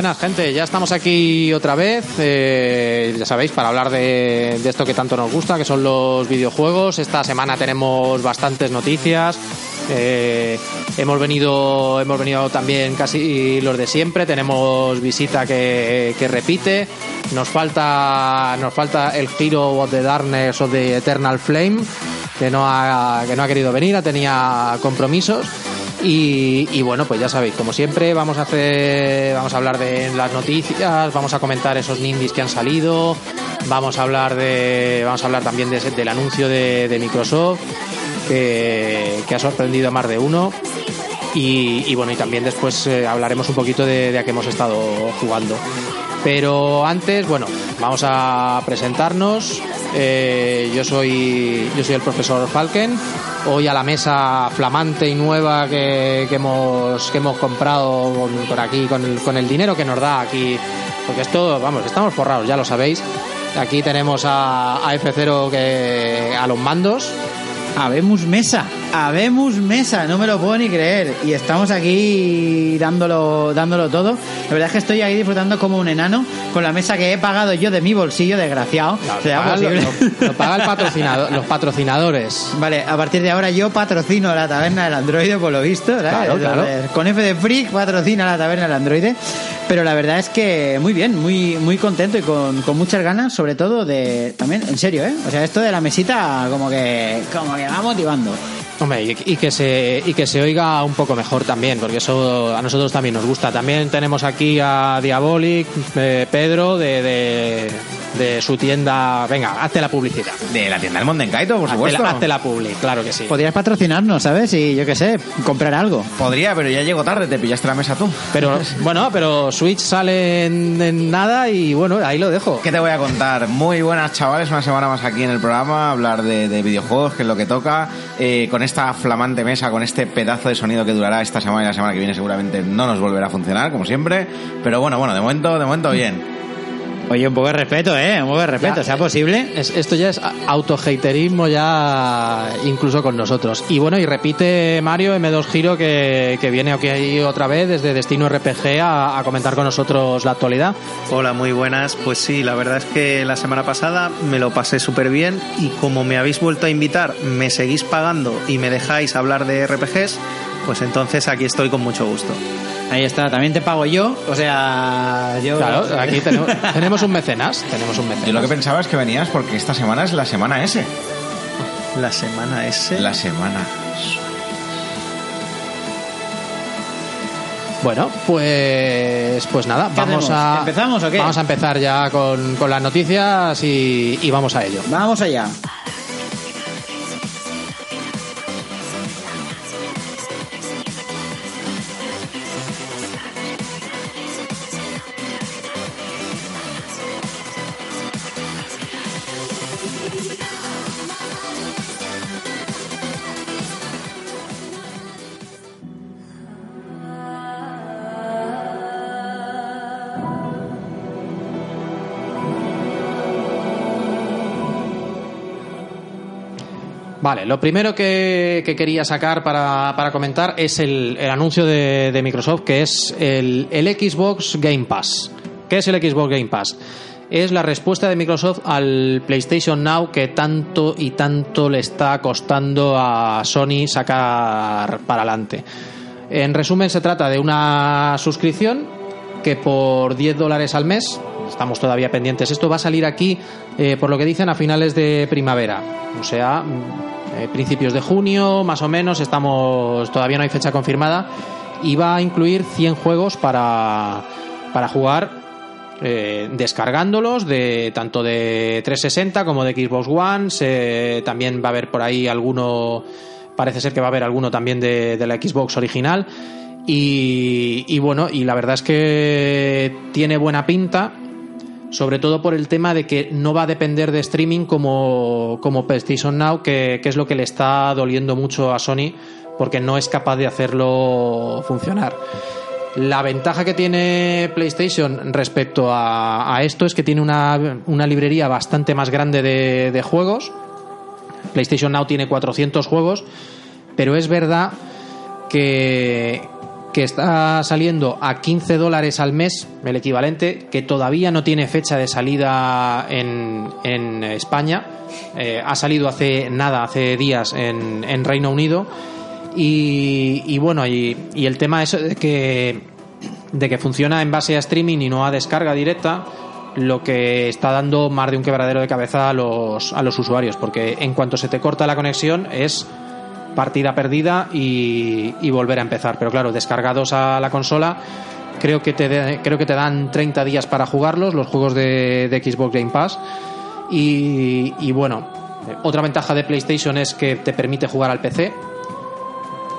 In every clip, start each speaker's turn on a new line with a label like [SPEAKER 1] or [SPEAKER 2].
[SPEAKER 1] Buenas, gente, ya estamos aquí otra vez, eh, ya sabéis, para hablar de, de esto que tanto nos gusta, que son los videojuegos. Esta semana tenemos bastantes noticias. Eh, hemos venido hemos venido también casi los de siempre tenemos visita que, repite nos falta nos falta el Hero of the Darkness o de Eternal Flame que no ha que no ha querido venir tenía compromisos y, bueno, pues ya sabéis, como siempre, vamos a hacer, vamos a hablar de las noticias, vamos a comentar esos NIMBYs que han salido, vamos a hablar de, vamos a hablar también de, del anuncio de, Microsoft que, ha sorprendido a más de uno. Y, bueno, y también después eh, hablaremos un poquito de, de a qué hemos estado jugando. Pero antes, bueno, vamos a presentarnos. Eh, yo soy yo soy el profesor Falken. Hoy a la mesa flamante y nueva que, que hemos que hemos comprado con, por aquí con el, con el dinero que nos da aquí, porque esto, vamos, estamos forrados, ya lo sabéis. Aquí tenemos a, a F0 que a los mandos.
[SPEAKER 2] Habemos mesa, habemos mesa, no me lo puedo ni creer. Y estamos aquí dándolo, dándolo todo. La verdad es que estoy ahí disfrutando como un enano con la mesa que he pagado yo de mi bolsillo, desgraciado.
[SPEAKER 1] Claro, ¿Será paga, posible? Lo, lo, paga el patrocinador, los patrocinadores.
[SPEAKER 2] Vale, a partir de ahora yo patrocino la taberna del androide, por lo visto.
[SPEAKER 1] Claro, claro.
[SPEAKER 2] Con F de Freak patrocina la taberna del androide. Pero la verdad es que muy bien, muy, muy contento y con, con muchas ganas, sobre todo de. También, en serio, ¿eh? O sea, esto de la mesita, como que. Como que va motivando.
[SPEAKER 1] Hombre, y, y, que se, y que se oiga un poco mejor también, porque eso a nosotros también nos gusta. También tenemos aquí a Diabolic, eh, Pedro, de, de, de, su tienda. Venga, hazte la publicidad.
[SPEAKER 3] De la tienda del Mondenkaito, por
[SPEAKER 1] hazte
[SPEAKER 3] supuesto.
[SPEAKER 1] La, hazte la publi, claro que sí.
[SPEAKER 2] Podrías patrocinarnos, ¿sabes? Y yo qué sé, comprar algo.
[SPEAKER 3] Podría, pero ya llego tarde, te pillaste la mesa tú.
[SPEAKER 1] Pero, bueno, pero Switch sale en, en nada y bueno, ahí lo dejo.
[SPEAKER 3] ¿Qué te voy a contar? Muy buenas, chavales, una semana más aquí en el programa, hablar de, de videojuegos, que es lo que toca. Eh, con esta flamante mesa, con este pedazo de sonido que durará esta semana y la semana que viene seguramente no nos volverá a funcionar, como siempre. Pero bueno, bueno, de momento, de momento bien.
[SPEAKER 2] Oye, un poco de respeto, ¿eh? Un poco de respeto, ya, ¿sea posible?
[SPEAKER 1] Es, esto ya es autohaterismo ya incluso con nosotros. Y bueno, y repite Mario M2 Giro que, que viene aquí otra vez desde Destino RPG a, a, comentar con nosotros la actualidad.
[SPEAKER 4] Hola, muy buenas. Pues sí, la verdad es que la semana pasada me lo pasé súper bien y como me habéis vuelto a invitar, me seguís pagando y me dejáis hablar de RPGs, pues entonces aquí estoy con mucho gusto.
[SPEAKER 2] Ahí está, también te pago yo, o sea, yo...
[SPEAKER 1] Claro, aquí tenemos, tenemos, un mecenas, tenemos un mecenas.
[SPEAKER 3] Yo lo que pensaba es que venías porque esta semana es la semana S.
[SPEAKER 4] ¿La semana S?
[SPEAKER 3] La semana.
[SPEAKER 1] Bueno, pues pues nada, vamos
[SPEAKER 2] hacemos?
[SPEAKER 1] a
[SPEAKER 2] ¿Empezamos o qué?
[SPEAKER 1] Vamos a empezar ya con, con las noticias y, y vamos a ello.
[SPEAKER 2] Vamos allá.
[SPEAKER 1] Vale, lo primero que, que quería sacar para, comentar es el, anuncio de, Microsoft, que es el, el, Xbox Game Pass. ¿Qué es el Xbox Game Pass? Es la respuesta de Microsoft al PlayStation Now que tanto y tanto le está costando a Sony sacar para adelante. En resumen, se trata de una suscripción que por 10 dólares al mes, estamos todavía pendientes, esto va a salir aquí, eh, por lo que dicen, a finales de primavera. O sea, eh, principios de junio, más o menos, estamos todavía no hay fecha confirmada y va a incluir 100 juegos para, para jugar eh, descargándolos de tanto de 360 como de Xbox One. También va a haber por ahí alguno, parece ser que va a haber alguno también de, de la Xbox original. Y, y, bueno, y la verdad es que tiene buena pinta sobre todo por el tema de que no va a depender de streaming como, como PlayStation Now, que, que, es lo que le está doliendo mucho a Sony, porque no es capaz de hacerlo funcionar. La ventaja que tiene PlayStation respecto a, esto es que tiene una, una, librería bastante más grande de, de juegos. PlayStation Now tiene 400 juegos, pero es verdad que, que está saliendo a 15 dólares al mes, el equivalente, que todavía no tiene fecha de salida en, en España. Eh, ha salido hace nada, hace días en, en Reino Unido. Y, y bueno, y, y el tema es de que, de que funciona en base a streaming y no a descarga directa, lo que está dando más de un quebradero de cabeza a los, a los usuarios, porque en cuanto se te corta la conexión es partida perdida y, y volver a empezar. Pero claro, descargados a la consola, creo que te, creo que te dan 30 días para jugarlos, los juegos de, Xbox Game Pass. Y, y bueno, otra ventaja de PlayStation es que te permite jugar al PC.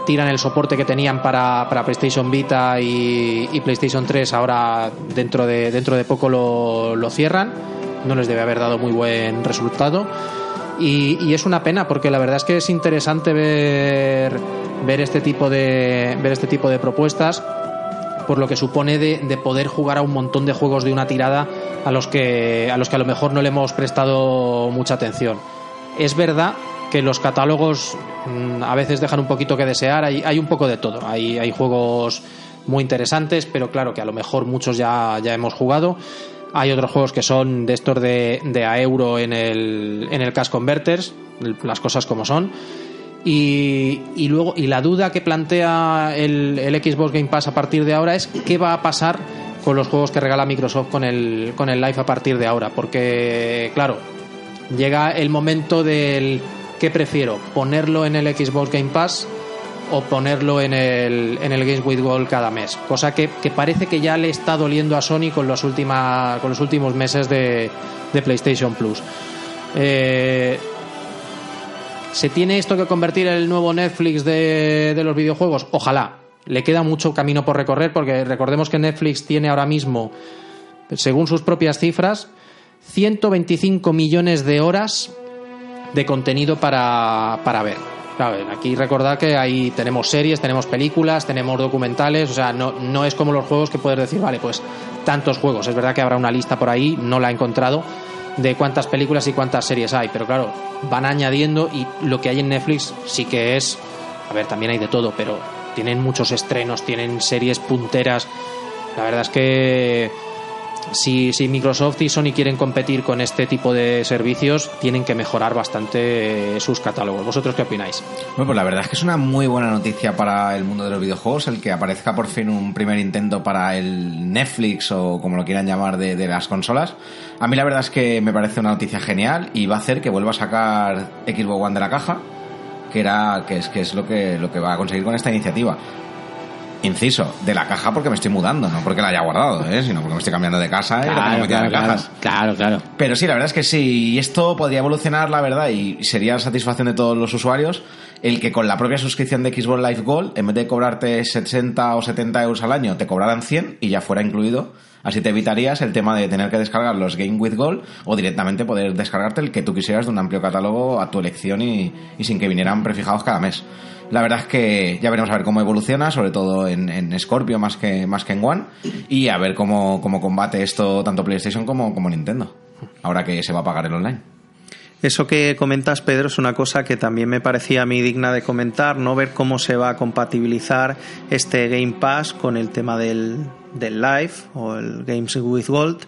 [SPEAKER 1] Tiran el soporte que tenían para, para PlayStation Vita y, y PlayStation 3, ahora dentro de, dentro de poco lo, lo cierran. No les debe haber dado muy buen resultado. Y, es una pena porque la verdad es que es interesante ver, ver, este, tipo de, ver este tipo de propuestas por lo que supone de, de poder jugar a un montón de juegos de una tirada a los que a los que a lo mejor no le hemos prestado mucha atención. Es verdad que los catálogos mm, a veces dejan un poquito que desear, hay, hay un poco de todo, hay, hay juegos muy interesantes, pero claro que a lo mejor muchos ya, ya hemos jugado. Hay otros juegos que son de estos de, a euro en el, en el Cash Converters, las cosas como son. Y, y luego, y la duda que plantea el, el Xbox Game Pass a partir de ahora es qué va a pasar con los juegos que regala Microsoft con el, con el Live a partir de ahora. Porque, claro, llega el momento del ¿qué prefiero? ¿Ponerlo en el Xbox Game Pass o ponerlo en el, en el Games with Gold cada mes? Cosa que, que parece que ya le está doliendo a Sony con los, última, con los últimos meses de, de PlayStation Plus. Eh, ¿Se tiene esto que convertir en el nuevo Netflix de, de los videojuegos? Ojalá. Le queda mucho camino por recorrer porque recordemos que Netflix tiene ahora mismo, según sus propias cifras, 125 millones de horas de contenido para, para ver. Claro, aquí recordad que ahí tenemos series, tenemos películas, tenemos documentales, o sea, no, no es como los juegos que puedes decir, vale, pues tantos juegos. Es verdad que habrá una lista por ahí, no la he encontrado, de cuántas películas y cuántas series hay, pero claro, van añadiendo y lo que hay en Netflix sí que es, a ver, también hay de todo, pero tienen muchos estrenos, tienen series punteras. La verdad es que si, si Microsoft y Sony quieren competir con este tipo de servicios, tienen que mejorar bastante eh, sus catálogos. ¿Vosotros qué opináis?
[SPEAKER 3] Bueno, pues la verdad es que es una muy buena noticia para el mundo de los videojuegos el que aparezca por fin un primer intento para el Netflix o como lo quieran llamar de, las consolas. A mí la verdad es que me parece una noticia genial y va a hacer que vuelva a sacar Xbox One de la caja, que es que es lo que lo que va a conseguir con esta iniciativa. Inciso, de la caja porque me estoy mudando, no porque la haya guardado, ¿eh? sino porque me estoy cambiando de casa y la tengo metida en cajas.
[SPEAKER 2] claro, claro.
[SPEAKER 3] Pero sí, la verdad es que sí, y esto podría evolucionar, la verdad, y sería satisfacción de todos los usuarios, el que con la propia suscripción de Xbox Live Gold, en vez de cobrarte 60 o 70 euros al año, te cobraran 100 y ya fuera incluido. Así te evitarías el tema de tener que descargar los Game with Gold o directamente poder descargarte el que tú quisieras de un amplio catálogo a tu elección y, sin que vinieran prefijados cada mes. La verdad es que ya veremos a ver cómo evoluciona, sobre todo en, en Scorpio más que, más que en One, y a ver cómo, cómo combate esto tanto PlayStation como, como Nintendo, ahora que se va a pagar el online.
[SPEAKER 4] Eso que comentas, Pedro, es una cosa que también me parecía a mí digna de comentar, ¿no? Ver cómo se va a compatibilizar este Game Pass con el tema del, del Live o el Games with Gold.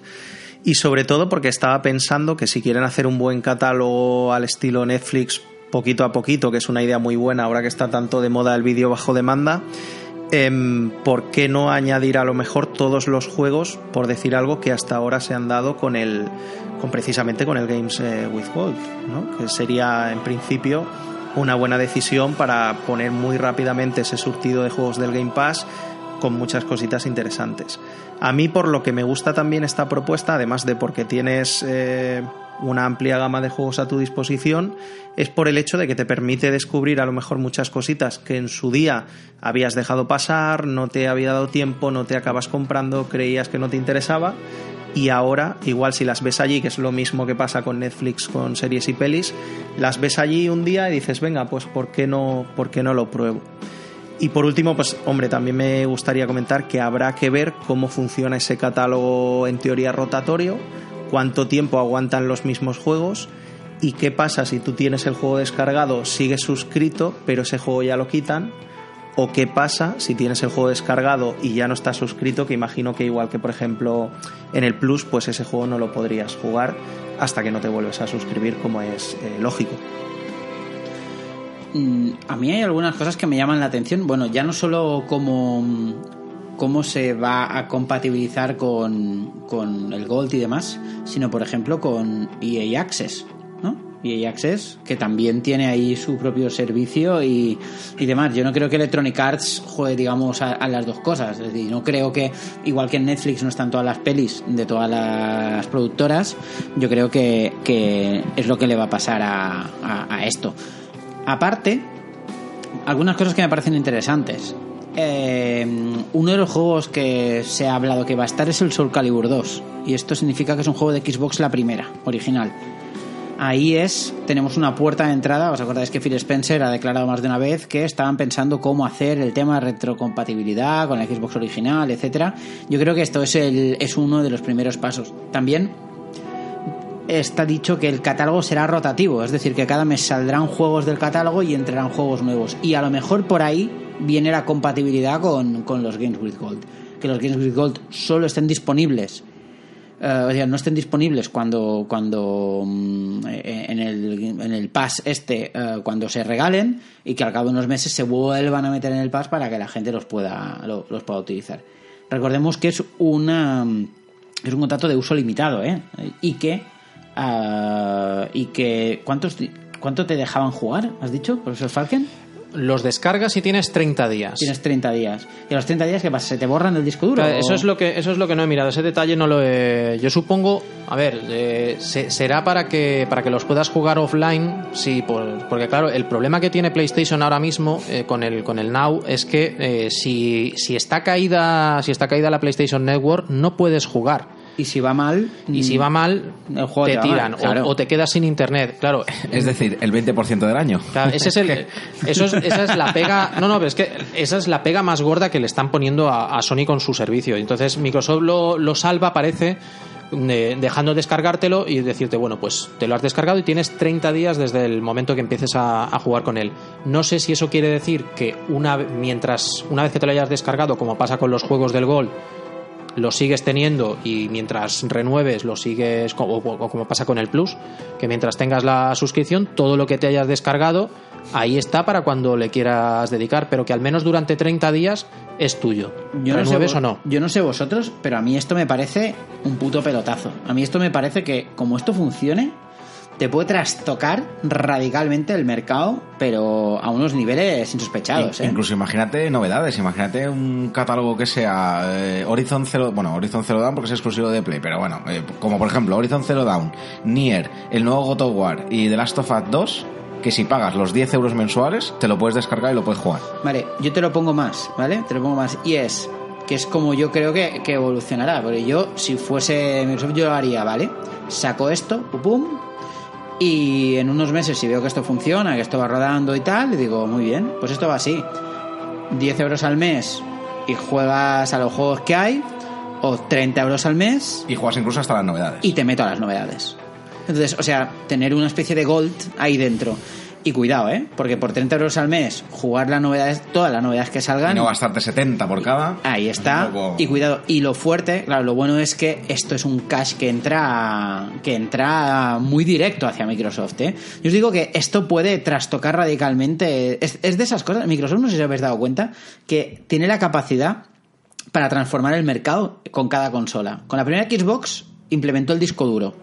[SPEAKER 4] Y sobre todo porque estaba pensando que si quieren hacer un buen catálogo al estilo Netflix poquito a poquito, que es una idea muy buena ahora que está tanto de moda el vídeo bajo demanda, em, ¿por qué no añadir a lo mejor todos los juegos, por decir algo, que hasta ahora se han dado con el con precisamente con el Games eh, with Gold, que sería en principio una buena decisión para poner muy rápidamente ese surtido de juegos del Game Pass con muchas cositas interesantes. A mí por lo que me gusta también esta propuesta, además de porque tienes eh, una amplia gama de juegos a tu disposición, es por el hecho de que te permite descubrir a lo mejor muchas cositas que en su día habías dejado pasar, no te había dado tiempo, no te acabas comprando, creías que no te interesaba y ahora, igual si las ves allí, que es lo mismo que pasa con Netflix con series y pelis, las ves allí un día y dices, venga, pues ¿por qué no, por qué no lo pruebo? Y por último, pues hombre, también me gustaría comentar que habrá que ver cómo funciona ese catálogo en teoría rotatorio, cuánto tiempo aguantan los mismos juegos y qué pasa si tú tienes el juego descargado, sigues suscrito, pero ese juego ya lo quitan ¿O qué pasa si tienes el juego descargado y ya no estás suscrito? Que imagino que igual que por ejemplo en el Plus, pues ese juego no lo podrías jugar hasta que no te vuelves a suscribir, como es eh, lógico.
[SPEAKER 2] Mm, a mí hay algunas cosas que me llaman la atención. Bueno, ya no solo como cómo se va a compatibilizar con, con el Gold y demás, sino por ejemplo con EA Access, ¿no? EA Access, que también tiene ahí su propio servicio y, y demás. Yo no creo que Electronic Arts juegue, digamos, a, las dos cosas. Es decir, no creo que, igual que en Netflix no están todas las pelis de todas las productoras, yo creo que, que es lo que le va a pasar a, a esto. Aparte, algunas cosas que me parecen interesantes. Eh, uno de los juegos que se ha hablado que va a estar es el Soul Calibur 2. Y esto significa que es un juego de Xbox la primera, original. Ahí es, tenemos una puerta de entrada. ¿Os acordáis que Phil Spencer ha declarado más de una vez que estaban pensando cómo hacer el tema de retrocompatibilidad con la Xbox original, etcétera? Yo creo que esto es, el, es uno de los primeros pasos. También está dicho que el catálogo será rotativo, es decir, que cada mes saldrán juegos del catálogo y entrarán juegos nuevos. Y a lo mejor por ahí viene la compatibilidad con, con los Games with Gold. Que los Games with Gold solo estén disponibles. eh, o sea, no estén disponibles cuando, cuando mm, eh, en, el, en el pass este, eh, cuando se regalen y que al cabo de unos meses se vuelvan a meter en el pass para que la gente los pueda, lo- los pueda utilizar. Recordemos que es una es un contrato de uso limitado, ¿eh? Y que ah, y que ¿cuántos cuánto te dejaban jugar? ¿Has dicho, profesor Falken?
[SPEAKER 1] Los descargas y tienes 30 días.
[SPEAKER 2] Tienes 30 días. ¿Y a los 30 días qué pasa? ¿Se te borran del disco duro?
[SPEAKER 1] Claro, Eso es lo que eso es lo que no he mirado. Ese detalle no lo he. Yo supongo, a ver, eh, se- será para que para que los puedas jugar offline, sí, por- porque claro, el problema que tiene PlayStation ahora mismo eh, con el con el Now es que eh, si si está caída si está caída la PlayStation Network no puedes jugar.
[SPEAKER 2] Y si va mal...
[SPEAKER 1] Y si va mal,
[SPEAKER 2] Mm. El juego
[SPEAKER 1] te
[SPEAKER 2] te va
[SPEAKER 1] tiran
[SPEAKER 2] mal,
[SPEAKER 1] o-
[SPEAKER 2] claro.
[SPEAKER 1] o, te quedas sin internet. Claro,
[SPEAKER 3] Es decir, el 20% del año.
[SPEAKER 1] Claro, ese es el, eso es, esa es la pega. No, no, pero es que esa es la pega más gorda que le están poniendo a, a Sony con su servicio. Entonces Microsoft lo, lo salva, parece, de- dejando descargártelo y decirte, bueno, pues te lo has descargado y tienes 30 días desde el momento que empieces a, a jugar con él. No sé si eso quiere decir que una, mientras, una vez que te lo hayas descargado, como pasa con los juegos del Gol, lo sigues teniendo y mientras renueves lo sigues, como, o como pasa con el Plus, que mientras tengas la suscripción, todo lo que te hayas descargado, ahí está para cuando le quieras dedicar, pero que al menos durante 30 días es tuyo.
[SPEAKER 2] Yo no, sé
[SPEAKER 1] o no.
[SPEAKER 2] yo no sé vosotros, pero a mí esto me parece un puto pelotazo. A mí esto me parece que como esto funcione, te puede trastocar radicalmente el mercado, pero a unos niveles insospechados.
[SPEAKER 3] In-
[SPEAKER 2] ¿eh?
[SPEAKER 3] Incluso imagínate novedades, imagínate un catálogo que sea eh, Horizon Zero, bueno, Horizon Zero Dawn porque es exclusivo de Play, pero bueno, eh, como por ejemplo Horizon Zero Dawn, Nier, el nuevo God of War y The Last of Us 2, que si pagas los 10 euros mensuales, te lo puedes descargar y lo puedes jugar.
[SPEAKER 2] Vale, yo te lo pongo más, ¿vale? Te lo pongo más. Y es que es como yo creo que, que evolucionará. Porque yo, si fuese Microsoft, yo lo haría, ¿vale? Saco esto, pum, pum, y en unos meses, si veo que esto funciona, que esto va rodando y tal, le digo, muy bien, pues esto va así. 10 euros al mes y juegas a los juegos que hay, o 30 euros al mes
[SPEAKER 3] Y juegas incluso hasta las novedades.
[SPEAKER 2] y te meto a las novedades. Entonces, o sea, tener una especie de gold ahí dentro. Y cuidado, ¿eh? Porque por 30 euros al mes, jugar las novedades, todas las novedades que
[SPEAKER 3] Y
[SPEAKER 2] salgan.
[SPEAKER 3] no gastarte 70 por cada.
[SPEAKER 2] Ahí está.
[SPEAKER 3] Poco-
[SPEAKER 2] Y cuidado. Y lo fuerte, claro, lo bueno es que esto es un cash que entra que entra muy directo hacia Microsoft. ¿eh? Yo os digo que esto puede trastocar radicalmente. Es, es de esas cosas. Microsoft, no sé si habéis dado cuenta, que tiene la capacidad para transformar el mercado con cada consola. Con la primera Xbox implementó el disco duro.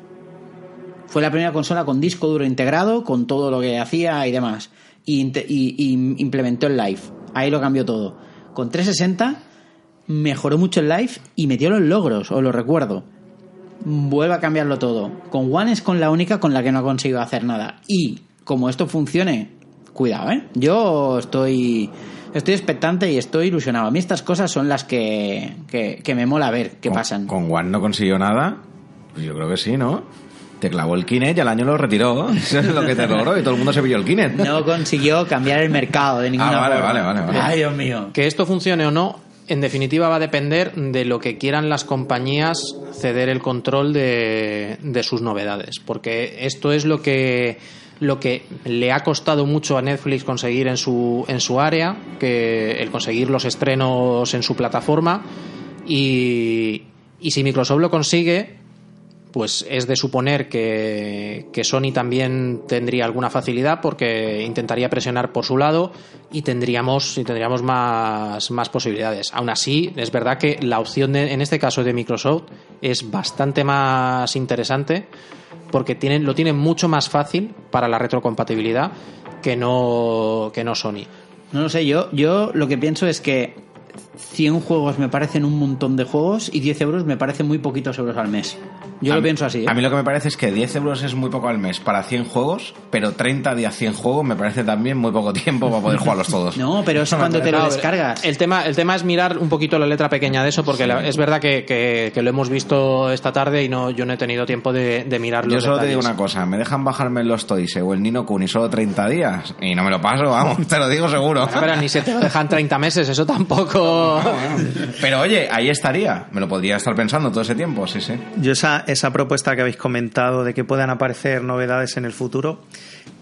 [SPEAKER 2] Fue la primera consola con disco duro integrado, con todo lo que hacía y demás. Y, inte- y- y implementó el live. Ahí lo cambió todo. Con 360 mejoró mucho el live y metió los logros, os lo recuerdo. Vuelve a cambiarlo todo. Con One es con la única con la que no ha conseguido hacer nada. Y como esto funcione, cuidado, ¿eh? Yo estoy, estoy expectante y estoy ilusionado. A mí estas cosas son las que, que, que me mola ver qué pasan.
[SPEAKER 3] Con One no consiguió nada. Pues yo creo que sí, ¿no? Te clavó el Kinect y al año lo retiró. Eso es lo que te logró y todo el mundo se pilló el Kinect.
[SPEAKER 2] No consiguió cambiar el mercado de ninguna
[SPEAKER 3] Ah, vale,
[SPEAKER 2] forma.
[SPEAKER 3] vale, vale, vale.
[SPEAKER 2] Ay, Dios mío.
[SPEAKER 1] Que esto funcione o no, en definitiva va a depender de lo que quieran las compañías ceder el control de, de sus novedades. Porque esto es lo que lo que le ha costado mucho a Netflix conseguir en su, en su área, que el conseguir los estrenos en su plataforma. Y, y si Microsoft lo consigue, pues es de suponer que, que, Sony también tendría alguna facilidad porque intentaría presionar por su lado y tendríamos, y tendríamos más, más posibilidades. Aún así, es verdad que la opción de, en este caso de Microsoft es bastante más interesante porque tienen, lo tienen mucho más fácil para la retrocompatibilidad que no, que no Sony.
[SPEAKER 2] No lo sé, yo, yo lo que pienso es que 100 juegos me parecen un montón de juegos y 10 euros me parecen muy poquitos euros al mes. Yo
[SPEAKER 3] a
[SPEAKER 2] lo
[SPEAKER 3] mí,
[SPEAKER 2] pienso así. ¿eh?
[SPEAKER 3] A mí lo que me parece es que 10 euros es muy poco al mes para 100 juegos, pero 30 días 100 juegos me parece también muy poco tiempo para poder jugarlos todos.
[SPEAKER 2] No, pero es cuando te lo descargas.
[SPEAKER 1] El tema, el tema es mirar un poquito la letra pequeña de eso, porque sí. es verdad que, que, que, lo hemos visto esta tarde y no yo no he tenido tiempo de, de mirarlo.
[SPEAKER 3] Yo solo detalles. te digo una cosa, me dejan bajarme los Toys o el Nino Kuni solo 30 días y no me lo paso, vamos, te lo digo seguro.
[SPEAKER 1] Pero ni se te lo dejan 30 meses, eso tampoco...
[SPEAKER 3] Pero oye, ahí estaría, me lo podría estar pensando todo ese tiempo, sí, sí.
[SPEAKER 4] Yo esa, esa propuesta que habéis comentado de que puedan aparecer novedades en el futuro,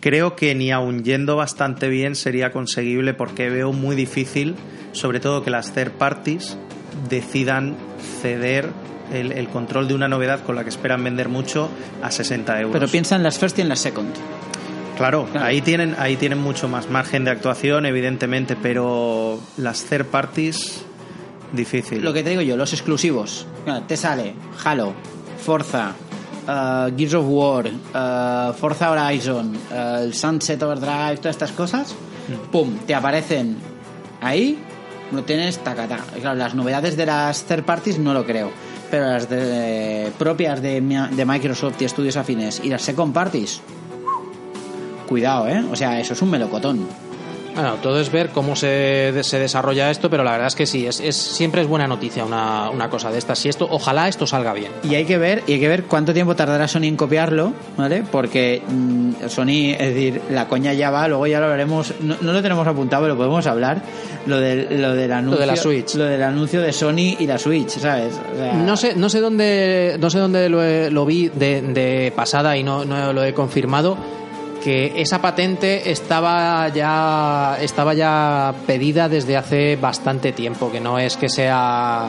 [SPEAKER 4] creo que ni aun yendo bastante bien sería conseguible porque veo muy difícil, sobre todo que las third parties decidan ceder el, el, control de una novedad con la que esperan vender mucho a 60 euros.
[SPEAKER 2] Pero piensa en las first y en las second.
[SPEAKER 4] Claro, claro, ahí tienen ahí tienen mucho más margen de actuación, evidentemente, pero las third parties difícil.
[SPEAKER 2] Lo que te digo yo, los exclusivos. Te sale Halo, Forza, uh, Gears of War, uh, Forza Horizon, uh, el Sunset Overdrive, todas estas cosas, mm. pum, te aparecen ahí, lo tienes tacata. Claro, las novedades de las third parties no lo creo, pero las de, propias de, de Microsoft y estudios afines y las second parties, cuidado, ¿eh? O sea, eso es un melocotón.
[SPEAKER 1] Bueno, todo es ver cómo se, se, desarrolla esto, pero la verdad es que sí, es, es siempre es buena noticia una, una, cosa de estas. Si esto, ojalá esto salga bien.
[SPEAKER 2] Y hay que ver, y hay que ver cuánto tiempo tardará Sony en copiarlo, ¿vale? Porque mmm, Sony, es decir, la coña ya va, luego ya lo hablaremos, no, no lo tenemos apuntado, pero lo podemos hablar. Lo, de, lo del anuncio,
[SPEAKER 1] lo de la Switch,
[SPEAKER 2] lo del anuncio de Sony y la Switch, ¿sabes?
[SPEAKER 1] O sea, no sé, no sé dónde, no sé dónde lo, he, lo vi de, de pasada y no, no lo he confirmado que esa patente estaba ya estaba ya pedida desde hace bastante tiempo que no es que sea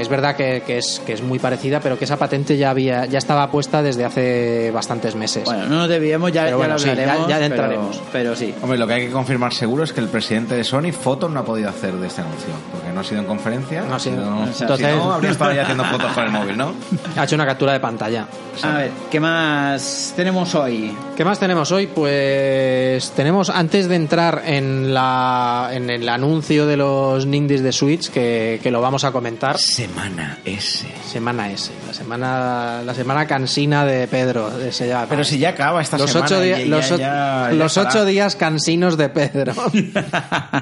[SPEAKER 1] es verdad que, que, es que es muy parecida pero que esa patente ya había ya estaba puesta desde hace bastantes meses.
[SPEAKER 2] Bueno no nos debíamos ya,
[SPEAKER 1] pero bueno,
[SPEAKER 2] ya lo hablaremos
[SPEAKER 1] sí, ya, ya entraremos
[SPEAKER 2] pero, pero, sí.
[SPEAKER 3] Hombre lo que hay que confirmar seguro es que el presidente de Sony fotos no ha podido hacer de este anuncio porque no ha sido en conferencia
[SPEAKER 1] no ha sido.
[SPEAKER 3] no,
[SPEAKER 1] entonces
[SPEAKER 3] si no, habría estado ya haciendo fotos con el móvil ¿no?
[SPEAKER 1] ha hecho una captura de pantalla.
[SPEAKER 2] A ver qué más tenemos hoy
[SPEAKER 1] qué más tenemos hoy pues tenemos antes de entrar en la en el anuncio de los Nindies de Switch que, que lo vamos a comentar
[SPEAKER 3] semana S.
[SPEAKER 1] Semana S la semana la semana cansina de Pedro de ese ya,
[SPEAKER 3] pero si ya acaba esta
[SPEAKER 1] los
[SPEAKER 3] semana
[SPEAKER 1] ocho días,
[SPEAKER 3] ya,
[SPEAKER 1] los,
[SPEAKER 3] ya, ya,
[SPEAKER 1] los ocho días cansinos de Pedro.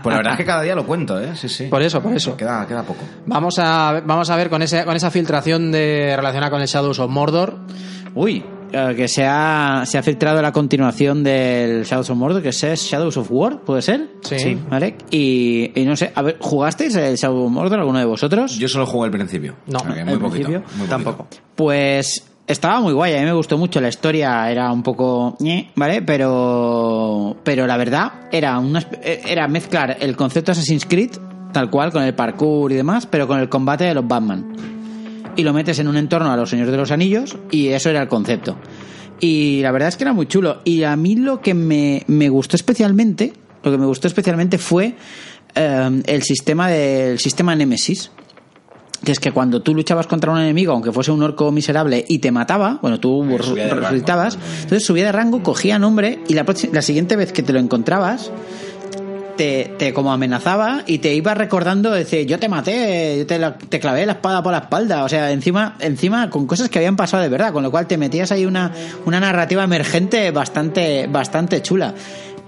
[SPEAKER 3] Pues la verdad es que cada día lo cuento eh sí sí.
[SPEAKER 1] Por eso por eso.
[SPEAKER 3] Queda, queda poco.
[SPEAKER 1] Vamos a vamos a ver con ese con esa filtración de relacionada con el Shadows of Mordor.
[SPEAKER 2] Uy que se ha, se ha filtrado la continuación del Shadows of Mordor, que es Shadows of War, ¿puede ser?
[SPEAKER 1] Sí. sí.
[SPEAKER 2] ¿Vale? Y, y, no sé, a ver, ¿jugasteis el Shadows of Mordor alguno de vosotros?
[SPEAKER 3] Yo solo jugué al principio.
[SPEAKER 1] No,
[SPEAKER 3] okay, muy, poquito, muy poquito.
[SPEAKER 1] Tampoco.
[SPEAKER 2] Pues estaba muy guay, a mí me gustó mucho la historia, era un poco, ¿vale? Pero, pero la verdad era una, era mezclar el concepto Assassin's Creed tal cual con el parkour y demás, pero con el combate de los Batman y lo metes en un entorno a los Señores de los Anillos y eso era el concepto. Y la verdad es que era muy chulo. Y a mí lo que me, me gustó especialmente, lo que me gustó especialmente fue eh, el sistema del sistema Nemesis. Que es que cuando tú luchabas contra un enemigo, aunque fuese un orco miserable, y te mataba, bueno, tú resucitabas, entonces subía de rango, cogía nombre, y la, la siguiente vez que te lo encontrabas, te, como amenazaba y te iba recordando, decir, yo te maté, yo te, te, clavé la espada por la espalda, o sea, encima, encima con cosas que habían pasado de verdad, con lo cual te metías ahí una, una narrativa emergente bastante, bastante chula.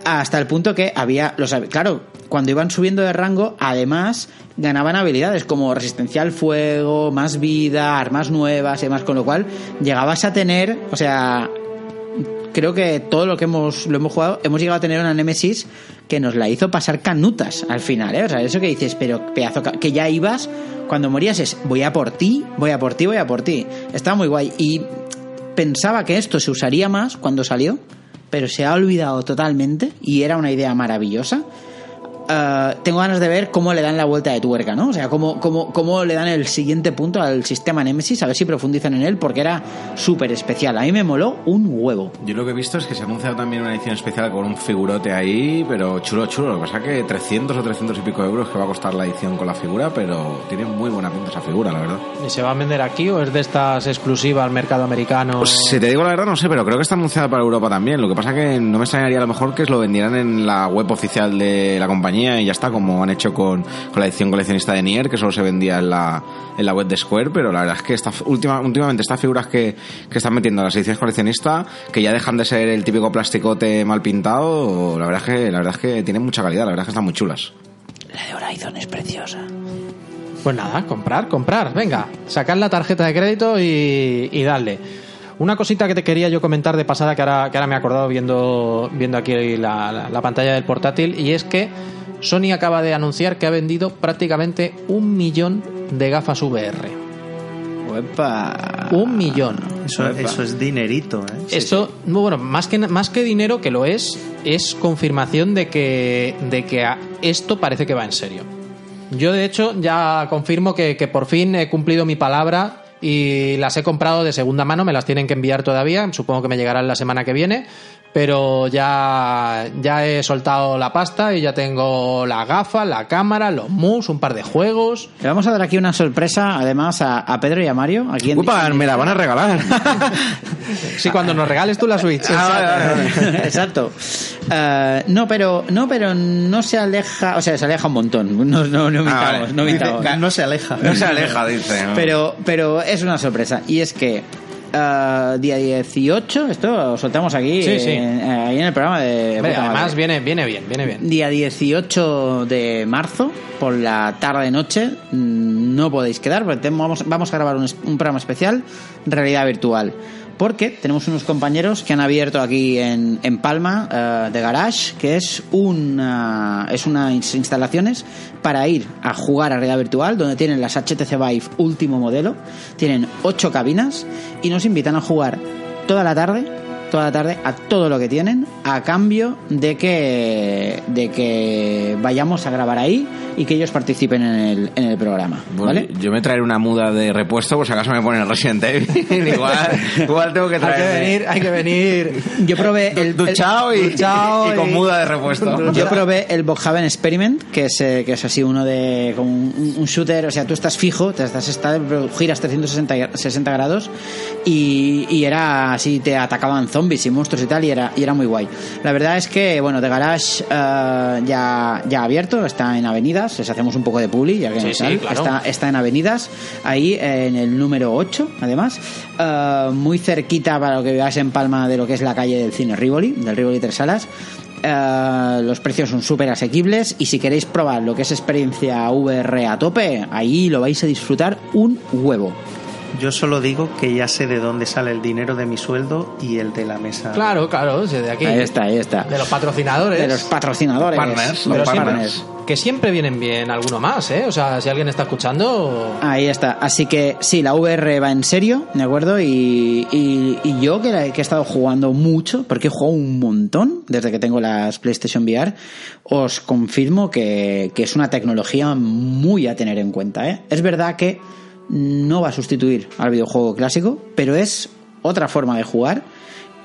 [SPEAKER 2] Hasta el punto que había, los, claro, cuando iban subiendo de rango, además ganaban habilidades como resistencia al fuego, más vida, armas nuevas y demás, con lo cual llegabas a tener, o sea, creo que todo lo que hemos lo hemos jugado hemos llegado a tener una Nemesis que nos la hizo pasar canutas al final, ¿eh? O sea, eso que dices, pero pedazo que ya ibas cuando morías es voy a por ti, voy a por ti, voy a por ti. Estaba muy guay y pensaba que esto se usaría más cuando salió pero se ha olvidado totalmente y era una idea maravillosa. Eh, tengo ganas de ver cómo le dan la vuelta de tuerca, ¿no? O sea, cómo, cómo, cómo le dan el siguiente punto al sistema Nemesis, a ver si profundizan en él, porque era súper especial. A mí me moló un huevo.
[SPEAKER 3] Yo lo que he visto es que se ha anunciado también una edición especial con un figurote ahí, pero chulo, chulo. Lo que pasa es que 300 o 300 y pico euros que va a costar la edición con la figura, pero tiene muy buena pinta esa figura, la verdad.
[SPEAKER 1] ¿Y se va a vender aquí o es de estas exclusivas al mercado americano?
[SPEAKER 3] Pues si te digo la verdad, no sé, pero creo que está anunciada para Europa también. Lo que pasa que no me extrañaría a lo mejor que lo vendieran en la web oficial de la compañía y ya está, como han hecho con, con la edición coleccionista de Nier, que solo se vendía en la, en la web de Square, pero la verdad es que esta, última, últimamente estas figuras que, que están metiendo en las ediciones coleccionistas, que ya dejan de ser el típico plasticote mal pintado, la verdad es que, la verdad es que tienen mucha calidad, la verdad es que están muy chulas.
[SPEAKER 2] La de Horizon es preciosa.
[SPEAKER 1] Pues nada, comprar, comprar. Venga, sacar la tarjeta de crédito y, y darle. Una cosita que te quería yo comentar de pasada que ahora, que ahora me he acordado viendo, viendo aquí la, la- la pantalla del portátil y es que Sony acaba de anunciar que ha vendido prácticamente un millón de gafas VR.
[SPEAKER 2] Uepa.
[SPEAKER 1] Un millón.
[SPEAKER 4] Eso, eso es dinerito, ¿eh?
[SPEAKER 1] Esto, bueno, más que, más que dinero, que lo es, es confirmación de que, de que a- esto parece que va en serio. Yo, de hecho, ya confirmo que, que por fin he cumplido mi palabra y las he comprado de segunda mano, me las tienen que enviar todavía, supongo que me llegarán la semana que viene, pero ya, ya he soltado la pasta y ya tengo la gafa, la cámara, los mus, un par de juegos.
[SPEAKER 2] Le vamos a dar aquí una sorpresa, además, a, a Pedro y a Mario. Aquí en
[SPEAKER 3] Upa, me la van a regalar.
[SPEAKER 1] Sí, cuando nos regales tú la Switch.
[SPEAKER 2] Exacto. Eh, no, pero no, pero no se aleja, o sea, se aleja un montón. No, no, no
[SPEAKER 3] Ah, vale.
[SPEAKER 2] no mintamos.
[SPEAKER 4] No se aleja.
[SPEAKER 3] no se aleja, dice. ¿no?
[SPEAKER 2] Pero, pero es una sorpresa. Y es que eh, día 18, esto lo soltamos aquí,
[SPEAKER 1] Sí, sí.
[SPEAKER 2] en- ahí en el programa de.
[SPEAKER 1] Además viene, viene bien, viene bien.
[SPEAKER 2] Día 18 de marzo, por la tarde-noche, mm, no podéis quedar, porque tenemos- vamos, vamos a grabar un, un programa especial, realidad virtual. Porque tenemos unos compañeros que han abierto aquí en, en Palma, eh, de Garage, que es una, es unas instalaciones para ir a jugar a realidad virtual, donde tienen las HTC Vive último modelo, tienen ocho cabinas y nos invitan a jugar toda la tarde toda la tarde a todo lo que tienen a cambio de que de que vayamos a grabar ahí y que ellos participen en el, en el programa
[SPEAKER 3] Bueno,
[SPEAKER 2] ¿vale?
[SPEAKER 3] Yo me traeré una muda de repuesto, por si acaso me ponen Resident Evil. igual, igual tengo que
[SPEAKER 1] Hay que
[SPEAKER 3] traer.
[SPEAKER 1] venir, hay que venir.
[SPEAKER 2] yo probé el, el-
[SPEAKER 3] duchado y, con
[SPEAKER 1] y-
[SPEAKER 3] muda de repuesto.
[SPEAKER 2] yo probé el Bockhaven Experiment, que es, eh, que es así uno de como un, un shooter, o sea, tú estás fijo, te estás estable, giras 360 gra- 60 grados y, y era así, te atacaban zombies y monstruos y tal, y era, y era muy guay. La verdad es que, bueno, The Garage eh, ya, ya abierto, está en avenidas, les hacemos un poco de publi, ya que
[SPEAKER 1] Sí,
[SPEAKER 2] no
[SPEAKER 1] sí, claro.
[SPEAKER 2] está, está en avenidas, ahí en el número 8, además, eh, muy cerquita para lo que veáis en Palma de lo que es la calle del cine Rivoli, del Rivoli Tres Salas. Eh, los precios son súper asequibles y si queréis probar lo que es experiencia VR a tope, ahí lo vais a disfrutar un huevo.
[SPEAKER 4] Yo solo digo que ya sé de dónde sale el dinero de mi sueldo y el de la mesa.
[SPEAKER 1] Claro, claro, de aquí.
[SPEAKER 2] Ahí está, ahí está.
[SPEAKER 1] De los patrocinadores.
[SPEAKER 2] De los patrocinadores.
[SPEAKER 3] Partners,
[SPEAKER 2] los
[SPEAKER 1] siempre-
[SPEAKER 2] partners.
[SPEAKER 1] que siempre vienen bien alguno más, ¿eh? O sea, si alguien está escuchando.
[SPEAKER 2] Ahí está. Así que sí, la VR va en serio, ¿de acuerdo? Y, y- y yo que, la- que he estado jugando mucho, porque he jugado un montón desde que tengo las PlayStation VR, os confirmo que, que es una tecnología muy a tener en cuenta, ¿eh? Es verdad que no va a sustituir al videojuego clásico, pero es otra forma de jugar.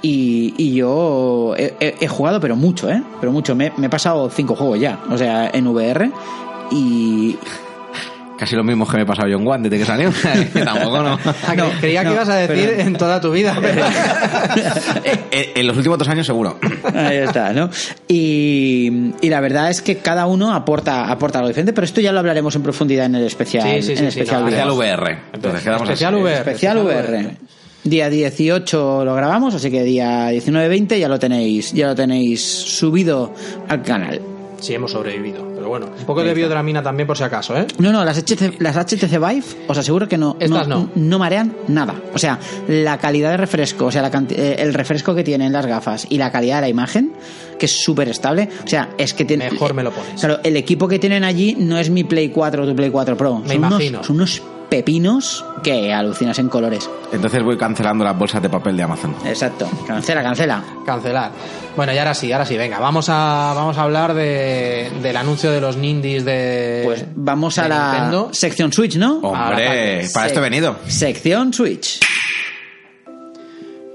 [SPEAKER 2] Y, y yo he, jugado, pero mucho, ¿eh? Pero mucho. Me, me he pasado cinco juegos ya, o sea, en VR. Y,
[SPEAKER 3] Casi lo mismo que me he pasado yo en One desde que salió. Tampoco no.
[SPEAKER 1] Ah,
[SPEAKER 2] No,
[SPEAKER 1] creía que ibas a decir
[SPEAKER 2] pero-
[SPEAKER 1] en toda tu vida. pero-
[SPEAKER 3] Eh, eh, en los últimos dos años seguro.
[SPEAKER 2] Ahí está, ¿no? Y, y la verdad es que cada uno aporta, aporta algo diferente, pero esto ya lo hablaremos en profundidad en el especial.
[SPEAKER 1] Sí, sí,
[SPEAKER 2] en
[SPEAKER 1] sí,
[SPEAKER 2] el
[SPEAKER 1] sí,
[SPEAKER 2] especial
[SPEAKER 1] no,
[SPEAKER 2] VR.
[SPEAKER 3] Especial VR. Entonces quedamos
[SPEAKER 1] Especial. VR.
[SPEAKER 2] Especial VR. Día 18 lo grabamos, así que día 19-20 ya lo tenéis, ya lo tenéis subido al canal.
[SPEAKER 1] Sí, hemos sobrevivido. Pero bueno, un poco de biodramina también por si acaso, ¿eh?
[SPEAKER 2] No, no, las HTC, las HTC Vive, os aseguro que no,
[SPEAKER 1] Estas no.
[SPEAKER 2] marean nada. O sea, la calidad de refresco, o sea, la eh, el refresco que tienen las gafas y la calidad de la imagen, que es súper estable. O sea, es que tiene.
[SPEAKER 1] Mejor me lo pones.
[SPEAKER 2] Claro, el equipo que tienen allí no es mi Play 4 o tu Play 4 Pro.
[SPEAKER 1] Me
[SPEAKER 2] son
[SPEAKER 1] imagino.
[SPEAKER 2] Unos, son unos pepinos que alucinas en colores.
[SPEAKER 3] Entonces voy cancelando las bolsas de papel de Amazon.
[SPEAKER 2] Exacto. Cancela, cancela.
[SPEAKER 1] Cancelar. Bueno, y ahora sí, ahora sí, venga, vamos a, vamos a hablar de, del anuncio de los Nindies de.
[SPEAKER 2] Pues vamos a la
[SPEAKER 1] Nintendo.
[SPEAKER 2] sección Switch, ¿no?
[SPEAKER 3] Hombre,
[SPEAKER 1] Ah,
[SPEAKER 3] para esto he venido.
[SPEAKER 2] Sección Switch.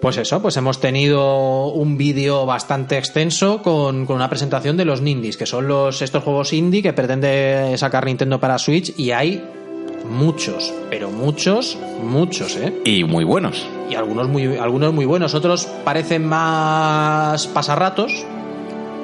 [SPEAKER 1] Pues eso, pues hemos tenido un vídeo bastante extenso con, con una presentación de los Nindies, que son los estos juegos indie que pretende sacar Nintendo para Switch y hay muchos, pero muchos, muchos, ¿eh?
[SPEAKER 3] Y muy buenos.
[SPEAKER 1] Y algunos muy, algunos muy buenos, otros parecen más pasarratos.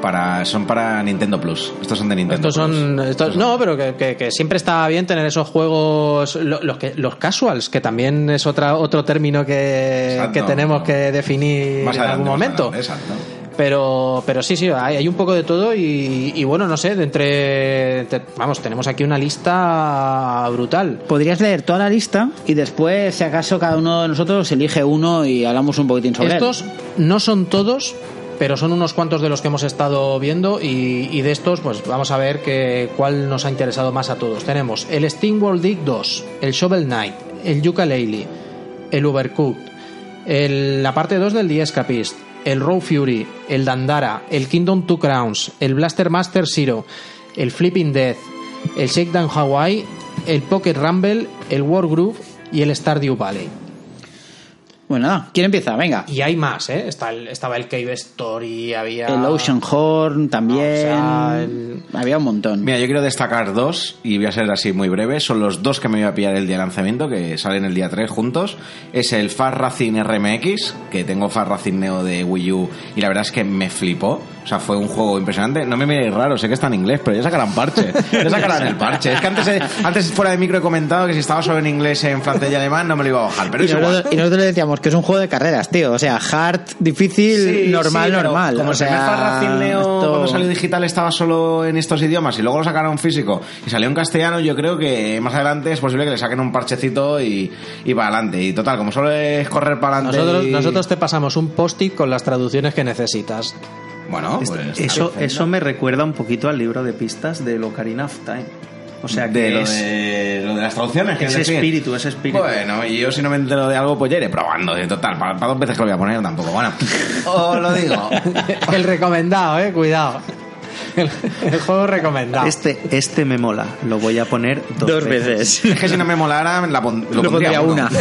[SPEAKER 3] Para, son para Nintendo Plus. Estos son de Nintendo
[SPEAKER 1] Estos son,
[SPEAKER 3] Plus.
[SPEAKER 1] estos, no, pero que, que- que siempre está bien tener esos juegos, lo- los, que, los casuals, que también es otra, otro término que,
[SPEAKER 3] Exacto.
[SPEAKER 1] que tenemos que definir
[SPEAKER 3] Más
[SPEAKER 1] en
[SPEAKER 3] adelante,
[SPEAKER 1] algún momento.
[SPEAKER 3] adelante, exacto.
[SPEAKER 1] Pero, pero sí, sí, hay, hay un poco de todo y, y bueno, no sé, de entre, entre- vamos, tenemos aquí una lista brutal.
[SPEAKER 2] Podrías leer toda la lista y después, si acaso, cada uno de nosotros elige uno y hablamos un poquitín sobre él.
[SPEAKER 1] Estos no son todos, pero son unos cuantos de los que hemos estado viendo y, y de estos, pues vamos a ver que, cuál nos ha interesado más a todos. Tenemos el Steamworld Dig 2, el Shovel Knight, el Yooka-Laylee, el Overcooked, el- la parte 2 del The Escapist, el Raw Fury, el Dandara, el Kingdom Two Crowns, el Blaster Master Zero, el Flipping Death, el Shakedown Hawaii, el Pocket Rumble, el War Groove y el Stardew Valley.
[SPEAKER 2] Bueno, nada, ¿quién empieza? Venga.
[SPEAKER 1] Y hay más, ¿eh? Está el- estaba el Cave Story, había...
[SPEAKER 2] El Ocean Horn también.
[SPEAKER 1] O sea, el-
[SPEAKER 2] Había un montón.
[SPEAKER 3] Mira, yo quiero destacar dos y voy a ser así muy breve. Son los dos que me voy a pillar el día de lanzamiento, que salen el día 3 juntos. Es el Far Racing RMX, que tengo Far Racing Neo de Wii U y la verdad es que me flipó. O sea, fue un juego impresionante. No me miréis raro, sé que está en inglés, pero ya sacarán parche. Ya sacarán el parche. Es que antes, eh, antes fuera de micro he comentado que si estaba solo en inglés, en francés y alemán, no me lo iba a bajar. Pero
[SPEAKER 2] y, nosotros, y nosotros le decíamos que es un juego de carreras, tío. O sea, hard, difícil,
[SPEAKER 3] Sí,
[SPEAKER 2] normal,
[SPEAKER 3] sí,
[SPEAKER 2] normal.
[SPEAKER 3] Como
[SPEAKER 2] o
[SPEAKER 3] el
[SPEAKER 2] sea,
[SPEAKER 3] primer Racing
[SPEAKER 2] esto-
[SPEAKER 3] cuando salió digital estaba solo en estos idiomas y luego lo sacaron físico y salió en castellano, yo creo que más adelante es posible que le saquen un parchecito y, y para adelante. Y total, como solo es correr para adelante.
[SPEAKER 1] Nosotros,
[SPEAKER 3] y-
[SPEAKER 1] nosotros te pasamos un post-it con las traducciones que necesitas.
[SPEAKER 3] Bueno, pues.
[SPEAKER 4] Eso, eso me recuerda un poquito al libro de pistas de Ocarina of Time. O sea que
[SPEAKER 3] de lo,
[SPEAKER 4] es
[SPEAKER 3] de lo de las traducciones, que
[SPEAKER 4] ese
[SPEAKER 3] decir.
[SPEAKER 4] espíritu, ese espíritu.
[SPEAKER 3] Bueno, y yo si no me entero de algo, pues ya iré probando. De total, para, para dos veces que lo voy a poner tampoco. Bueno, os lo digo.
[SPEAKER 1] El recomendado, eh, cuidado. El, el juego recomendado.
[SPEAKER 4] Este, este me mola, lo voy a poner dos,
[SPEAKER 2] Dos veces.
[SPEAKER 3] Es que si no me molara, la pon- lo,
[SPEAKER 2] Lo
[SPEAKER 3] pondría
[SPEAKER 2] una.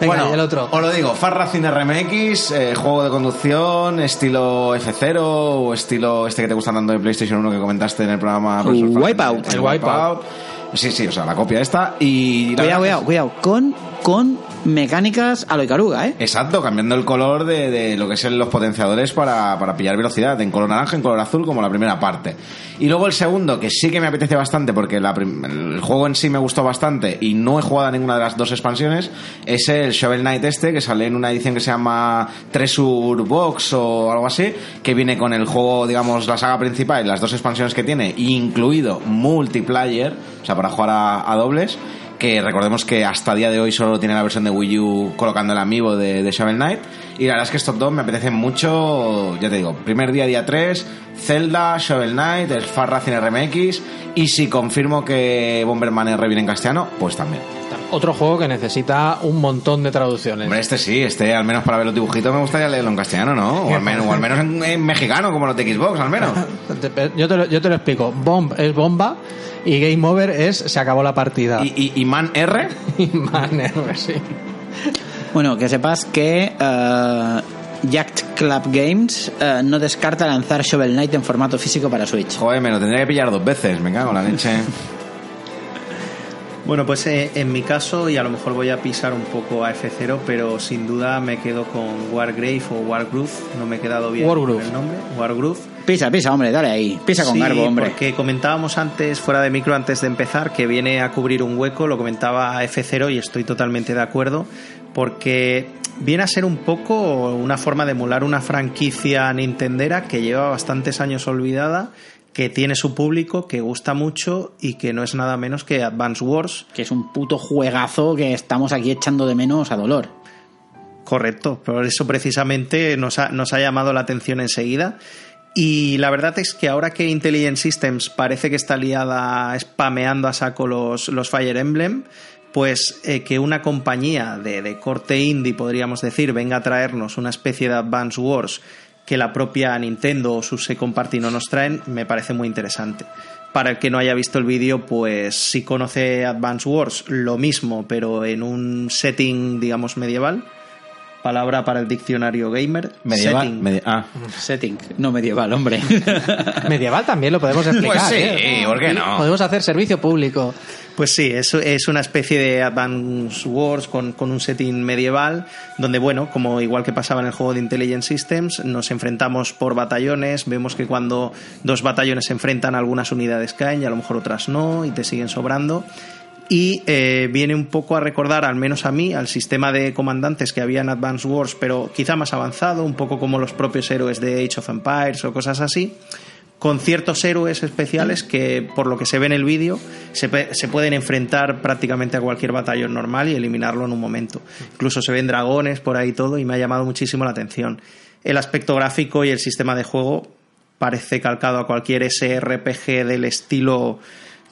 [SPEAKER 1] Venga,
[SPEAKER 3] bueno,
[SPEAKER 1] y el otro.
[SPEAKER 3] os lo digo, Far Racing RMX, eh, juego de conducción, estilo F0 o estilo este que te gusta tanto de PlayStation 1 que comentaste en el programa. Fran-
[SPEAKER 2] Wipeout.
[SPEAKER 3] El Wipeout. Sí, sí, o sea, la copia esta. Y
[SPEAKER 2] Cuidado, cuidado, cuidado. Con, con mecánicas a lo Icaruga, ¿eh?
[SPEAKER 3] Exacto, cambiando el color de, lo que son los potenciadores para, para pillar velocidad, en color naranja, en color azul, como la primera parte. Y luego el segundo, que sí que me apetece bastante, porque el juego en sí me gustó bastante y no he jugado a ninguna de las dos expansiones, es el Shovel Knight este, que sale en una edición que se llama Treasure Box o algo así, que viene con el juego, digamos, la saga principal las dos expansiones que tiene, incluido multiplayer, o sea, para jugar a dobles que recordemos que hasta día de hoy solo tiene la versión de Wii U colocando el amiibo de, de Shovel Knight. Y la verdad es que estos dos me apetecen mucho, ya te digo, primer día, día 3, Zelda, Shovel Knight, el Far Racing RMX, y si confirmo que Bomberman R viene en castellano, pues también.
[SPEAKER 1] Otro juego que necesita un montón de traducciones.
[SPEAKER 3] Hombre, este sí, este al menos para ver los dibujitos me gustaría leerlo en castellano, ¿no? O al menos, o al menos en, en mexicano, como los de Xbox, al menos.
[SPEAKER 1] Yo te, lo, yo te lo explico. Bomb es bomba y Game Over es se acabó la partida.
[SPEAKER 3] Y, y, y Man R,
[SPEAKER 1] Y man, eh, sí.
[SPEAKER 2] Bueno, que sepas que eh, Yacht Club Games eh, no descarta lanzar Shovel Knight en formato físico para Switch.
[SPEAKER 3] joder, me lo tendría que pillar dos veces, me cago en la leche.
[SPEAKER 4] Bueno, pues eh, en mi caso, y a lo mejor voy a pisar un poco a F0, pero sin duda me quedo con Wargrave o Wargroove, no me he quedado bien
[SPEAKER 1] Wargroove.
[SPEAKER 4] con el nombre, Wargroove.
[SPEAKER 2] Pisa, pisa, hombre, dale ahí. Pisa con
[SPEAKER 4] Sí,
[SPEAKER 2] garbo, hombre.
[SPEAKER 4] porque comentábamos antes, fuera de micro, antes de empezar, que viene a cubrir un hueco, lo comentaba F0 y estoy totalmente de acuerdo, porque viene a ser un poco una forma de emular una franquicia nintendera que lleva bastantes años olvidada, que tiene su público, que gusta mucho y que no es nada menos que Advance Wars.
[SPEAKER 2] Que es un puto juegazo que estamos aquí echando de menos a dolor.
[SPEAKER 4] Correcto, por eso precisamente nos ha, nos ha llamado la atención enseguida. Y la verdad es que ahora que Intelligent Systems parece que está liada spameando a saco los, los Fire Emblem, pues eh, que una compañía de, de, corte indie, podríamos decir, venga a traernos una especie de Advance Wars que la propia Nintendo o su Second Party no nos traen, me parece muy interesante. Para el que no haya visto el vídeo, pues si conoce Advance Wars, lo mismo, pero en un setting, digamos, medieval palabra para el diccionario gamer.
[SPEAKER 3] Medieval.
[SPEAKER 4] Setting.
[SPEAKER 3] medi- ah.
[SPEAKER 2] Setting, no medieval, hombre.
[SPEAKER 1] Medieval también lo podemos explicar.
[SPEAKER 3] Pues sí,
[SPEAKER 1] ¿eh?
[SPEAKER 3] ¿por qué no?
[SPEAKER 1] Podemos hacer servicio público.
[SPEAKER 4] Pues sí, es, es una especie de Advance Wars con, con un setting medieval, donde, bueno, como igual que pasaba en el juego de Intelligent Systems, nos enfrentamos por batallones, vemos que cuando dos batallones se enfrentan, algunas unidades caen y a lo mejor otras no, y te siguen sobrando. Y eh, viene un poco a recordar, al menos a mí, al sistema de comandantes que había en Advance Wars, pero quizá más avanzado, un poco como los propios héroes de Age of Empires o cosas así con ciertos héroes especiales que, por lo que se ve en el vídeo, se, se pueden enfrentar prácticamente a cualquier batallón normal y eliminarlo en un momento. Incluso se ven dragones por ahí todo y me ha llamado muchísimo la atención. El aspecto gráfico y el sistema de juego parece calcado a cualquier SRPG del estilo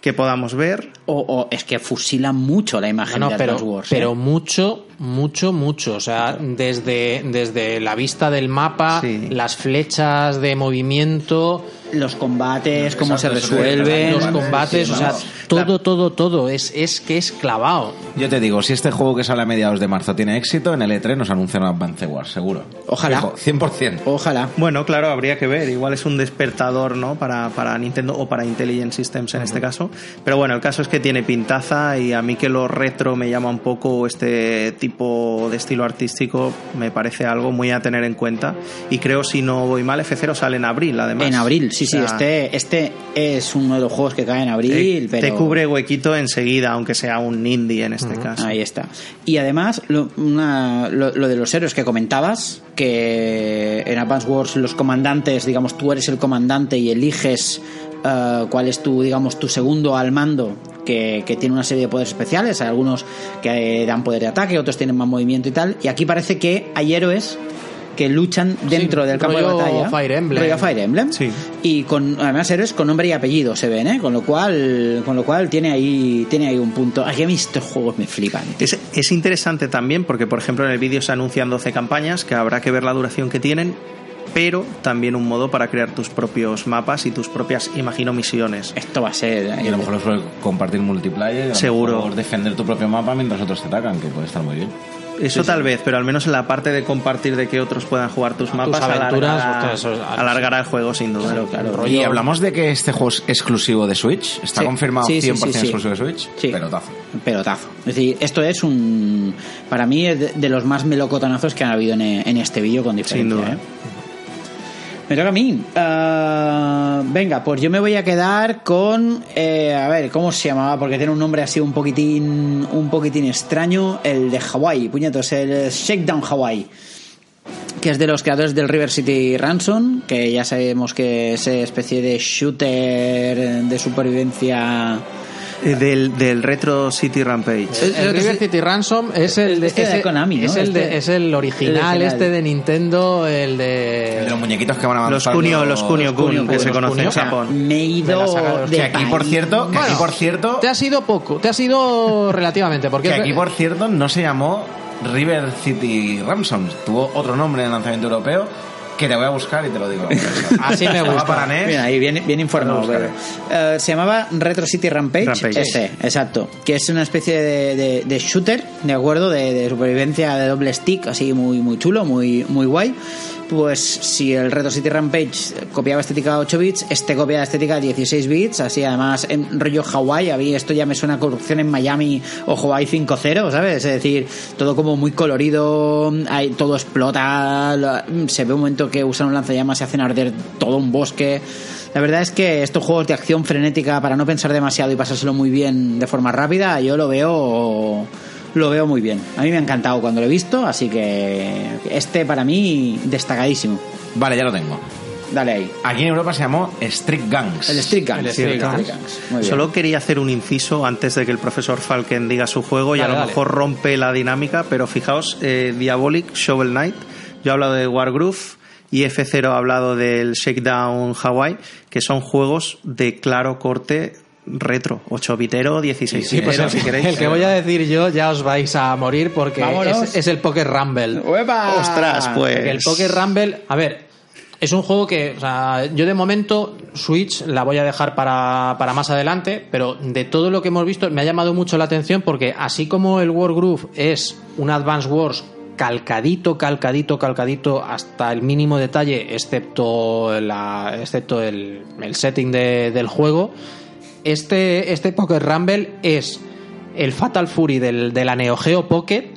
[SPEAKER 4] que podamos ver.
[SPEAKER 2] o, o es que fusilan mucho la imagen
[SPEAKER 1] No, no,
[SPEAKER 2] de
[SPEAKER 1] pero,
[SPEAKER 2] Advance Wars. ¿eh?
[SPEAKER 1] pero mucho, mucho, mucho. O sea, desde, desde la vista del mapa,
[SPEAKER 4] Sí.
[SPEAKER 1] las flechas de movimiento,
[SPEAKER 2] los combates, cómo se resuelven,
[SPEAKER 1] los combates,
[SPEAKER 3] sí,
[SPEAKER 1] o sea, todo, todo, todo. Es, es que es clavado.
[SPEAKER 3] Yo te digo, si este juego que sale a mediados de marzo tiene éxito, en el E3 nos anuncian un Advance Wars, seguro.
[SPEAKER 2] Ojalá.
[SPEAKER 3] Fijo, 100%.
[SPEAKER 2] Ojalá.
[SPEAKER 4] Bueno, claro, habría que ver. Igual es un despertador, ¿no? Para, para Nintendo o para Intelligent Systems en este caso. Pero bueno, el caso es que tiene pintaza y a mí que lo retro me llama un poco este tipo de estilo artístico me parece algo muy a tener en cuenta. Y creo, si no voy mal, F0 sale en abril, además.
[SPEAKER 2] En abril, sí,
[SPEAKER 4] O sea,
[SPEAKER 2] sí, este, este es uno de los juegos que cae en abril,
[SPEAKER 4] te,
[SPEAKER 2] pero...
[SPEAKER 4] te cubre huequito enseguida, aunque sea un indie en este caso.
[SPEAKER 2] Ahí está. Y además, lo, una- lo- lo de los héroes que comentabas, que en Advance Wars los comandantes, digamos, tú eres el comandante y eliges eh, cuál es tu, digamos, tu segundo al mando, que, que tiene una serie de poderes especiales. Hay algunos que dan poder de ataque, otros tienen más movimiento y tal. Y aquí parece que hay héroes que luchan dentro
[SPEAKER 1] Sí,
[SPEAKER 2] del campo de batalla.
[SPEAKER 1] Fire Emblem.
[SPEAKER 2] Rollo Fire Emblem.
[SPEAKER 4] Sí.
[SPEAKER 2] Y con además héroes con nombre y apellido se ven, ¿eh? Con lo cual, con lo cual tiene ahí, tiene ahí un punto. Aquí a mí estos juegos me flipan.
[SPEAKER 4] Es, es interesante también porque, por ejemplo, en el vídeo se anuncian 12 campañas que habrá que ver la duración que tienen, pero también un modo para crear tus propios mapas y tus propias, imagino, misiones.
[SPEAKER 2] Esto va a ser.
[SPEAKER 3] Y a lo mejor es por compartir multiplayer,
[SPEAKER 4] Seguro.
[SPEAKER 3] mejor defender tu propio mapa mientras otros te atacan, que puede estar muy bien.
[SPEAKER 4] Eso tal vez, pero al menos en la parte de compartir de que otros puedan jugar tus mapas,
[SPEAKER 1] aventuras,
[SPEAKER 4] alargará,
[SPEAKER 1] eso
[SPEAKER 4] el juego sin duda.
[SPEAKER 3] Y hablamos de que este juego es exclusivo de Switch. ¿Está
[SPEAKER 2] Sí.
[SPEAKER 3] confirmado
[SPEAKER 2] Sí, sí,
[SPEAKER 3] 100%
[SPEAKER 2] sí, sí.
[SPEAKER 3] exclusivo de Switch?
[SPEAKER 2] Sí.
[SPEAKER 3] Pelotazo.
[SPEAKER 2] pelotazo. Es decir, esto es un. Para mí es de, de los más melocotonazos que han habido en, en este vídeo con diferencia.
[SPEAKER 4] Sin duda.
[SPEAKER 2] ¿eh? Me toca a mí. Ah, venga, pues yo me voy a quedar con. eh, a ver, ¿cómo se llamaba? Porque tiene un nombre así un poquitín. Un poquitín extraño. El de Hawaii, puñetos, el Shakedown Hawaii. Que es de los creadores del River City Ransom. Que ya sabemos que es especie de shooter de supervivencia.
[SPEAKER 4] Eh, Del, del Retro City Rampage.
[SPEAKER 1] El, el River City Ransom es el de,
[SPEAKER 2] Este de
[SPEAKER 1] ese-
[SPEAKER 2] Konami, ¿no?
[SPEAKER 1] es el, de-
[SPEAKER 2] Este-
[SPEAKER 1] es el original,
[SPEAKER 2] el
[SPEAKER 1] este de Nintendo, el de
[SPEAKER 3] El de los muñequitos que van
[SPEAKER 4] Los
[SPEAKER 3] avanzando.
[SPEAKER 4] Kunio, los Kunio Kun, que
[SPEAKER 1] Kun,
[SPEAKER 4] se
[SPEAKER 1] los
[SPEAKER 4] conocen en Japón.
[SPEAKER 2] me he
[SPEAKER 1] De de
[SPEAKER 2] ido
[SPEAKER 1] los-
[SPEAKER 2] de
[SPEAKER 3] Que aquí, por cierto, que aquí, por cierto,
[SPEAKER 1] Te ha sido poco, te ha sido relativamente, porque
[SPEAKER 3] que
[SPEAKER 1] es-
[SPEAKER 3] aquí, por cierto, no se llamó River City Ransom. Tuvo otro nombre en el lanzamiento europeo que te voy a buscar y te lo digo.
[SPEAKER 1] Así me gusta.
[SPEAKER 3] para NES.
[SPEAKER 2] Mira, ahí bien, bien informado. Eh, se llamaba Retro City Rampage.
[SPEAKER 4] Rampage.
[SPEAKER 2] Ese, exacto. Que es una especie de, de- de shooter, ¿de acuerdo? De, de supervivencia de doble stick, así muy, muy chulo, muy, muy guay. Pues si el Retro City Rampage copiaba estética 8 bits, este copia estética 16 bits, así además en rollo Hawaii, a mí esto ya me suena corrupción en Miami o Hawaii 5.0, ¿sabes? Es decir, todo como muy colorido, hay, todo explota, lo- se ve un momento que usan un lanzallamas y hacen arder todo un bosque. La verdad es que estos juegos de acción frenética para no pensar demasiado y pasárselo muy bien de forma rápida, yo lo veo lo veo muy bien. A mí me ha encantado cuando lo he visto, así que este para mí destacadísimo.
[SPEAKER 3] Vale, ya lo tengo.
[SPEAKER 2] Dale ahí.
[SPEAKER 3] Aquí en Europa se llamó Street Gangs.
[SPEAKER 2] El Street Gangs.
[SPEAKER 1] El Street Gangs.
[SPEAKER 2] Muy bien.
[SPEAKER 4] Solo quería hacer un inciso antes de que el profesor Falken diga su juego y
[SPEAKER 1] Dale,
[SPEAKER 4] a lo
[SPEAKER 1] dale.
[SPEAKER 4] mejor rompe la dinámica, pero fijaos, eh, Diabolic Shovel Knight, yo he hablado de Wargroove y F0 ha hablado del Shakedown Hawaii, que son juegos de claro corte retro, 8 bitero, 16
[SPEAKER 1] Sí, pues el,
[SPEAKER 4] si queréis.
[SPEAKER 1] el que voy a decir yo ya os vais a morir porque es, es el Poker Rumble.
[SPEAKER 2] ¡Uepa!
[SPEAKER 4] Ostras, pues.
[SPEAKER 1] El Poker Rumble, a ver, es un juego que, o sea, yo de momento Switch la voy a dejar para, para más adelante, pero de todo lo que hemos visto me ha llamado mucho la atención porque así como el Wargroove es un Advance Wars calcadito, calcadito, calcadito hasta el mínimo detalle, excepto, la, excepto el, el setting de- del juego, este, este Poker Rumble es el Fatal Fury del, de la Neo Geo Pocket,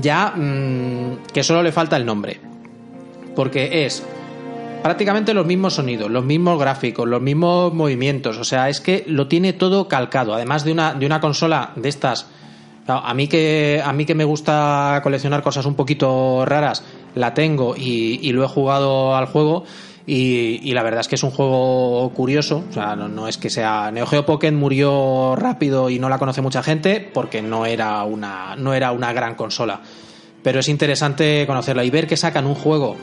[SPEAKER 1] ya mm, que solo le falta el nombre. Porque es prácticamente los mismos sonidos, los mismos gráficos, los mismos movimientos. O sea, es que lo tiene todo calcado. Además de una, de una consola de estas. A mí, que, a mí que me gusta coleccionar cosas un poquito raras, la tengo y lo he jugado al juego. Y, y la verdad es que es un juego curioso. O sea, no, es que sea. Neo Geo Pocket murió rápido y no la conoce mucha gente porque no era una, no era una gran consola. Pero es interesante conocerla y ver que sacan un juego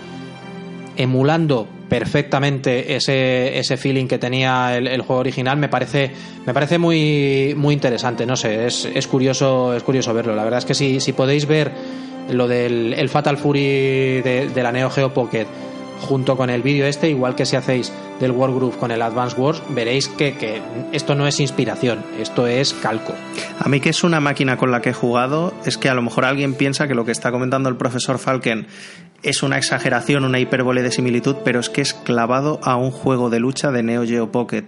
[SPEAKER 1] emulando perfectamente ese, ese feeling que tenía el, juego original me parece me parece muy muy interesante no sé es, es curioso es curioso verlo la verdad es que si, si podéis ver lo del el Fatal Fury de, de la Neo Geo Pocket junto con el vídeo este igual que si hacéis del Wargroove con el Advance Wars veréis que, que esto no es inspiración esto es calco
[SPEAKER 4] A mí que es una máquina con la que he jugado, es que a lo mejor alguien piensa que lo que está comentando el profesor Falken es una exageración, una hipérbole de similitud, pero es que es clavado a un juego de lucha de Neo Geo Pocket.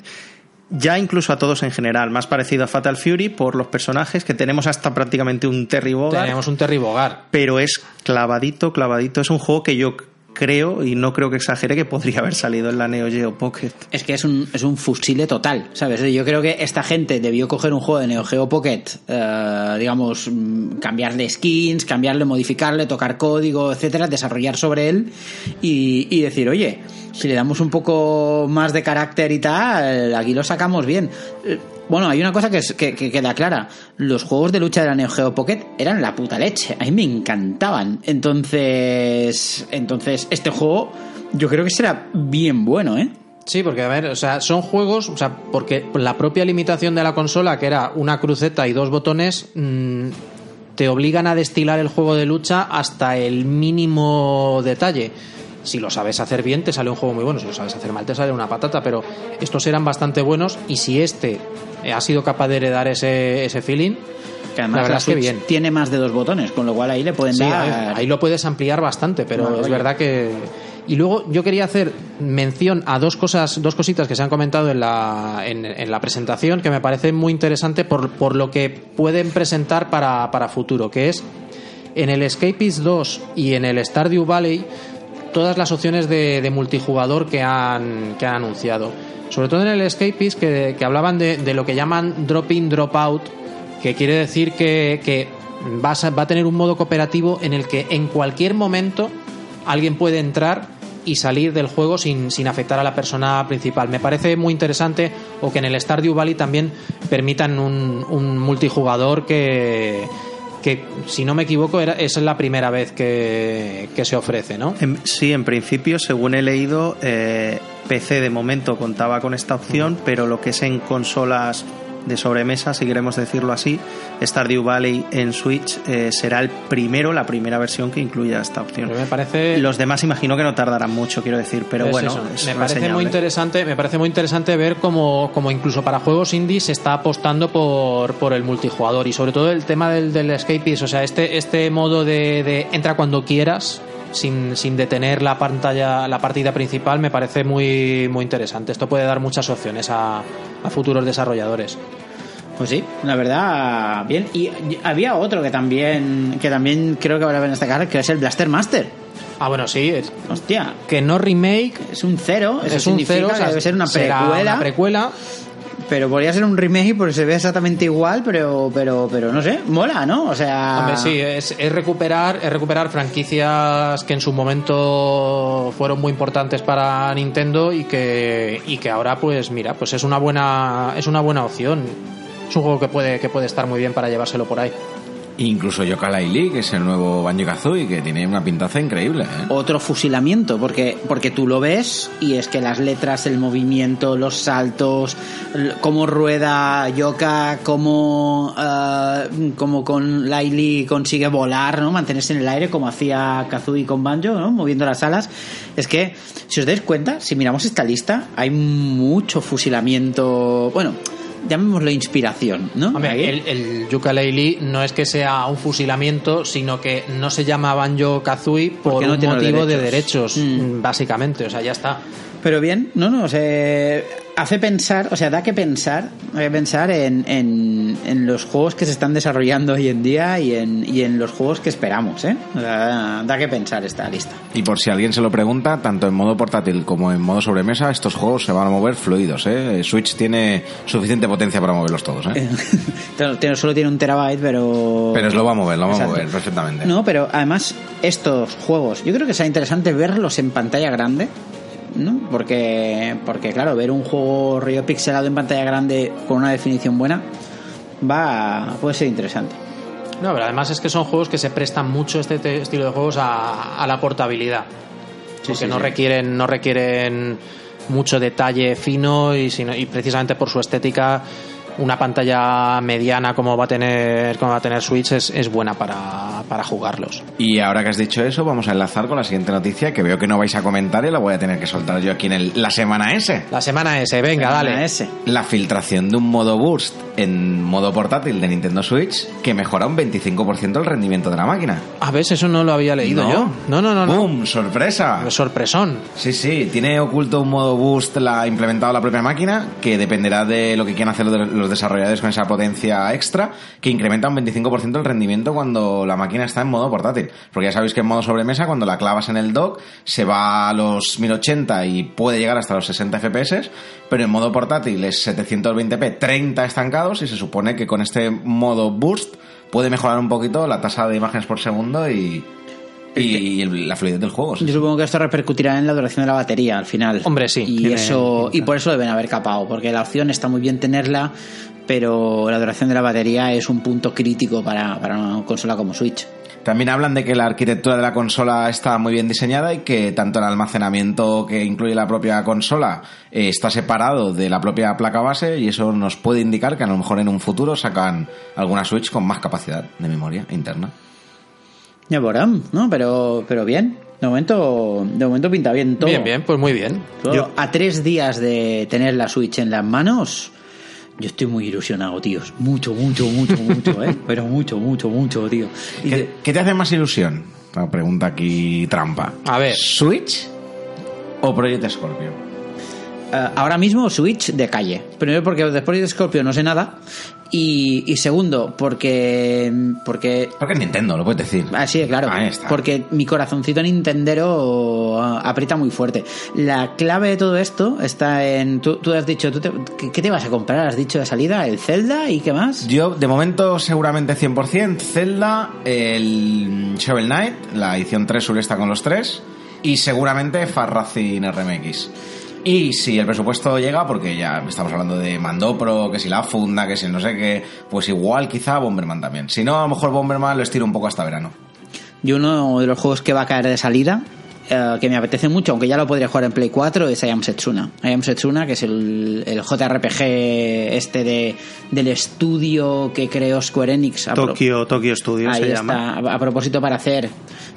[SPEAKER 4] Ya incluso a todos en general, más parecido a Fatal Fury por los personajes, que tenemos hasta prácticamente un Terry Bogard,
[SPEAKER 1] tenemos un Terry Bogard
[SPEAKER 4] pero es clavadito, clavadito. Es un juego que yo creo, y no creo que exagere, que podría haber salido en la Neo Geo Pocket.
[SPEAKER 2] Es que es un, es un fusile total, ¿sabes? Yo creo que esta gente debió coger un juego de Neo Geo Pocket, eh, digamos, mm, cambiarle skins, cambiarle, modificarle, tocar código, etcétera, desarrollar sobre él y, y decir, oye, si le damos un poco más de carácter y tal, aquí lo sacamos bien. Bueno, hay una cosa que, es- que, que queda clara. Los juegos de lucha de la Neo Geo Pocket eran la puta leche. A mí me encantaban. Entonces, entonces este juego yo creo que será bien bueno, ¿eh?
[SPEAKER 1] Sí, porque a ver, o sea, son juegos, o sea, porque la propia limitación de la consola, que era una cruceta y dos botones, mm, te obligan a destilar el juego de lucha hasta el mínimo detalle. Si lo sabes hacer bien, te sale un juego muy bueno. Si lo sabes hacer mal, te sale una patata. Pero estos eran bastante buenos. Y si este ha sido capaz de heredar ese, ese feeling,
[SPEAKER 2] Que además
[SPEAKER 1] la verdad
[SPEAKER 2] la
[SPEAKER 1] es que bien.
[SPEAKER 2] tiene más de dos botones, con lo cual ahí le pueden
[SPEAKER 1] Sí,
[SPEAKER 2] dar.
[SPEAKER 1] ahí, lo puedes ampliar bastante, pero es verdad que. Y luego yo quería hacer mención a dos cosas, dos cositas que se han comentado en la, en, en la presentación que me parece muy interesante por, por lo que pueden presentar para, para futuro, que es en el Escapist 2 y en el Stardew Valley todas las opciones de, de multijugador que han, que han anunciado. Sobre todo en el Escapist que, que hablaban de, de lo que llaman drop in, drop out, que quiere decir que, que vas a- va a tener un modo cooperativo en el que en cualquier momento alguien puede entrar y salir del juego sin, afectar a la persona principal. Me parece muy interesante o que en el Stardew Valley también permitan un multijugador que, que, si no me equivoco, era, es la primera vez que, que se ofrece, ¿no?
[SPEAKER 4] En- sí, en principio, según he leído, eh, PC de momento contaba con esta opción, pero lo que es en consolas de sobremesa, si queremos decirlo así, Stardew Valley en Switch eh, será el primero, la primera versión que incluya esta opción.
[SPEAKER 1] Pero me parece
[SPEAKER 4] Los demás imagino que no tardarán mucho, quiero decir, pero
[SPEAKER 1] Es
[SPEAKER 4] bueno, es
[SPEAKER 1] me parece muy interesante me parece muy interesante ver cómo, cómo incluso para juegos indie se está apostando por, por el multijugador y sobre todo el tema del, del escapist o sea este este modo de, de entra cuando quieras sin, sin detener la pantalla la partida principal me parece muy muy interesante. Esto puede dar muchas opciones a, a futuros desarrolladores.
[SPEAKER 2] Pues sí, la verdad, bien. Y, había otro que también, que también creo que vale pena destacar, que es el Blaster Master.
[SPEAKER 1] ah bueno sí es-
[SPEAKER 2] Hostia,
[SPEAKER 1] que no remake
[SPEAKER 2] es un cero, eso
[SPEAKER 1] es un
[SPEAKER 2] significa
[SPEAKER 1] cero o
[SPEAKER 2] que
[SPEAKER 1] sea,
[SPEAKER 2] debe ser una
[SPEAKER 1] será
[SPEAKER 2] precuela,
[SPEAKER 1] una precuela
[SPEAKER 2] pero podría ser un remake porque se ve exactamente igual, pero, pero, pero no sé, mola, ¿no? O sea,
[SPEAKER 1] Hombre, sí, es, es recuperar, es recuperar franquicias que en su momento fueron muy importantes para Nintendo y que, y que ahora, pues mira, pues es una buena, es una buena opción. Es un juego que puede, que puede estar muy bien para llevárselo por ahí.
[SPEAKER 3] Incluso Yooka-Laylee, que es el nuevo Banjo-Kazooie, que tiene una pintaza increíble. ¿eh?
[SPEAKER 2] Otro fusilamiento, porque, porque tú lo ves y es que las letras, el movimiento, los saltos, cómo rueda Yoka, cómo, eh, cómo con Laylee consigue volar, ¿no? Mantenerse en el aire como hacía Kazooie con Banjo, ¿no? Moviendo las alas. Es que, si os dais cuenta, si miramos esta lista, hay mucho fusilamiento, bueno, llamémoslo inspiración, ¿no?
[SPEAKER 1] Hombre, el, el Yooka-Laylee no es que sea un fusilamiento, sino que no se llama Banjo Kazooie por
[SPEAKER 2] Porque no
[SPEAKER 1] un
[SPEAKER 2] tiene
[SPEAKER 1] motivo de
[SPEAKER 2] derechos.
[SPEAKER 1] derechos,
[SPEAKER 2] Mm.
[SPEAKER 1] básicamente. O sea, ya está.
[SPEAKER 2] Pero bien, no, no, o sea, hace pensar, o sea, da que pensar, da que pensar en, en, en los juegos que se están desarrollando hoy en día y en, y en los juegos que esperamos, ¿eh? Sea, da que pensar esta lista.
[SPEAKER 3] Y por si alguien se lo pregunta, tanto en modo portátil como en modo sobremesa, estos juegos se van a mover fluidos. ¿eh? Switch tiene suficiente potencia para moverlos todos. ¿eh?
[SPEAKER 2] Solo tiene un terabyte, pero...
[SPEAKER 3] Pero lo va a mover, lo va a mover perfectamente.
[SPEAKER 2] No, pero además estos juegos, yo creo que será interesante verlos en pantalla grande, ¿no? Porque, porque claro, ver un juego rollo pixelado en pantalla grande con una definición buena va puede ser interesante.
[SPEAKER 1] No, pero además es que son juegos que se prestan mucho este te- estilo de juegos a, a la portabilidad. porque
[SPEAKER 2] sí,
[SPEAKER 1] no
[SPEAKER 2] sí.
[SPEAKER 1] requieren no requieren mucho detalle fino y, sino- y precisamente por su estética una pantalla mediana como va a tener como va a tener Switch es, es buena para, para jugarlos.
[SPEAKER 3] Y ahora que has dicho eso, vamos a enlazar con la siguiente noticia que veo que no vais a comentar y la voy a tener que soltar yo aquí en el- la semana S.
[SPEAKER 1] La semana S, venga,
[SPEAKER 2] Semana
[SPEAKER 1] dale.
[SPEAKER 2] S.
[SPEAKER 3] La filtración de un modo burst en modo portátil de Nintendo Switch que mejora un 25% el rendimiento de la máquina.
[SPEAKER 1] A ver, eso no lo había leído yo. No, no, no, no.
[SPEAKER 3] ¡Bum! ¡Sorpresa!
[SPEAKER 1] Sorpresón.
[SPEAKER 3] Sí, sí, tiene oculto un modo boost la implementado la propia máquina que dependerá de lo que quieran hacer los desarrolladores con esa potencia extra que incrementa un 25% el rendimiento cuando la máquina está en modo portátil. Porque ya sabéis que en modo sobremesa cuando la clavas en el dock se va a los 1080 y puede llegar hasta los 60 FPS, pero en modo portátil es 720p 30 estancados y se supone que con este modo boost puede mejorar un poquito la tasa de imágenes por segundo y, y el- la fluidez del juego. sí,
[SPEAKER 2] Yo supongo que esto repercutirá en la duración de la batería al final.
[SPEAKER 1] Hombre, sí,
[SPEAKER 2] Y
[SPEAKER 1] tiene
[SPEAKER 2] eso y por eso deben haber capado, porque la opción está muy bien tenerla, pero la duración de la batería es un punto crítico para, para una consola como Switch.
[SPEAKER 3] También hablan de que la arquitectura de la consola está muy bien diseñada y que tanto el almacenamiento que incluye la propia consola eh, está separado de la propia placa base y eso nos puede indicar que a lo mejor en un futuro sacan alguna Switch con más capacidad de memoria interna.
[SPEAKER 2] Ya verán, ¿no? Pero, pero bien. De momento, de momento pinta bien todo.
[SPEAKER 1] Bien, bien, pues muy bien.
[SPEAKER 2] Todo.
[SPEAKER 4] Yo-
[SPEAKER 2] A tres días de tener la Switch en las manos, yo estoy muy ilusionado, tíos. Mucho, mucho, mucho, mucho, ¿eh? Pero mucho, mucho, mucho, tío. Y
[SPEAKER 3] ¿Qué,
[SPEAKER 2] de-
[SPEAKER 3] qué te hace más ilusión? Una pregunta aquí trampa.
[SPEAKER 1] A ver.
[SPEAKER 3] ¿Switch o Project Scorpio?
[SPEAKER 2] Eh, ahora mismo Switch de calle. Primero porque después de Scorpio no sé nada. Y, y segundo, porque. Porque.
[SPEAKER 3] Porque es Nintendo, lo puedes decir.
[SPEAKER 2] Ah, sí, claro.
[SPEAKER 3] Ahí está.
[SPEAKER 2] Porque mi corazoncito nintendero ah, aprieta muy fuerte. La clave de todo esto está en. Tú, tú has dicho, tú te- ¿qué, te vas a comprar? Has dicho de salida, el Zelda y qué más.
[SPEAKER 3] Yo, de momento, seguramente 100%. Zelda, el Shovel Knight, la edición 3 solo está con los tres. Y seguramente Far Racing RMX. Y si el presupuesto llega, porque ya estamos hablando de Mandopro, que si la funda, que si no sé qué, pues igual quizá Bomberman también. Si no, a lo mejor Bomberman lo estiro un poco hasta verano.
[SPEAKER 2] Yo uno de los juegos que va a caer de salida, eh, que me apetece mucho, aunque ya lo podría jugar en Play 4, es I Am Setsuna. I Am Setsuna, que es el, el JRPG este de, del estudio que creó Square Enix.
[SPEAKER 4] Tokyo, Tokyo Studio
[SPEAKER 2] Ahí
[SPEAKER 4] se
[SPEAKER 2] está,
[SPEAKER 4] llama.
[SPEAKER 2] a a propósito para hacer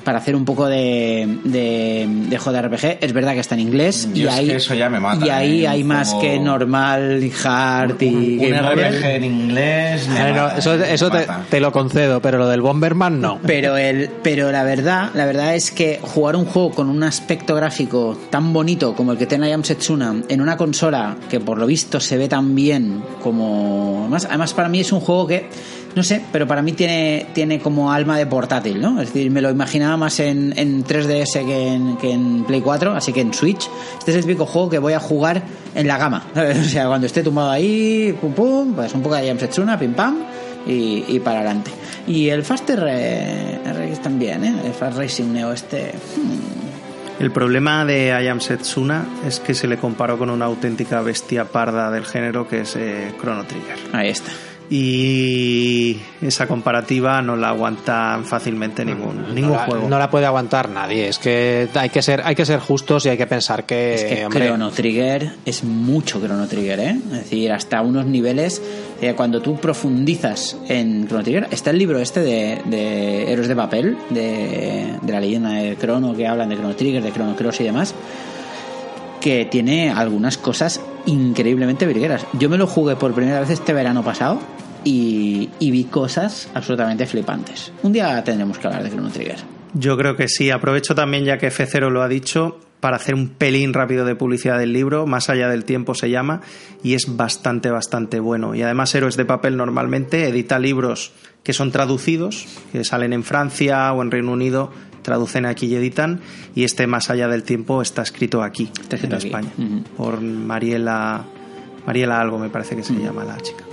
[SPEAKER 2] para hacer un poco de, de, de JRPG. Es verdad que está en inglés
[SPEAKER 3] Yo
[SPEAKER 2] y
[SPEAKER 3] es
[SPEAKER 2] ahí,
[SPEAKER 3] que eso ya me mata,
[SPEAKER 2] y ahí
[SPEAKER 3] ¿eh?
[SPEAKER 2] hay
[SPEAKER 3] Un
[SPEAKER 2] más que normal, y hard y
[SPEAKER 3] Un
[SPEAKER 2] Game Over.
[SPEAKER 3] RPG en inglés. me
[SPEAKER 1] Eh, no,
[SPEAKER 3] mata,
[SPEAKER 1] eso
[SPEAKER 3] me
[SPEAKER 1] eso te,
[SPEAKER 3] mata.
[SPEAKER 1] te lo concedo, pero lo del Bomberman no.
[SPEAKER 2] Pero el, pero la verdad, la verdad es que jugar un juego con un aspecto gráfico tan bonito como el que tiene I Am Setsuna en una consola que por lo visto se ve tan bien como además, además para mí es un juego que no sé, pero para mí tiene, tiene como alma de portátil, ¿no? Es decir, me lo imaginaba más en, en 3DS que en, que en Play 4, así que en Switch. Este es el típico juego que voy a jugar en la gama. O sea, cuando esté tumbado ahí, pum pum, pues un poco de I Am Setsuna, pim pam, y, y para adelante. Y el Faster eh, también, ¿eh? El Fast Racing Neo este. hmm,
[SPEAKER 4] El problema de I Am Setsuna es que se le comparó con una auténtica bestia parda del género que es eh, Chrono Trigger.
[SPEAKER 2] ahí está.
[SPEAKER 4] Y esa comparativa no la aguanta fácilmente ningún, ningún
[SPEAKER 1] no la,
[SPEAKER 4] juego.
[SPEAKER 1] No la puede aguantar nadie. Es que hay que ser, hay que ser justos y hay que pensar que,
[SPEAKER 2] Es que
[SPEAKER 1] hombre,
[SPEAKER 2] Chrono Trigger es mucho Chrono Trigger, ¿eh? Es decir, hasta unos niveles. eh, cuando tú profundizas en Chrono Trigger, está el libro este de, de Héroes de Papel, de, de la leyenda de Chrono, que hablan de Chrono Trigger, de Chrono Cross y demás, que tiene algunas cosas increíblemente virgueras. Yo me lo jugué por primera vez este verano pasado y, vi cosas absolutamente flipantes. Un día tendremos que hablar de Chrono Trigger.
[SPEAKER 4] Yo creo que sí. Aprovecho también, ya que F0 lo ha dicho, para hacer un pelín rápido de publicidad del libro, Más allá del tiempo se llama, y es bastante, bastante bueno. Y además Héroes de Papel normalmente edita libros que son traducidos, que salen en Francia o en Reino Unido, traducen aquí y editan, y este Más allá del tiempo está escrito aquí,
[SPEAKER 2] Está escrito
[SPEAKER 4] en
[SPEAKER 2] aquí.
[SPEAKER 4] España, por Mariela, Mariela algo me parece que se llama la chica.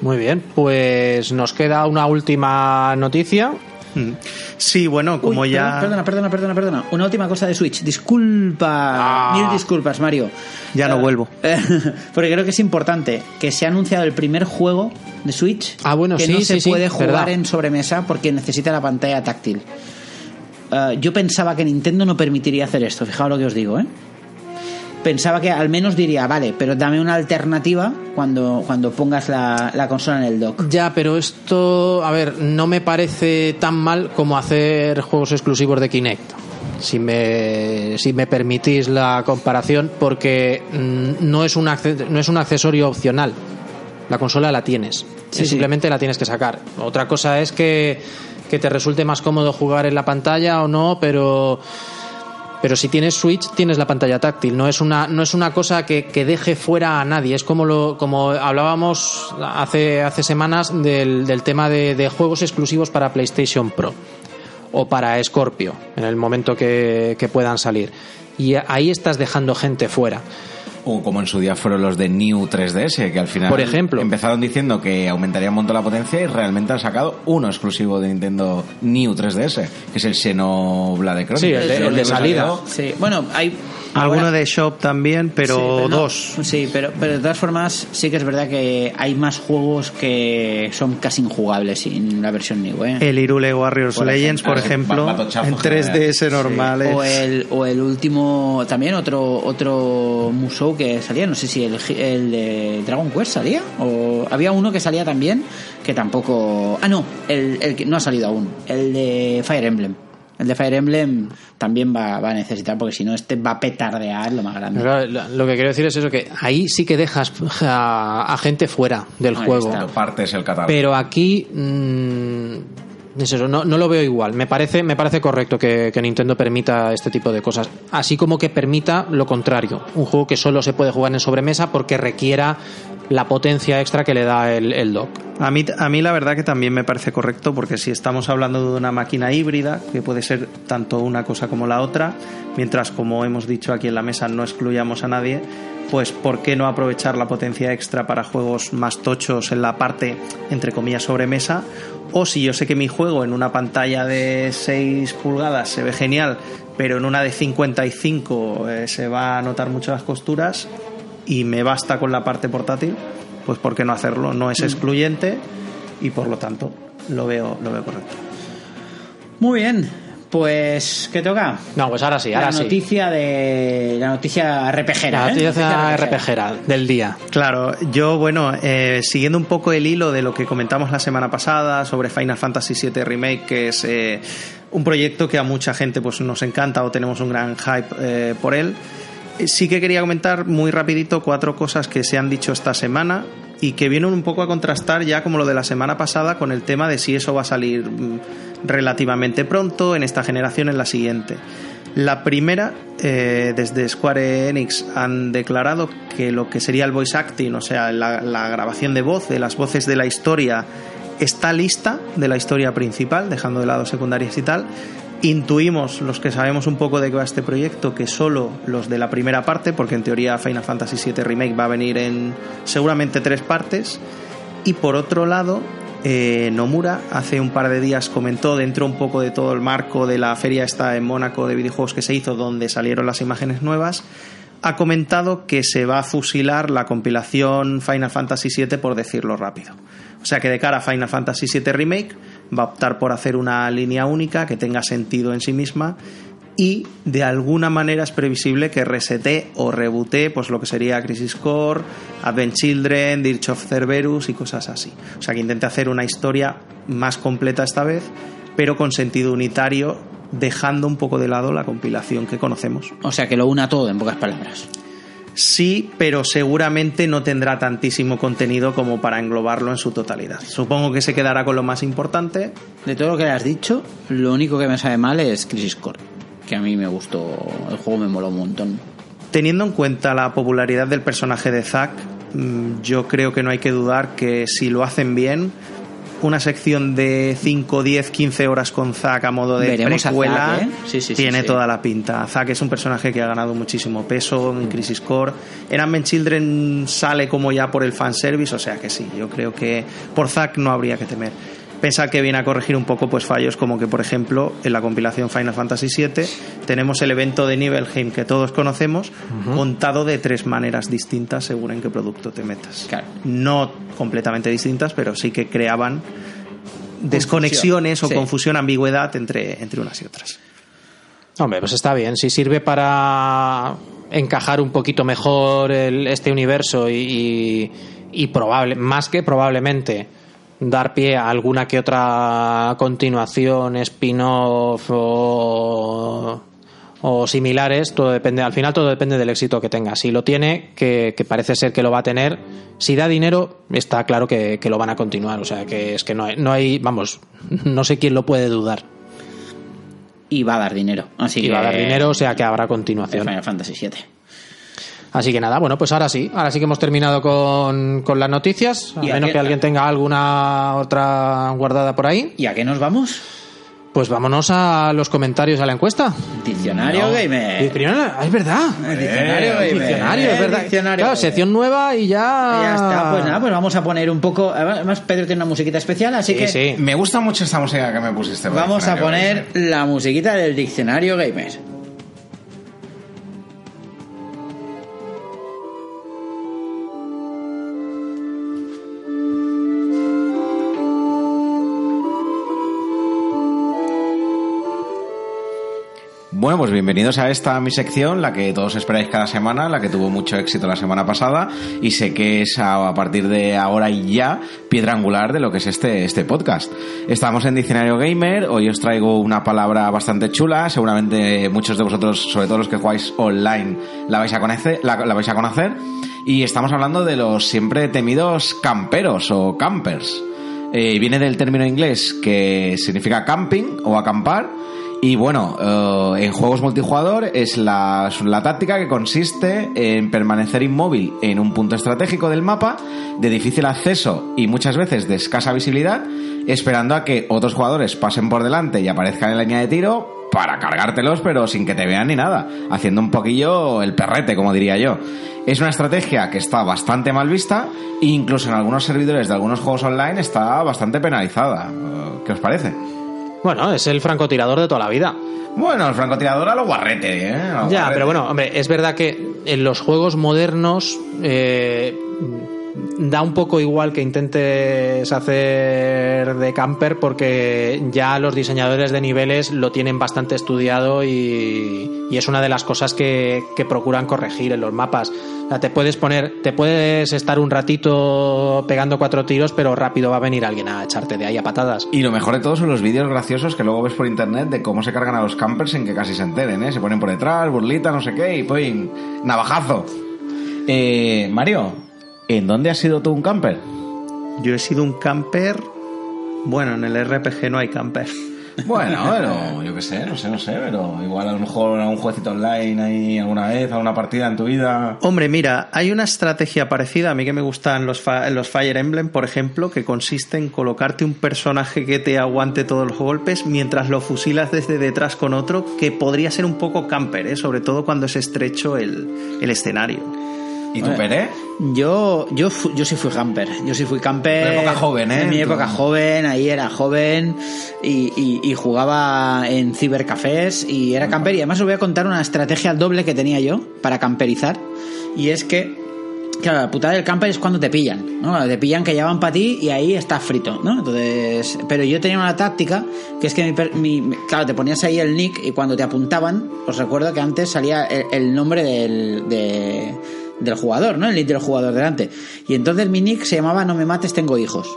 [SPEAKER 1] Muy bien, pues nos queda una última noticia.
[SPEAKER 4] Mm. Sí, bueno, como
[SPEAKER 2] Uy,
[SPEAKER 4] ya...
[SPEAKER 2] Perdona, perdona, perdona, perdona. Una última cosa de Switch. Disculpa.
[SPEAKER 1] Ah.
[SPEAKER 2] Mil disculpas, Mario.
[SPEAKER 4] Ya no
[SPEAKER 2] Eh,
[SPEAKER 4] vuelvo.
[SPEAKER 2] porque creo que es importante que se ha anunciado el primer juego de Switch
[SPEAKER 1] Ah, bueno,
[SPEAKER 2] que
[SPEAKER 1] sí,
[SPEAKER 2] no se
[SPEAKER 1] sí, sí,
[SPEAKER 2] puede jugar
[SPEAKER 1] verdad.
[SPEAKER 2] en sobremesa porque necesita la pantalla táctil. Eh, yo pensaba que Nintendo no permitiría hacer esto. Fijaos lo que os digo, ¿eh? Pensaba que al menos diría, vale, pero dame una alternativa cuando, cuando pongas la, la consola en el dock.
[SPEAKER 1] Ya, pero esto, a ver, no me parece tan mal como hacer juegos exclusivos de Kinect. Si me, si me permitís la comparación, porque mm, no es, un no es un accesorio opcional. La consola la tienes.
[SPEAKER 2] Sí,
[SPEAKER 1] Es
[SPEAKER 2] sí.
[SPEAKER 1] simplemente la tienes que sacar. Otra cosa es que, que te resulte más cómodo jugar en la pantalla o no, pero pero si tienes Switch tienes la pantalla táctil. No es una no es una cosa que, que deje fuera a nadie. Es como lo como hablábamos hace hace semanas del, del tema de, de juegos exclusivos para PlayStation Pro o para Scorpio en el momento que, que puedan salir. Y ahí estás dejando gente fuera
[SPEAKER 3] O como en su día fueron los de New 3DS, que al final
[SPEAKER 1] Por ejemplo.
[SPEAKER 3] empezaron diciendo que aumentaría un montón la potencia y realmente han sacado uno exclusivo de Nintendo New 3DS, que es el Xenoblade Chronicles.
[SPEAKER 1] Sí, el de- el de salida.
[SPEAKER 2] Sí, bueno, hay.
[SPEAKER 4] Alguno
[SPEAKER 2] ahora-
[SPEAKER 4] de Shop también, pero,
[SPEAKER 2] Sí,
[SPEAKER 4] dos.
[SPEAKER 2] sí, pero, pero de todas formas, sí que es verdad que hay más juegos que son casi injugables sin la versión New, ¿eh?
[SPEAKER 4] El Irule Warriors
[SPEAKER 2] Por
[SPEAKER 4] Legends, por
[SPEAKER 3] ejemplo.
[SPEAKER 4] ejemplo, en
[SPEAKER 3] general.
[SPEAKER 4] 3DS normal.
[SPEAKER 2] O el, o el último, también otro otro Musou que salía, no sé si el, el de Dragon Quest salía, o había uno que salía también, que tampoco... Ah, no, el, el que no ha salido aún, el de Fire Emblem. El de Fire Emblem también va, va a necesitar, porque si no, este va a petardear lo más grande.
[SPEAKER 1] Pero lo que quiero decir es eso que ahí sí que dejas a, a gente fuera del
[SPEAKER 2] Ahí
[SPEAKER 1] juego
[SPEAKER 2] está.
[SPEAKER 3] Partes el catálogo.
[SPEAKER 1] Pero aquí mm, es eso, no, no lo veo igual. Me parece, me parece correcto que, que Nintendo permita este tipo de cosas. Así como que permita lo contrario. Un juego que solo se puede jugar en sobremesa porque requiera la potencia extra que le da el, el dock.
[SPEAKER 4] A mí, a mí la verdad que también me parece correcto porque si estamos hablando de una máquina híbrida, que puede ser tanto una cosa como la otra, mientras como hemos dicho aquí en la mesa no excluyamos a nadie, pues ¿por qué no aprovechar la potencia extra para juegos más tochos en la parte, entre comillas, sobremesa? O si yo sé que mi juego en una pantalla de 6 pulgadas se ve genial, pero en una de 55 eh, se va a notar mucho las costuras y me basta con la parte portátil, pues ¿por qué no hacerlo? No es excluyente y por lo tanto lo veo, lo veo correcto.
[SPEAKER 2] Muy bien, pues ¿qué toca?
[SPEAKER 1] No, pues ahora sí, ahora
[SPEAKER 2] la
[SPEAKER 1] sí.
[SPEAKER 2] noticia de la noticia RPGera,
[SPEAKER 1] La
[SPEAKER 2] ¿eh?
[SPEAKER 1] noticia. RPGera del día.
[SPEAKER 4] Claro, yo, bueno, eh, siguiendo un poco el hilo de lo que comentamos la semana pasada sobre Final Fantasy VII Remake, que es eh, un proyecto que a mucha gente pues, nos encanta o tenemos un gran hype eh, por él, eh, sí que quería comentar muy rapidito cuatro cosas que se han dicho esta semana y que vienen un poco a contrastar ya como lo de la semana pasada con el tema de si eso va a salir mm, relativamente pronto, en esta generación, en la siguiente. La primera, eh, desde Square Enix han declarado que lo que sería el voice acting, o sea, la, la grabación de voz, de las voces de la historia, está lista de la historia principal, dejando de lado secundarias y tal. Intuimos, los que sabemos un poco de qué va este proyecto, que solo los de la primera parte, porque en teoría Final Fantasy VII Remake va a venir en seguramente tres partes. Y por otro lado, eh, Nomura hace un par de días comentó dentro un poco de todo el marco de la feria esta en Mónaco de videojuegos que se hizo, donde salieron las imágenes nuevas, ha comentado que se va a fusilar la compilación Final Fantasy VII, por decirlo rápido. O sea que de cara a Final Fantasy VII Remake va a optar por hacer una línea única que tenga sentido en sí misma y de alguna manera es previsible que resete o rebute pues lo que sería Crisis Core, Advent Children, Dirge of Cerberus y cosas así. O sea que intente hacer una historia más completa esta vez, pero con sentido unitario, dejando un poco de lado la compilación que conocemos.
[SPEAKER 2] O sea que lo una todo, en pocas palabras.
[SPEAKER 4] Sí, pero seguramente no tendrá tantísimo contenido como para englobarlo en su totalidad. Supongo que se quedará con lo más importante.
[SPEAKER 2] De todo lo que has dicho, lo único que me sabe mal es Crisis Core, que a mí me gustó, el juego me moló un montón.
[SPEAKER 4] Teniendo en cuenta la popularidad del personaje de Zack, mm, yo creo que no hay que dudar que si lo hacen bien, una sección de 5, 10, 15 horas con Zack a modo de
[SPEAKER 2] Veremos a
[SPEAKER 4] precuela
[SPEAKER 2] Zack, ¿eh? Sí, sí, sí,
[SPEAKER 4] tiene
[SPEAKER 2] sí.
[SPEAKER 4] toda la pinta. Zack es un personaje que ha ganado muchísimo peso en Crisis Core. En Advent Children sale como ya por el fanservice, o sea que sí, yo creo que por Zack no habría que temer. Pensar que viene a corregir un poco pues fallos como que por ejemplo en la compilación Final Fantasy VII tenemos el evento de Nibelheim que todos conocemos contado de tres maneras distintas según en qué producto te metas
[SPEAKER 2] Claro.
[SPEAKER 4] no completamente distintas, pero sí que creaban desconexiones o
[SPEAKER 2] sí.
[SPEAKER 4] confusión, ambigüedad entre, entre unas y otras.
[SPEAKER 1] Hombre, pues está bien. Si sirve para encajar un poquito mejor el- este universo y, y- y probable, más que probablemente dar pie a alguna que otra continuación, spin-off o, o similares, todo depende, al final todo depende del éxito que tenga. Si lo tiene, que, que parece ser que lo va a tener, si da dinero, está claro que, que lo van a continuar. O sea, que es que no hay, no hay, vamos, no sé quién lo puede dudar.
[SPEAKER 2] Y va a dar dinero. Así
[SPEAKER 1] Y
[SPEAKER 2] que
[SPEAKER 1] va a dar dinero, o sea que habrá continuación.
[SPEAKER 2] Final Fantasy VII.
[SPEAKER 1] Así que nada, bueno, pues ahora sí, ahora sí que hemos terminado con, con las noticias, a
[SPEAKER 2] ¿Y a
[SPEAKER 1] menos
[SPEAKER 2] qué-
[SPEAKER 1] que alguien tenga alguna otra guardada por ahí.
[SPEAKER 2] ¿Y a qué nos vamos?
[SPEAKER 1] Pues vámonos a los comentarios a la encuesta.
[SPEAKER 2] Diccionario Gamer.
[SPEAKER 1] Diccionario, es verdad.
[SPEAKER 2] Diccionario Gamer.
[SPEAKER 1] Diccionario, es verdad.
[SPEAKER 2] Diccionario
[SPEAKER 1] Claro, sección nueva y ya.
[SPEAKER 2] Ya está, pues nada, pues vamos a poner un poco. Además, Pedro tiene una musiquita especial, así
[SPEAKER 1] Sí,
[SPEAKER 2] que
[SPEAKER 1] sí.
[SPEAKER 3] Me gusta mucho esta música que me pusiste.
[SPEAKER 2] vamos a poner la musiquita del Diccionario Gamer.
[SPEAKER 3] Bueno, pues bienvenidos a esta mi sección, la que todos esperáis cada semana, la que tuvo mucho éxito la semana pasada y sé que es a, a partir de ahora y ya piedra angular de lo que es este, este podcast. Estamos en Diccionario Gamer, hoy os traigo una palabra bastante chula, seguramente muchos de vosotros, sobre todo los que jugáis online, la vais a conocer, la, la vais a conocer y estamos hablando de los siempre temidos camperos o campers. Eh, viene del término inglés que significa camping o acampar. Y bueno, eh, en juegos multijugador es la, la táctica que consiste en permanecer inmóvil en un punto estratégico del mapa, de difícil acceso y muchas veces de escasa visibilidad, esperando a que otros jugadores pasen por delante y aparezcan en la línea de tiro para cargártelos, pero sin que te vean ni nada, haciendo un poquillo el perrete, como diría yo. Es una estrategia que está bastante mal vista e incluso en algunos servidores de algunos juegos online está bastante penalizada. Eh, ¿Qué os parece?
[SPEAKER 1] Bueno, es el francotirador de toda la vida.
[SPEAKER 3] Bueno, el francotirador a lo guarrete, ¿eh? Lo
[SPEAKER 1] Ya,
[SPEAKER 3] guarrete.
[SPEAKER 1] pero bueno, hombre, es verdad que en los juegos modernos eh, da un poco igual que intentes hacer de camper porque ya los diseñadores de niveles lo tienen bastante estudiado y, y es una de las cosas que, que procuran corregir en los mapas. O sea, te puedes poner, te puedes estar un ratito pegando cuatro tiros, pero rápido va a venir alguien a echarte de ahí a patadas.
[SPEAKER 3] Y lo mejor de todo son los vídeos graciosos que luego ves por internet de cómo se cargan a los campers sin que casi se enteren, ¿eh? Se ponen por detrás, burlita, no sé qué, y pues navajazo. Eh, Mario, ¿en dónde has sido tú un camper?
[SPEAKER 4] Yo he sido un camper. Bueno, en el RPG no hay camper.
[SPEAKER 3] Bueno, pero yo qué sé, no sé, no sé, pero igual a lo mejor a un jueguecito online ahí alguna vez, a una partida en tu vida.
[SPEAKER 4] Hombre, mira, hay una estrategia parecida. A mí que me gustan los, los Fire Emblem, por ejemplo, que consiste en colocarte un personaje que te aguante todos los golpes mientras lo fusilas desde detrás con otro, que podría ser un poco camper, ¿eh? sobre todo cuando es estrecho el, el escenario.
[SPEAKER 3] ¿Y tú, Pere?
[SPEAKER 2] Yo, yo, fu- yo sí fui camper. Yo sí fui camper.
[SPEAKER 3] Tu época joven, ¿eh?
[SPEAKER 2] En mi época joven, ahí era joven y, y- y jugaba en cibercafés y era camper. Y además os voy a contar una estrategia al doble que tenía yo para camperizar. Y es que, claro, la putada del camper es cuando te pillan, ¿no? Cuando te pillan que ya van para ti y ahí estás frito, ¿no? Entonces, pero yo tenía una táctica que es que mi, mi- mi- claro, te ponías ahí el nick y cuando te apuntaban, os recuerdo que antes salía el, el nombre del, de- del jugador, ¿no? El nick del jugador delante. Y entonces mi nick se llamaba No me mates, tengo hijos.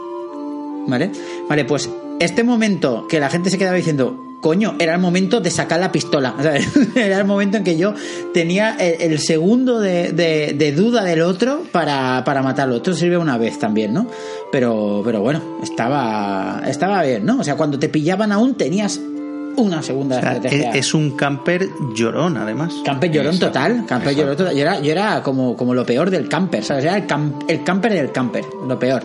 [SPEAKER 2] ¿Vale? Vale, pues este momento que la gente se quedaba diciendo, coño, era el momento de sacar la pistola. Era el momento en que yo tenía el, el segundo de, de- de duda del otro para, para matarlo. Esto sirve una vez también, ¿no? Pero, pero bueno, estaba, estaba bien, ¿no? O sea, cuando te pillaban aún tenías una segunda
[SPEAKER 4] O sea,
[SPEAKER 2] estrategia.
[SPEAKER 4] es, un camper llorón, además.
[SPEAKER 2] Camper llorón
[SPEAKER 3] Exacto,
[SPEAKER 2] total, camper llorón total. Yo era, yo era como, como lo peor del camper, ¿sabes? Era el, cam- el camper del camper, lo peor.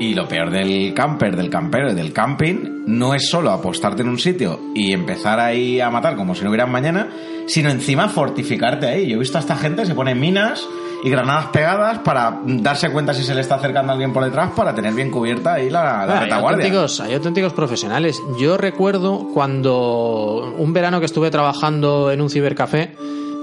[SPEAKER 3] Y lo peor del camper, del campero y del camping no es solo apostarte en un sitio y empezar ahí a matar como si no hubiera mañana, sino encima fortificarte ahí. Yo he visto a esta gente se pone minas y granadas pegadas para darse cuenta si se le está acercando alguien por detrás para tener bien cubierta ahí la, la
[SPEAKER 1] hay,
[SPEAKER 3] retaguardia.
[SPEAKER 1] auténticos, hay auténticos profesionales. Yo recuerdo cuando un verano que estuve trabajando en un cibercafé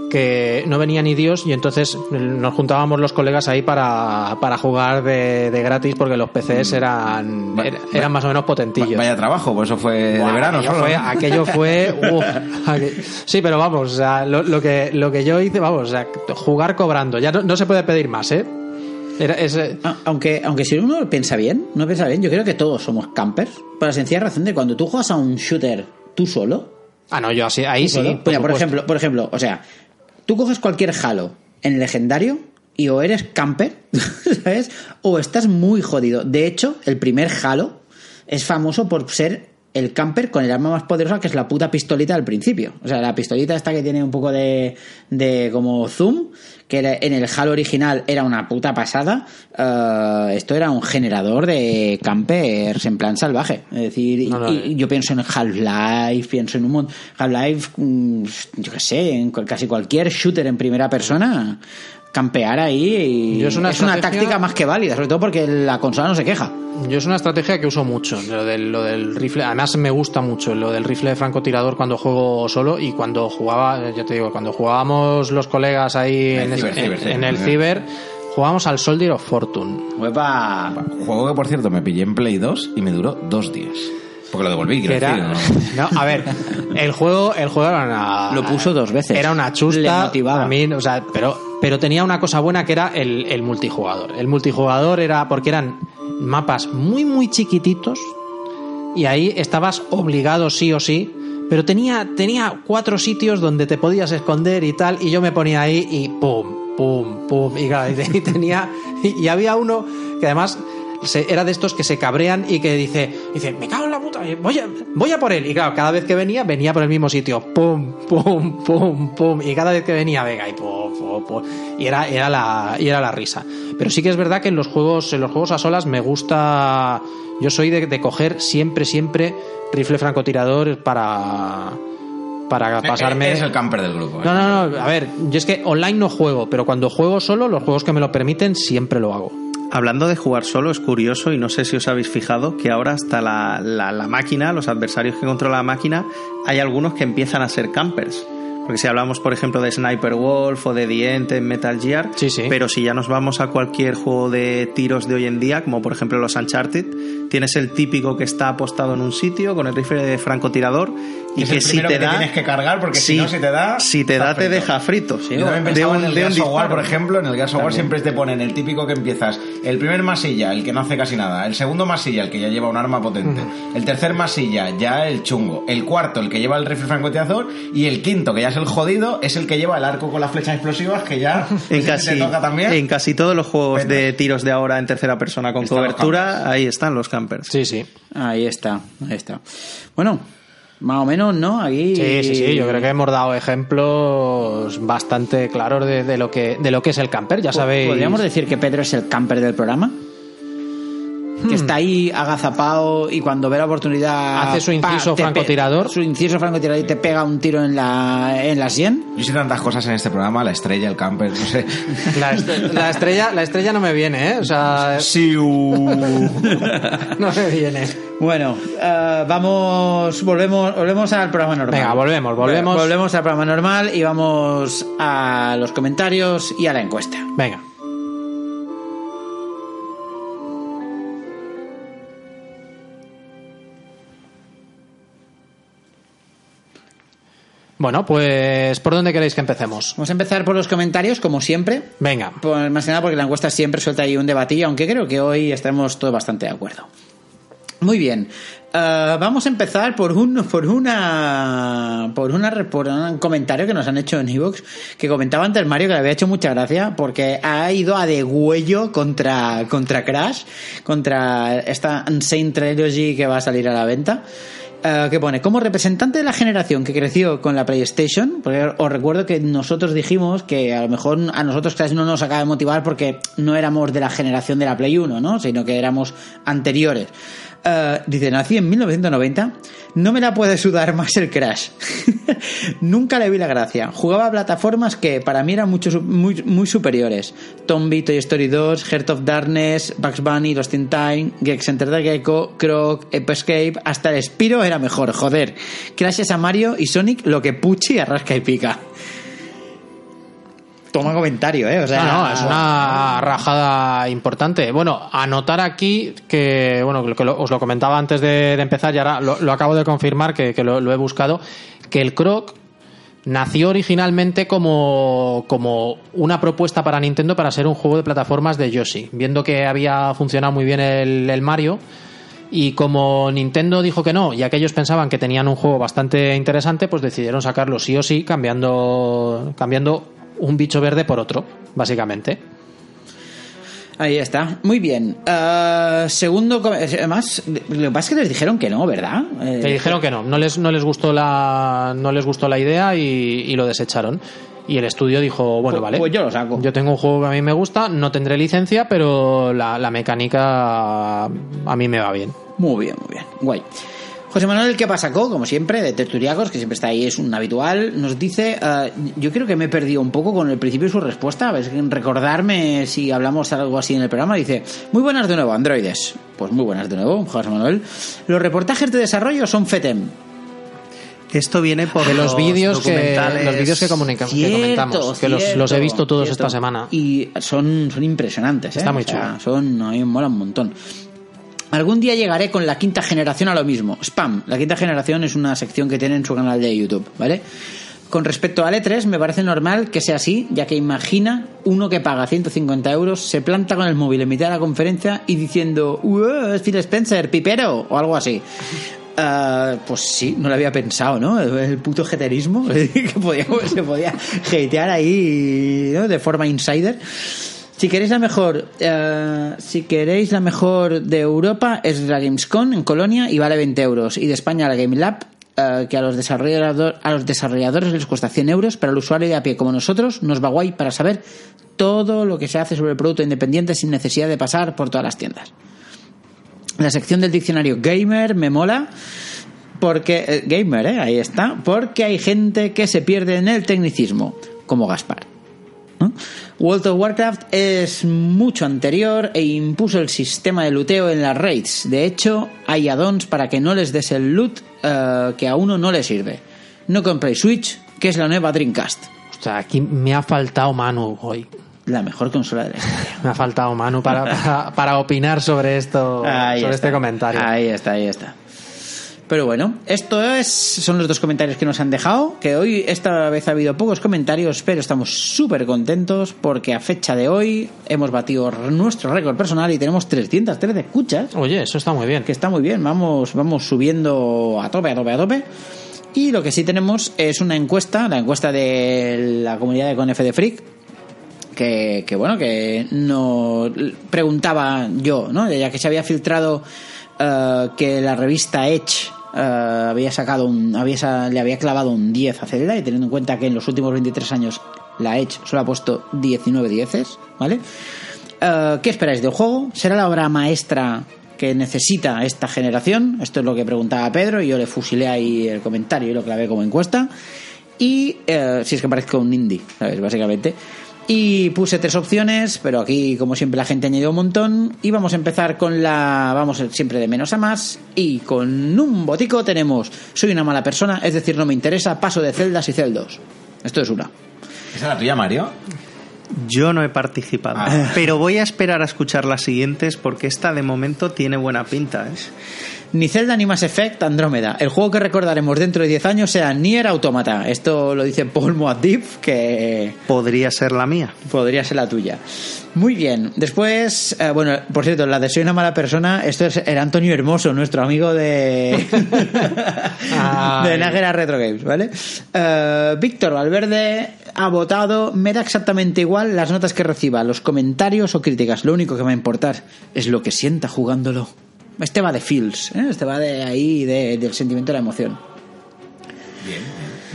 [SPEAKER 1] que no venía ni Dios y entonces nos juntábamos los colegas ahí para, para jugar de, de gratis porque los PCs eran,
[SPEAKER 3] Va-
[SPEAKER 1] era- eran más o menos potentillos.
[SPEAKER 3] Va- Vaya trabajo, pues eso fue de verano
[SPEAKER 1] aquello
[SPEAKER 3] solo.
[SPEAKER 1] fue, aquello fue uf, aqu- sí pero vamos o sea, lo, lo que lo que yo hice vamos o sea, jugar cobrando ya no, no se puede pedir más eh Era- es, eh,
[SPEAKER 2] Ah, Aunque, aunque si uno lo piensa bien, no piensa bien, yo creo que todos somos campers. Por la sencilla razón de cuando tú juegas a un shooter tú solo.
[SPEAKER 1] ah no yo así ahí sí
[SPEAKER 2] solo,
[SPEAKER 1] por
[SPEAKER 2] mira, por
[SPEAKER 1] supuesto.
[SPEAKER 2] ejemplo, por ejemplo, o sea, tú coges cualquier Halo en legendario y o eres camper, ¿sabes? O estás muy jodido. De hecho, el primer Halo es famoso por ser el camper con el arma más poderosa que es la puta pistolita al principio. O sea, la pistolita esta que tiene un poco de, de como zoom, que era- en el Halo original era una puta pasada. eh, esto era un generador de campers en plan salvaje. Es decir, y-
[SPEAKER 1] No, no,
[SPEAKER 2] y-
[SPEAKER 1] eh.
[SPEAKER 2] y yo pienso en Half-Life, pienso en un montón. Half-Life, mm, yo qué sé, en casi cualquier shooter en primera persona, campear ahí y
[SPEAKER 1] Yo es una
[SPEAKER 2] táctica más que válida, sobre todo porque la consola no se queja.
[SPEAKER 1] Yo es una estrategia que uso mucho, lo del, lo del rifle. Además me gusta mucho lo del rifle de francotirador cuando juego solo y cuando jugaba, ya te digo, cuando jugábamos los colegas ahí
[SPEAKER 3] En
[SPEAKER 1] en,
[SPEAKER 3] el
[SPEAKER 1] ese-
[SPEAKER 3] ciber, ciber,
[SPEAKER 1] en-
[SPEAKER 3] ciber,
[SPEAKER 1] en el
[SPEAKER 3] ciber.
[SPEAKER 1] ciber, jugábamos al Soldier of Fortune.
[SPEAKER 3] Juego que, por cierto, me pillé en Play 2 y me duró dos días. Porque lo devolví, quiero
[SPEAKER 1] era,
[SPEAKER 3] decir, ¿no?
[SPEAKER 1] no, a ver, el juego, el juego era una,
[SPEAKER 2] Lo puso dos veces.
[SPEAKER 1] Era una
[SPEAKER 2] Le
[SPEAKER 1] chusta.
[SPEAKER 2] motivaba.
[SPEAKER 1] A mí, o sea, pero, pero tenía una cosa buena que era el, el multijugador. El multijugador era porque eran mapas muy, muy chiquititos y ahí estabas obligado sí o sí. Pero tenía, tenía cuatro sitios donde te podías esconder y tal, y yo me ponía ahí y pum, pum, pum, y, y- tenía, y había uno que además se- era de estos que se cabrean y que dice, dice, me cago en la puta, voy a, voy a por él. Y claro, cada vez que venía, venía por el mismo sitio, pum, pum, pum, pum, y cada vez que venía, venga, y pum, pum, pum. Y era, era la, y era la risa. Pero sí que es verdad que en los juegos, en los juegos a solas me gusta, yo soy de, de coger siempre, siempre rifle francotirador para, para pasarme.
[SPEAKER 3] Es el camper del grupo. ¿eh?
[SPEAKER 1] No, no, no, a ver, yo es que online no juego, pero cuando juego solo, los juegos que me lo permiten, siempre lo hago.
[SPEAKER 4] Hablando de jugar solo, es curioso y no sé si os habéis fijado que ahora hasta la, la- la máquina, los adversarios que controla la máquina, hay algunos que empiezan a ser campers. Porque si hablamos, por ejemplo, de Sniper Wolf o de The End en Metal Gear,
[SPEAKER 1] Sí, sí.
[SPEAKER 4] pero si ya nos vamos a cualquier juego de tiros de hoy en día, como por ejemplo los Uncharted, tienes el típico que está apostado en un sitio con el rifle de francotirador y
[SPEAKER 3] Es
[SPEAKER 4] que si te
[SPEAKER 3] que te
[SPEAKER 4] da
[SPEAKER 3] tienes que cargar, porque si no, si te da,
[SPEAKER 4] si te da te
[SPEAKER 3] frito.
[SPEAKER 4] deja frito.
[SPEAKER 3] Yo también
[SPEAKER 4] De un-
[SPEAKER 3] en el
[SPEAKER 4] de
[SPEAKER 3] of War, por ejemplo, en el of War siempre te ponen el típico que empiezas, el primer masilla, el que no hace casi nada, el segundo masilla, el que ya lleva un arma potente, el tercer masilla, ya el chungo, el cuarto, el que lleva el rifle francotirador, y el quinto, que ya es el jodido, es el que lleva el arco con las flechas explosivas, que ya
[SPEAKER 4] En casi,
[SPEAKER 3] te toca también.
[SPEAKER 4] en casi todos los juegos
[SPEAKER 3] Petas.
[SPEAKER 4] de tiros de ahora en tercera persona con
[SPEAKER 3] Están
[SPEAKER 4] cobertura, ahí están los campers.
[SPEAKER 1] Sí, sí.
[SPEAKER 2] Ahí está, ahí está. Bueno, más o menos, ¿no? Aquí.
[SPEAKER 1] Sí, sí, sí. Yo creo que hemos dado ejemplos bastante claros de, de lo que de lo que es el camper. Ya sabéis.
[SPEAKER 2] ¿Podríamos decir que Pedro es el camper del programa? Que está ahí agazapado y cuando ve la oportunidad
[SPEAKER 1] Hace su inciso francotirador.
[SPEAKER 2] su inciso francotirador y te pega un tiro en la en la sien
[SPEAKER 3] Yo sé tantas cosas en este programa, la estrella, el camper, no sé.
[SPEAKER 1] La, est- la estrella, la estrella no me viene, ¿eh? O sea,
[SPEAKER 3] Sí,
[SPEAKER 1] no me viene.
[SPEAKER 2] Bueno, eh, vamos, volvemos, volvemos al programa normal.
[SPEAKER 1] Venga, volvemos, volvemos.
[SPEAKER 2] Volvemos al programa normal y vamos a los comentarios y a la encuesta.
[SPEAKER 1] Venga. Bueno, pues ¿por dónde queréis que empecemos?
[SPEAKER 2] Vamos a empezar por los comentarios, como siempre.
[SPEAKER 1] Venga.
[SPEAKER 2] Por, más que nada porque la encuesta siempre suelta ahí un debatillo, aunque creo que hoy estaremos todos bastante de acuerdo. Muy bien. Eh, vamos a empezar por un por una por una por un comentario que nos han hecho en Evox que comentaba antes Mario que le había hecho mucha gracia porque ha ido a degüello contra contra Crash, contra esta Insane Trilogy que va a salir a la venta. Eh, que pone, como representante de la generación que creció con la PlayStation, porque os recuerdo que nosotros dijimos que a lo mejor a nosotros Crash no nos acaba de motivar porque no éramos de la generación de la Play 1, ¿no? Sino que éramos anteriores. Eh, dice, nací en 1990, no me la puede sudar más el Crash. Nunca le vi la gracia. Jugaba a plataformas que para mí eran mucho, muy, muy superiores. Tomb Toy Story 2, Heart of Darkness, Bugs Bunny, Lost in Time, Gex Enter the Gecko, Croc, Ape Escape, hasta el Spiro era mejor, joder. Crash es a Mario y Sonic lo que Pucci arrasca y pica. Toma comentario, ¿eh? O sea,
[SPEAKER 1] No, no, es una rajada importante. Bueno, anotar aquí que, bueno, que lo- os lo comentaba antes de, de empezar y ahora lo, lo acabo de confirmar que, que lo, lo he buscado, que el Croc nació originalmente como, como una propuesta para Nintendo para ser un juego de plataformas de Yoshi, viendo que había funcionado muy bien el, el Mario. Y como Nintendo dijo que no, y aquellos pensaban que tenían un juego bastante interesante, pues decidieron sacarlo sí o sí, cambiando, cambiando un bicho verde por otro, básicamente.
[SPEAKER 2] Ahí está, muy bien. Eh, segundo, además, lo que pasa es que les dijeron que no, ¿verdad? Eh,
[SPEAKER 1] Le dijeron que no, no les, no les gustó la, no les gustó la idea y, y lo desecharon. Y el estudio dijo, bueno,
[SPEAKER 2] Pues-
[SPEAKER 1] vale.
[SPEAKER 2] pues yo lo saco.
[SPEAKER 1] Yo tengo un juego que a mí me gusta, no tendré licencia, pero la, la mecánica a mí me va bien.
[SPEAKER 2] Muy bien, muy bien, guay. José Manuel, ¿qué pasa? Como siempre, de Tertuliacos, que siempre está ahí, es un habitual, nos dice, eh, yo creo que me he perdido un poco con el principio de su respuesta, a ver, recordarme si hablamos algo así en el programa, dice, muy buenas de nuevo, androides. Pues muy buenas de nuevo, José Manuel. Los reportajes de desarrollo son FETEM.
[SPEAKER 4] Esto viene por
[SPEAKER 1] De los vídeos que, los vídeos que, comunica- que
[SPEAKER 2] Cierto,
[SPEAKER 1] comentamos, que los, los he visto todos
[SPEAKER 2] cierto.
[SPEAKER 1] esta semana.
[SPEAKER 2] Y son, son impresionantes, ¿eh?
[SPEAKER 1] Está muy
[SPEAKER 2] O sea,
[SPEAKER 1] chulo.
[SPEAKER 2] Son, a mí me molan un montón. Algún día llegaré con la quinta generación a lo mismo. Spam. La quinta generación es una sección que tiene en su canal de YouTube, ¿vale? Con respecto al E3, me parece normal que sea así, ya que imagina uno que paga 150 euros, se planta con el móvil en mitad de la conferencia y diciendo, "Uah, es Phil Spencer, pipero, o algo así. Ah, pues sí, no lo había pensado, ¿no? El, puto jeterismo que podía, se podía hatear ahí de forma insider. Si queréis la mejor, eh, si queréis la mejor de Europa es la Gamescom en Colonia y vale 20 euros. Y de España la Game Lab, eh, que a los, desarrolladores les cuesta 100 euros, pero al usuario de a pie como nosotros nos va guay para saber todo lo que se hace sobre el producto independiente sin necesidad de pasar por todas las tiendas. La sección del diccionario gamer me mola porque eh, gamer, eh, ahí está, porque hay gente que se pierde en el tecnicismo, como Gaspar. ¿No? World of Warcraft es mucho anterior e impuso el sistema de luteo en las raids. De hecho, hay addons para que no les des el loot eh, que a uno no le sirve. No compréis Switch, que es la nueva Dreamcast.
[SPEAKER 1] O sea, aquí me ha faltado Manu hoy.
[SPEAKER 2] La mejor consola de la historia.
[SPEAKER 1] Me ha faltado Manu para, para, para opinar sobre esto,
[SPEAKER 2] Ahí
[SPEAKER 1] sobre
[SPEAKER 2] está.
[SPEAKER 1] este comentario.
[SPEAKER 2] Ahí está, ahí está. Pero bueno, esto es, son los dos comentarios que nos han dejado. Que hoy, esta vez ha habido pocos comentarios, pero estamos súper contentos porque a fecha de hoy hemos batido nuestro récord personal y tenemos 313 escuchas.
[SPEAKER 1] Oye, eso está muy bien.
[SPEAKER 2] Que está muy bien, vamos, vamos subiendo a tope, a tope, a tope. Y lo que sí tenemos es una encuesta, la encuesta de la comunidad de Conf de Freak, que, que, bueno, que no preguntaba yo, ¿no? Ya que se había filtrado eh, que la revista Edge eh, había sacado un, había, le había clavado un 10 a Zelda y teniendo en cuenta que en los últimos 23 años la Edge solo ha puesto 19 dieces, ¿vale? Eh, ¿Qué esperáis del juego? ¿Será la obra maestra que necesita esta generación. Esto es lo que preguntaba Pedro y yo le fusilé ahí el comentario y lo clavé como encuesta. Y eh, si es que parezco un indie, ¿sabes? Básicamente. Y puse tres opciones, pero aquí, como siempre, la gente añadió un montón. Y vamos a empezar con la. Vamos siempre de menos a más. Y con un botico tenemos. Soy una mala persona, es decir, no me interesa, paso de celdas y celdos. Esto es una.
[SPEAKER 3] ¿Esa es la tuya, Mario?
[SPEAKER 4] Yo no he participado,
[SPEAKER 3] Ah.
[SPEAKER 4] pero voy a esperar a escuchar las siguientes porque esta de momento tiene buena pinta. ¿eh?
[SPEAKER 2] Ni Zelda ni Mass Effect Andrómeda. El juego que recordaremos dentro de 10 años sea Nier Automata. Esto lo dice Paul Moadib, que
[SPEAKER 4] Podría ser la mía.
[SPEAKER 2] podría ser la tuya. Muy bien. Después, eh, bueno, por cierto, la de Soy una mala persona, esto es el Antonio Hermoso, nuestro amigo de, de Nájera Retro Games, ¿vale? Eh, Víctor Valverde ha votado, me da exactamente igual las notas que reciba, los comentarios o críticas. Lo único que me va a importar es lo que sienta jugándolo. Este va de feels, ¿eh? este va de ahí, de- del sentimiento de la emoción.
[SPEAKER 3] Bien,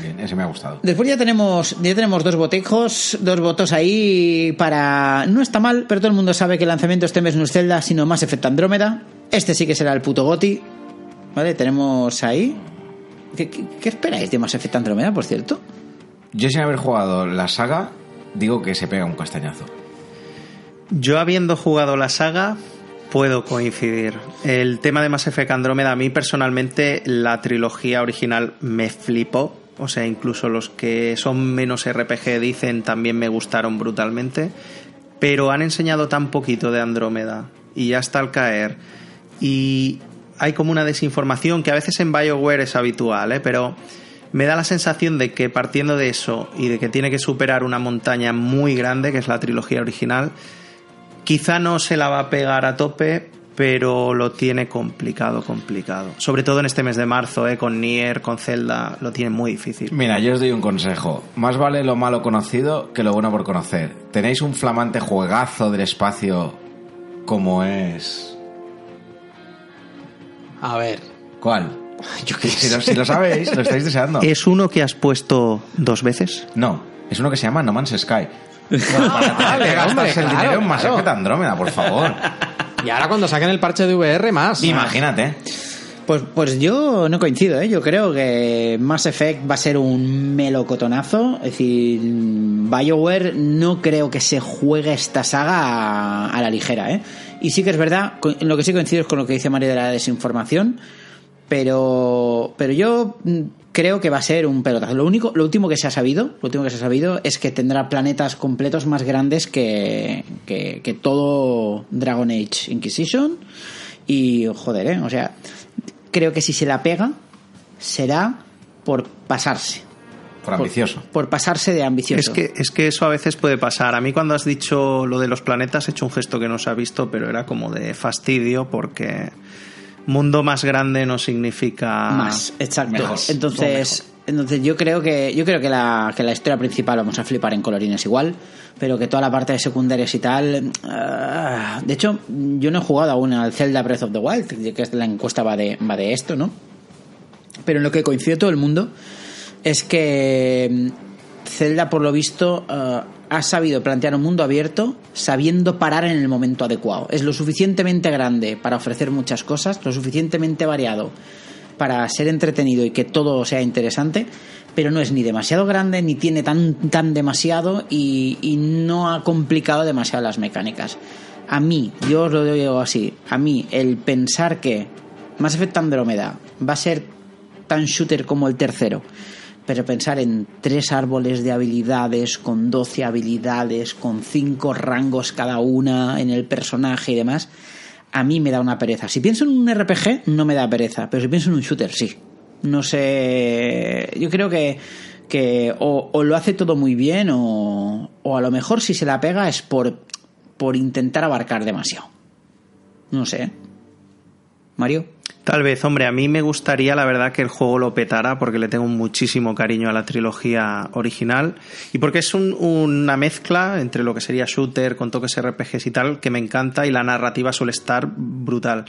[SPEAKER 3] bien, bien. Ese me ha gustado.
[SPEAKER 2] Después ya tenemos, ya tenemos dos botejos, dos votos ahí para... No está mal, pero todo el mundo sabe que el lanzamiento este mes no es Zelda, sino más Effect Andrómeda. Este sí que será el puto Goti. ¿Vale? Tenemos ahí... ¿Qué, qué, qué esperáis de Mass Effect Andrómeda, por cierto?
[SPEAKER 3] Yo sin haber jugado la saga, digo que se pega un castañazo.
[SPEAKER 4] Yo habiendo jugado la saga, puedo coincidir. El tema de Mass Effect Andrómeda, a mí personalmente la trilogía original me flipó. O sea, incluso los que son menos RPG dicen también me gustaron brutalmente. Pero han enseñado tan poquito de Andrómeda y ya está al caer. Y hay como una desinformación que a veces en BioWare es habitual, ¿eh? pero me da la sensación de que partiendo de eso y de que tiene que superar una montaña muy grande, que es la trilogía original, quizá no se la va a pegar a tope, pero lo tiene complicado, complicado. Sobre todo en este mes de marzo, ¿eh? con Nier, con Zelda, lo tiene muy difícil.
[SPEAKER 3] Mira, yo os doy un consejo. Más vale lo malo conocido que lo bueno por conocer. Tenéis un flamante juegazo del espacio como es...
[SPEAKER 1] A ver.
[SPEAKER 3] ¿Cuál?
[SPEAKER 1] Yo qué
[SPEAKER 3] Si lo, si lo sabéis, lo estáis deseando.
[SPEAKER 4] ¿Es uno que has puesto dos veces?
[SPEAKER 3] No, es uno que se llama No Man's Sky.
[SPEAKER 1] Vale, hombre,
[SPEAKER 3] el dinero en Mass
[SPEAKER 1] claro.
[SPEAKER 3] Effect Andrómeda, por favor.
[SPEAKER 1] Y ahora cuando saquen el parche de VR más.
[SPEAKER 3] Imagínate.
[SPEAKER 2] Pues, pues yo no coincido, ¿eh? Yo creo que Mass Effect va a ser un melocotonazo. Es decir, BioWare no creo que se juegue esta saga a, a la ligera, ¿eh? Y sí que es verdad, en lo que sí coincido es con lo que dice Mario de la desinformación, pero, pero yo mm, creo que va a ser un pelotazo. Lo único, lo último que se ha sabido, lo último que se ha sabido es que tendrá planetas completos más grandes que, que, que todo Dragon Age Inquisition. Y joder, ¿eh? o sea, creo que si se la pega será por pasarse.
[SPEAKER 3] Por ambicioso.
[SPEAKER 2] Por pasarse de ambicioso.
[SPEAKER 4] Es que, es que eso a veces puede pasar. A mí cuando has dicho lo de los planetas he hecho un gesto que no se ha visto, pero era como de fastidio porque mundo más grande no significa
[SPEAKER 2] más, exacto.
[SPEAKER 3] mejor,
[SPEAKER 2] entonces, entonces yo creo que yo creo que la, que la historia principal vamos a flipar en colorines igual, pero que toda la parte de secundarias y tal, ah, de hecho, yo no he jugado aún al Zelda Breath of the Wild, que es la encuesta va de va de esto, ¿no? Pero en lo que coincide todo el mundo es que Zelda, por lo visto, eh, ha sabido plantear un mundo abierto sabiendo parar en el momento adecuado. Es lo suficientemente grande para ofrecer muchas cosas, lo suficientemente variado para ser entretenido y que todo sea interesante, pero no es ni demasiado grande, ni tiene tan, tan demasiado y, y no ha complicado demasiado las mecánicas. A mí, yo os lo digo así, a mí el pensar que Mass Effect Andrómeda va a ser tan shooter como el tercero, pero pensar en tres árboles de habilidades, con 12 habilidades, con cinco rangos cada una en el personaje y demás, a mí me da una pereza. Si pienso en un RPG, no me da pereza, pero si pienso en un shooter, sí. No sé, yo creo que, que o, o lo hace todo muy bien o, o a lo mejor si se la pega es por, por intentar abarcar demasiado. No sé. Mario.
[SPEAKER 4] Tal vez, hombre, a mí me gustaría la verdad que el juego lo petara porque le tengo muchísimo cariño a la trilogía original y porque es un- una mezcla entre lo que sería shooter con toques RPGs y tal que me encanta y la narrativa suele estar brutal.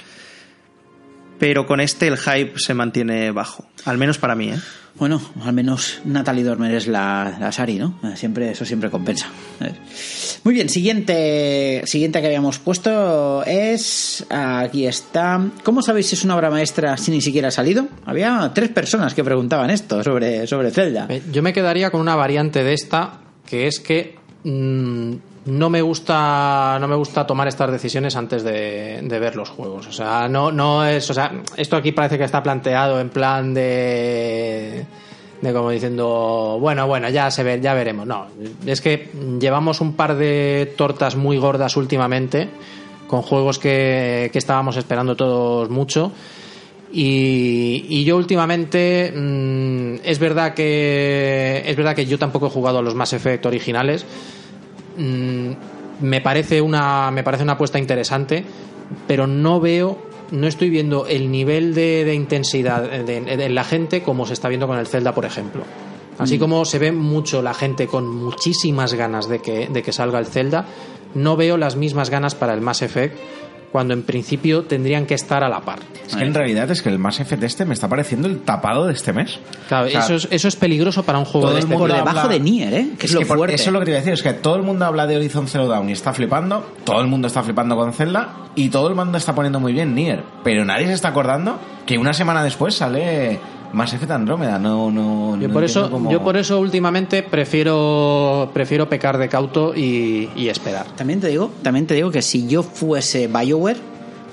[SPEAKER 4] Pero con este el hype se mantiene bajo, al menos para mí, ¿eh?
[SPEAKER 2] Bueno, al menos Natalie Dormer es la, la Sari, ¿no? Siempre, eso siempre compensa. Muy bien, siguiente, siguiente que habíamos puesto es. Aquí está. ¿Cómo sabéis si es una obra maestra si ni siquiera ha salido? Había tres personas que preguntaban esto sobre, sobre Zelda.
[SPEAKER 1] Eh, Yo me quedaría con una variante de esta, que es que mm, no me gusta no me gusta tomar estas decisiones antes de, de ver los juegos. O sea, no, no es. O sea, esto aquí parece que está planteado en plan de. de como diciendo, bueno, bueno, ya se ve, ya veremos. No, es que llevamos un par de tortas muy gordas últimamente con juegos que, que estábamos esperando todos mucho. Y, y yo últimamente mm, es verdad que es verdad que yo tampoco he jugado a los Mass Effect originales. Mm, me parece una me parece una apuesta interesante, pero no veo no estoy viendo el nivel de, de intensidad de, de la gente como se está viendo con el Zelda, por ejemplo. Así como se ve mucho la gente con muchísimas ganas de que, de que salga el Zelda, no veo las mismas ganas para el Mass Effect cuando en principio tendrían que estar a la par.
[SPEAKER 3] Es que en realidad es que el Mass Effect este me está pareciendo el tapado de este mes.
[SPEAKER 1] Claro,
[SPEAKER 3] O sea,
[SPEAKER 1] eso, es, eso es peligroso para un juego
[SPEAKER 3] todo
[SPEAKER 1] de
[SPEAKER 3] el
[SPEAKER 1] este
[SPEAKER 2] Por debajo
[SPEAKER 3] habla-
[SPEAKER 2] de Nier, ¿eh? Que es, lo
[SPEAKER 3] que por-
[SPEAKER 2] fuerte.
[SPEAKER 3] Eso es lo que te iba a decir, es que todo el mundo habla de Horizon Zero Dawn y está flipando, todo el mundo está flipando con Zelda y todo el mundo está poniendo muy bien Nier, pero nadie se está acordando que una semana después sale Mass Effect Andrómeda, no, no,
[SPEAKER 1] Yo
[SPEAKER 3] no
[SPEAKER 1] por eso,
[SPEAKER 3] cómo-
[SPEAKER 1] yo por eso últimamente prefiero prefiero pecar de cauto y, y esperar.
[SPEAKER 2] También te digo, también te digo que si yo fuese BioWare,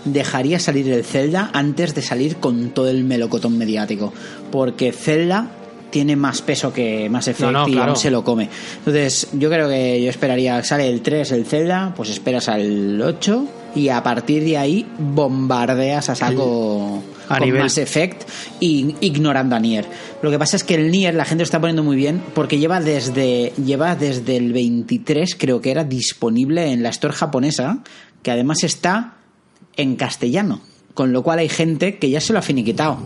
[SPEAKER 2] dejaría salir el Zelda antes de salir con todo el melocotón mediático. Porque Zelda tiene más peso que más Effect
[SPEAKER 1] No, no,
[SPEAKER 2] y
[SPEAKER 1] claro.
[SPEAKER 2] aún se lo come. Entonces, yo creo que yo esperaría, sale el 3 el Zelda, pues esperas al 8 y a partir de ahí bombardeas a saco
[SPEAKER 4] A
[SPEAKER 2] con
[SPEAKER 4] nivel-
[SPEAKER 2] Mass Effect y ignorando a Nier. Lo que pasa es que el Nier la gente lo está poniendo muy bien porque lleva desde lleva desde el 23 creo que era disponible en la store japonesa, que además está en castellano, con lo cual hay gente que ya se lo ha finiquitado.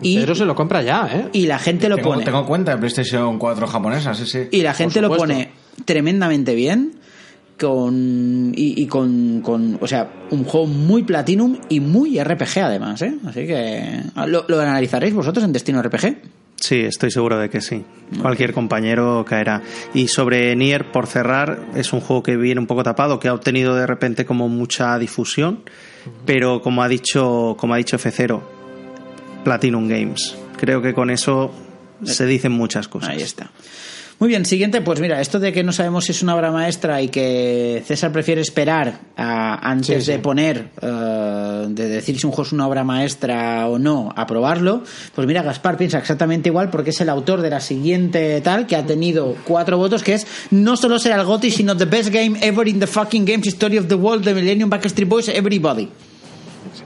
[SPEAKER 2] Y,
[SPEAKER 1] Pedro se lo compra ya, ¿eh?
[SPEAKER 2] y la gente lo
[SPEAKER 3] tengo,
[SPEAKER 2] pone
[SPEAKER 3] tengo cuenta de PlayStation 4 japonesa, sí, sí.
[SPEAKER 2] y la gente lo pone tremendamente bien con y, y con, con o sea un juego muy platinum y muy RPG además ¿eh? así que lo, lo analizaréis vosotros en Destino RPG
[SPEAKER 4] Sí, estoy seguro de que sí. Cualquier compañero caerá. Y sobre Nier, por cerrar, es un juego que viene un poco tapado, que ha obtenido de repente como mucha difusión, pero como ha dicho, como ha dicho F0, Platinum Games. Creo que con eso se dicen muchas cosas.
[SPEAKER 2] Ahí está. Muy bien, siguiente, pues mira, esto de que no sabemos si es una obra maestra y que César prefiere esperar a- antes
[SPEAKER 1] Sí, sí.
[SPEAKER 2] de poner, eh, de decir si un juego es una obra maestra o no, a probarlo, pues mira, Gaspar piensa exactamente igual porque es el autor de la siguiente tal, que ha tenido cuatro votos, que es no solo será el GOTY, sino the best game ever in the fucking games history of the world, the Millennium Backstreet Boys, everybody.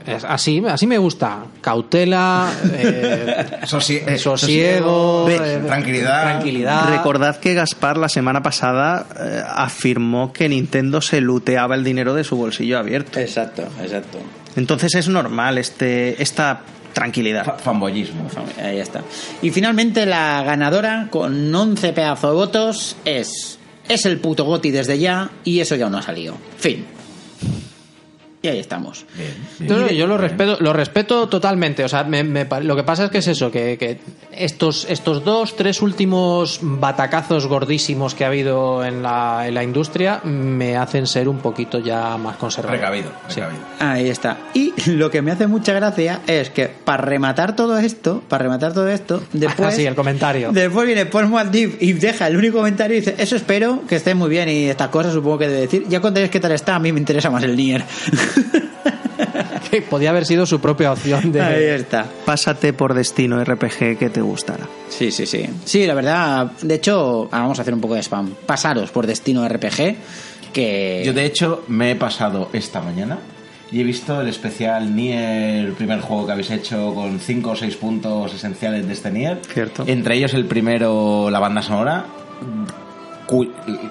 [SPEAKER 1] Es así, así me gusta. Cautela, eh,
[SPEAKER 3] eh,
[SPEAKER 1] sosiego, eh,
[SPEAKER 3] tranquilidad.
[SPEAKER 1] tranquilidad.
[SPEAKER 4] Recordad que Gaspar la semana pasada eh, afirmó que Nintendo se luteaba el dinero de su bolsillo abierto.
[SPEAKER 2] Exacto, exacto.
[SPEAKER 4] Entonces es normal este, esta tranquilidad.
[SPEAKER 3] Fa- Fanboyismo.
[SPEAKER 2] Ahí está. Y finalmente la ganadora con 11 pedazos de votos es es el puto Goti desde ya y eso ya no ha salido. Fin. Y ahí estamos.
[SPEAKER 1] No, no, yo lo respeto, lo respeto totalmente. O sea, me- lo que pasa es que es eso, que, que estos, estos dos, tres últimos batacazos gordísimos que ha habido en la, en la industria me hacen ser un poquito ya más conservador.
[SPEAKER 3] Precavido,
[SPEAKER 1] Sí.
[SPEAKER 3] precavido.
[SPEAKER 2] Ahí está. Y lo que me hace mucha gracia es que para rematar todo esto, para rematar todo esto, después
[SPEAKER 1] Ah, sí, el comentario.
[SPEAKER 2] Después viene Paul y deja el único comentario y dice, eso espero que esté muy bien y estas cosas supongo que debe decir. Ya contaréis qué tal está, a mí me interesa más el Nier.
[SPEAKER 1] Que podía haber sido su propia opción de.
[SPEAKER 2] Ahí está.
[SPEAKER 4] Pásate por destino RPG que te gustará.
[SPEAKER 2] Sí, sí, sí. Sí, la verdad, de hecho, ah, vamos a hacer un poco de spam. Pasaros por Destino RPG, que...
[SPEAKER 3] Yo de hecho me he pasado esta mañana y he visto el especial Nier, el primer juego que habéis hecho con cinco o seis puntos esenciales de este Nier.
[SPEAKER 4] Cierto.
[SPEAKER 3] Entre ellos el primero, la banda sonora,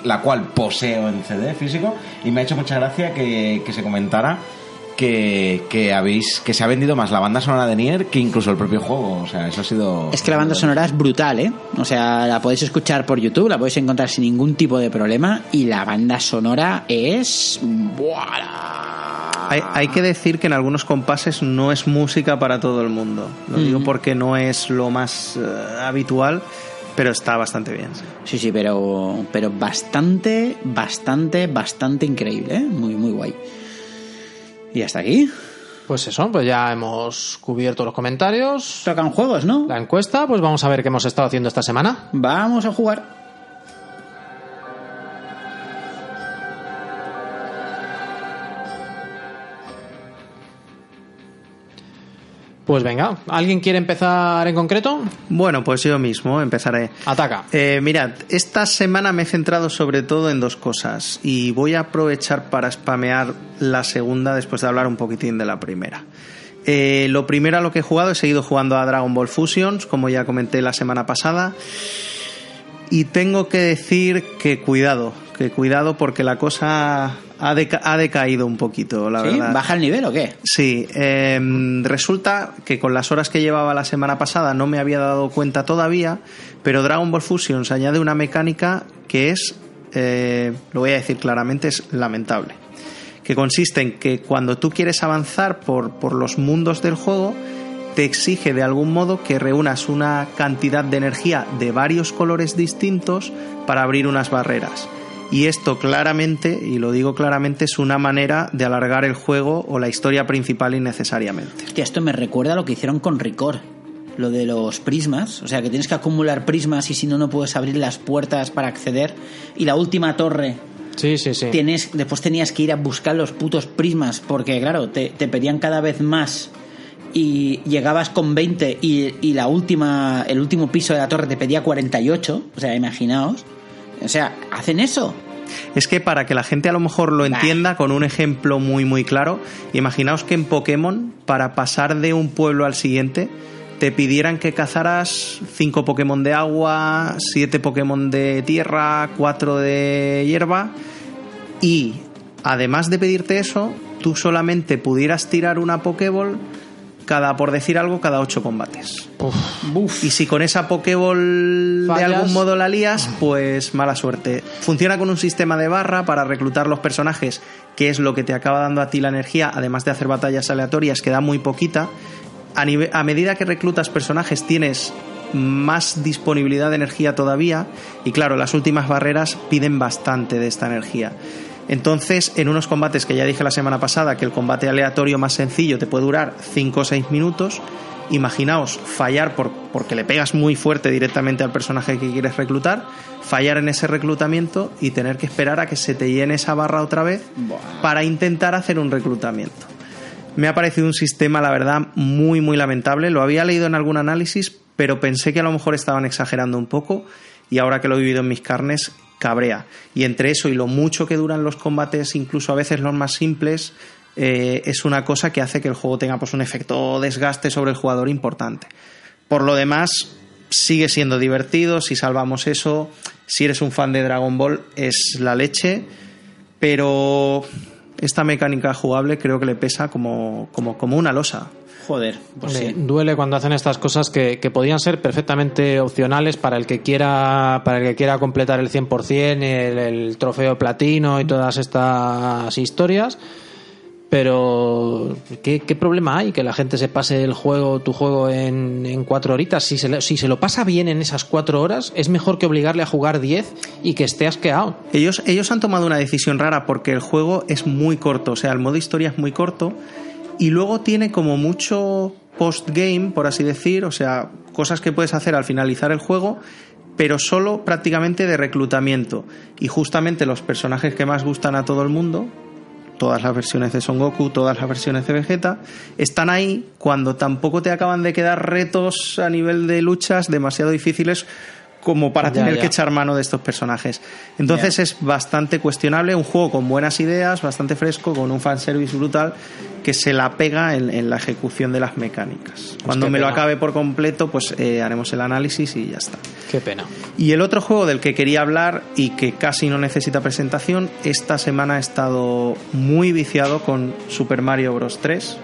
[SPEAKER 3] la cual poseo en CD físico y me ha hecho mucha gracia que, que se comentara que, que habéis que se ha vendido más la banda sonora de Nier que incluso el propio juego. O sea, eso ha sido...
[SPEAKER 2] Es que la banda sonora es brutal, ¿eh? O sea, la podéis escuchar por YouTube, la podéis encontrar sin ningún tipo de problema y la banda sonora es... ¡Buah!
[SPEAKER 4] Hay, hay que decir que en algunos compases no es música para todo el mundo. Lo digo
[SPEAKER 2] Mm.
[SPEAKER 4] porque no es lo más eh, habitual, pero está bastante bien.
[SPEAKER 2] Sí, sí, pero, pero bastante, bastante, bastante increíble, ¿eh? Muy, muy guay. Y hasta aquí.
[SPEAKER 1] Pues eso, pues ya hemos cubierto los comentarios.
[SPEAKER 2] Tocan juegos, ¿no?
[SPEAKER 1] La encuesta, pues vamos a ver qué hemos estado haciendo esta semana.
[SPEAKER 2] Vamos a jugar.
[SPEAKER 1] Pues venga, ¿alguien quiere empezar en concreto?
[SPEAKER 4] Bueno, pues yo mismo empezaré.
[SPEAKER 1] Ataca.
[SPEAKER 4] Eh, mirad, esta semana me he centrado sobre todo en dos cosas y voy a aprovechar para spamear la segunda después de hablar un poquitín de la primera. Eh, lo primero a lo que he jugado, he seguido jugando a Dragon Ball Fusions, como ya comenté la semana pasada, y tengo que decir que cuidado, que cuidado porque la cosa ha, deca- ha decaído un poquito, la
[SPEAKER 2] ¿Sí?
[SPEAKER 4] verdad.
[SPEAKER 2] ¿Baja el nivel o qué?
[SPEAKER 4] Sí, eh, resulta que con las horas que llevaba la semana pasada no me había dado cuenta todavía, pero Dragon Ball Fusions añade una mecánica que es, eh, lo voy a decir claramente, es lamentable. Que consiste en que cuando tú quieres avanzar por, por los mundos del juego, te exige de algún modo que reúnas una cantidad de energía de varios colores distintos para abrir unas barreras. Y esto claramente, y lo digo claramente, es una manera de alargar el juego o la historia principal innecesariamente.
[SPEAKER 2] Hostia, esto me recuerda a lo que hicieron con Ricor. Lo de los prismas. O sea, que tienes que acumular prismas y si no, no puedes abrir las puertas para acceder. Y la última torre,
[SPEAKER 1] Sí, sí, sí.
[SPEAKER 2] tienes, después tenías que ir a buscar los putos prismas. Porque, claro, te, te pedían cada vez más. Y llegabas con 20 y, y la última, el último piso de la torre te pedía 48. O sea, imaginaos. O sea, hacen eso.
[SPEAKER 4] Es que para que la gente a lo mejor lo entienda con un ejemplo muy muy claro, imaginaos que en Pokémon, para pasar de un pueblo al siguiente, te pidieran que cazaras 5 Pokémon de agua, 7 Pokémon de tierra, 4 de hierba, y además de pedirte eso, tú solamente pudieras tirar una Pokéball cada, por decir algo, cada 8 combates. Y si con esa Pokéball de algún modo la lías, pues mala suerte. Funciona con un sistema de barra para reclutar los personajes, que es lo que te acaba dando a ti la energía, además de hacer batallas aleatorias, que da muy poquita. A, nive- a medida que reclutas personajes tienes más disponibilidad de energía todavía y claro, las últimas barreras piden bastante de esta energía. Entonces, en unos combates que ya dije la semana pasada que el combate aleatorio más sencillo te puede durar 5 o 6 minutos, imaginaos fallar por, porque le pegas muy fuerte directamente al personaje que quieres reclutar, fallar en ese reclutamiento y tener que esperar a que se te llene esa barra otra vez para intentar hacer un reclutamiento. Me ha parecido un sistema, la verdad, muy, muy lamentable. Lo había leído en algún análisis, pero pensé que a lo mejor estaban exagerando un poco y ahora que lo he vivido en mis carnes, cabrea. Y entre eso y lo mucho que duran los combates, incluso a veces los más simples, eh, es una cosa que hace que el juego tenga pues, un efecto desgaste sobre el jugador importante. Por lo demás, sigue siendo divertido, si salvamos eso, si eres un fan de Dragon Ball, es la leche, pero esta mecánica jugable creo que le pesa como, como, como una losa.
[SPEAKER 2] Joder, pues sí.
[SPEAKER 1] Duele cuando hacen estas cosas que, que podían ser perfectamente opcionales para el que quiera para el que quiera completar el 100%, el, el trofeo platino y todas estas historias. Pero, ¿qué, qué problema hay que la gente se pase el juego, tu juego, en, en cuatro horitas? Si se, le- si se lo pasa bien en esas cuatro horas, es mejor que obligarle a jugar diez y que esté asqueado.
[SPEAKER 4] Ellos, ellos han tomado una decisión rara porque el juego es muy corto, o sea, el modo historia es muy corto y luego tiene como mucho post-game, por así decir, o sea, cosas que puedes hacer al finalizar el juego, pero solo prácticamente de reclutamiento. Y justamente los personajes que más gustan a todo el mundo, todas las versiones de Son Goku, todas las versiones de Vegeta, están ahí cuando tampoco te acaban de quedar retos a nivel de luchas demasiado difíciles como para
[SPEAKER 1] Ya,
[SPEAKER 4] tener
[SPEAKER 1] ya.
[SPEAKER 4] que echar mano de estos personajes. Entonces es bastante cuestionable, un juego con buenas ideas, bastante fresco, con un fanservice brutal, que se la pega en, en la ejecución de las mecánicas. Cuando
[SPEAKER 1] qué
[SPEAKER 4] me lo acabe por completo, pues eh, haremos el análisis y ya está.
[SPEAKER 1] Qué pena.
[SPEAKER 4] Y el otro juego del que quería hablar y que casi no necesita presentación, esta semana he estado muy viciado con Super Mario Bros. 3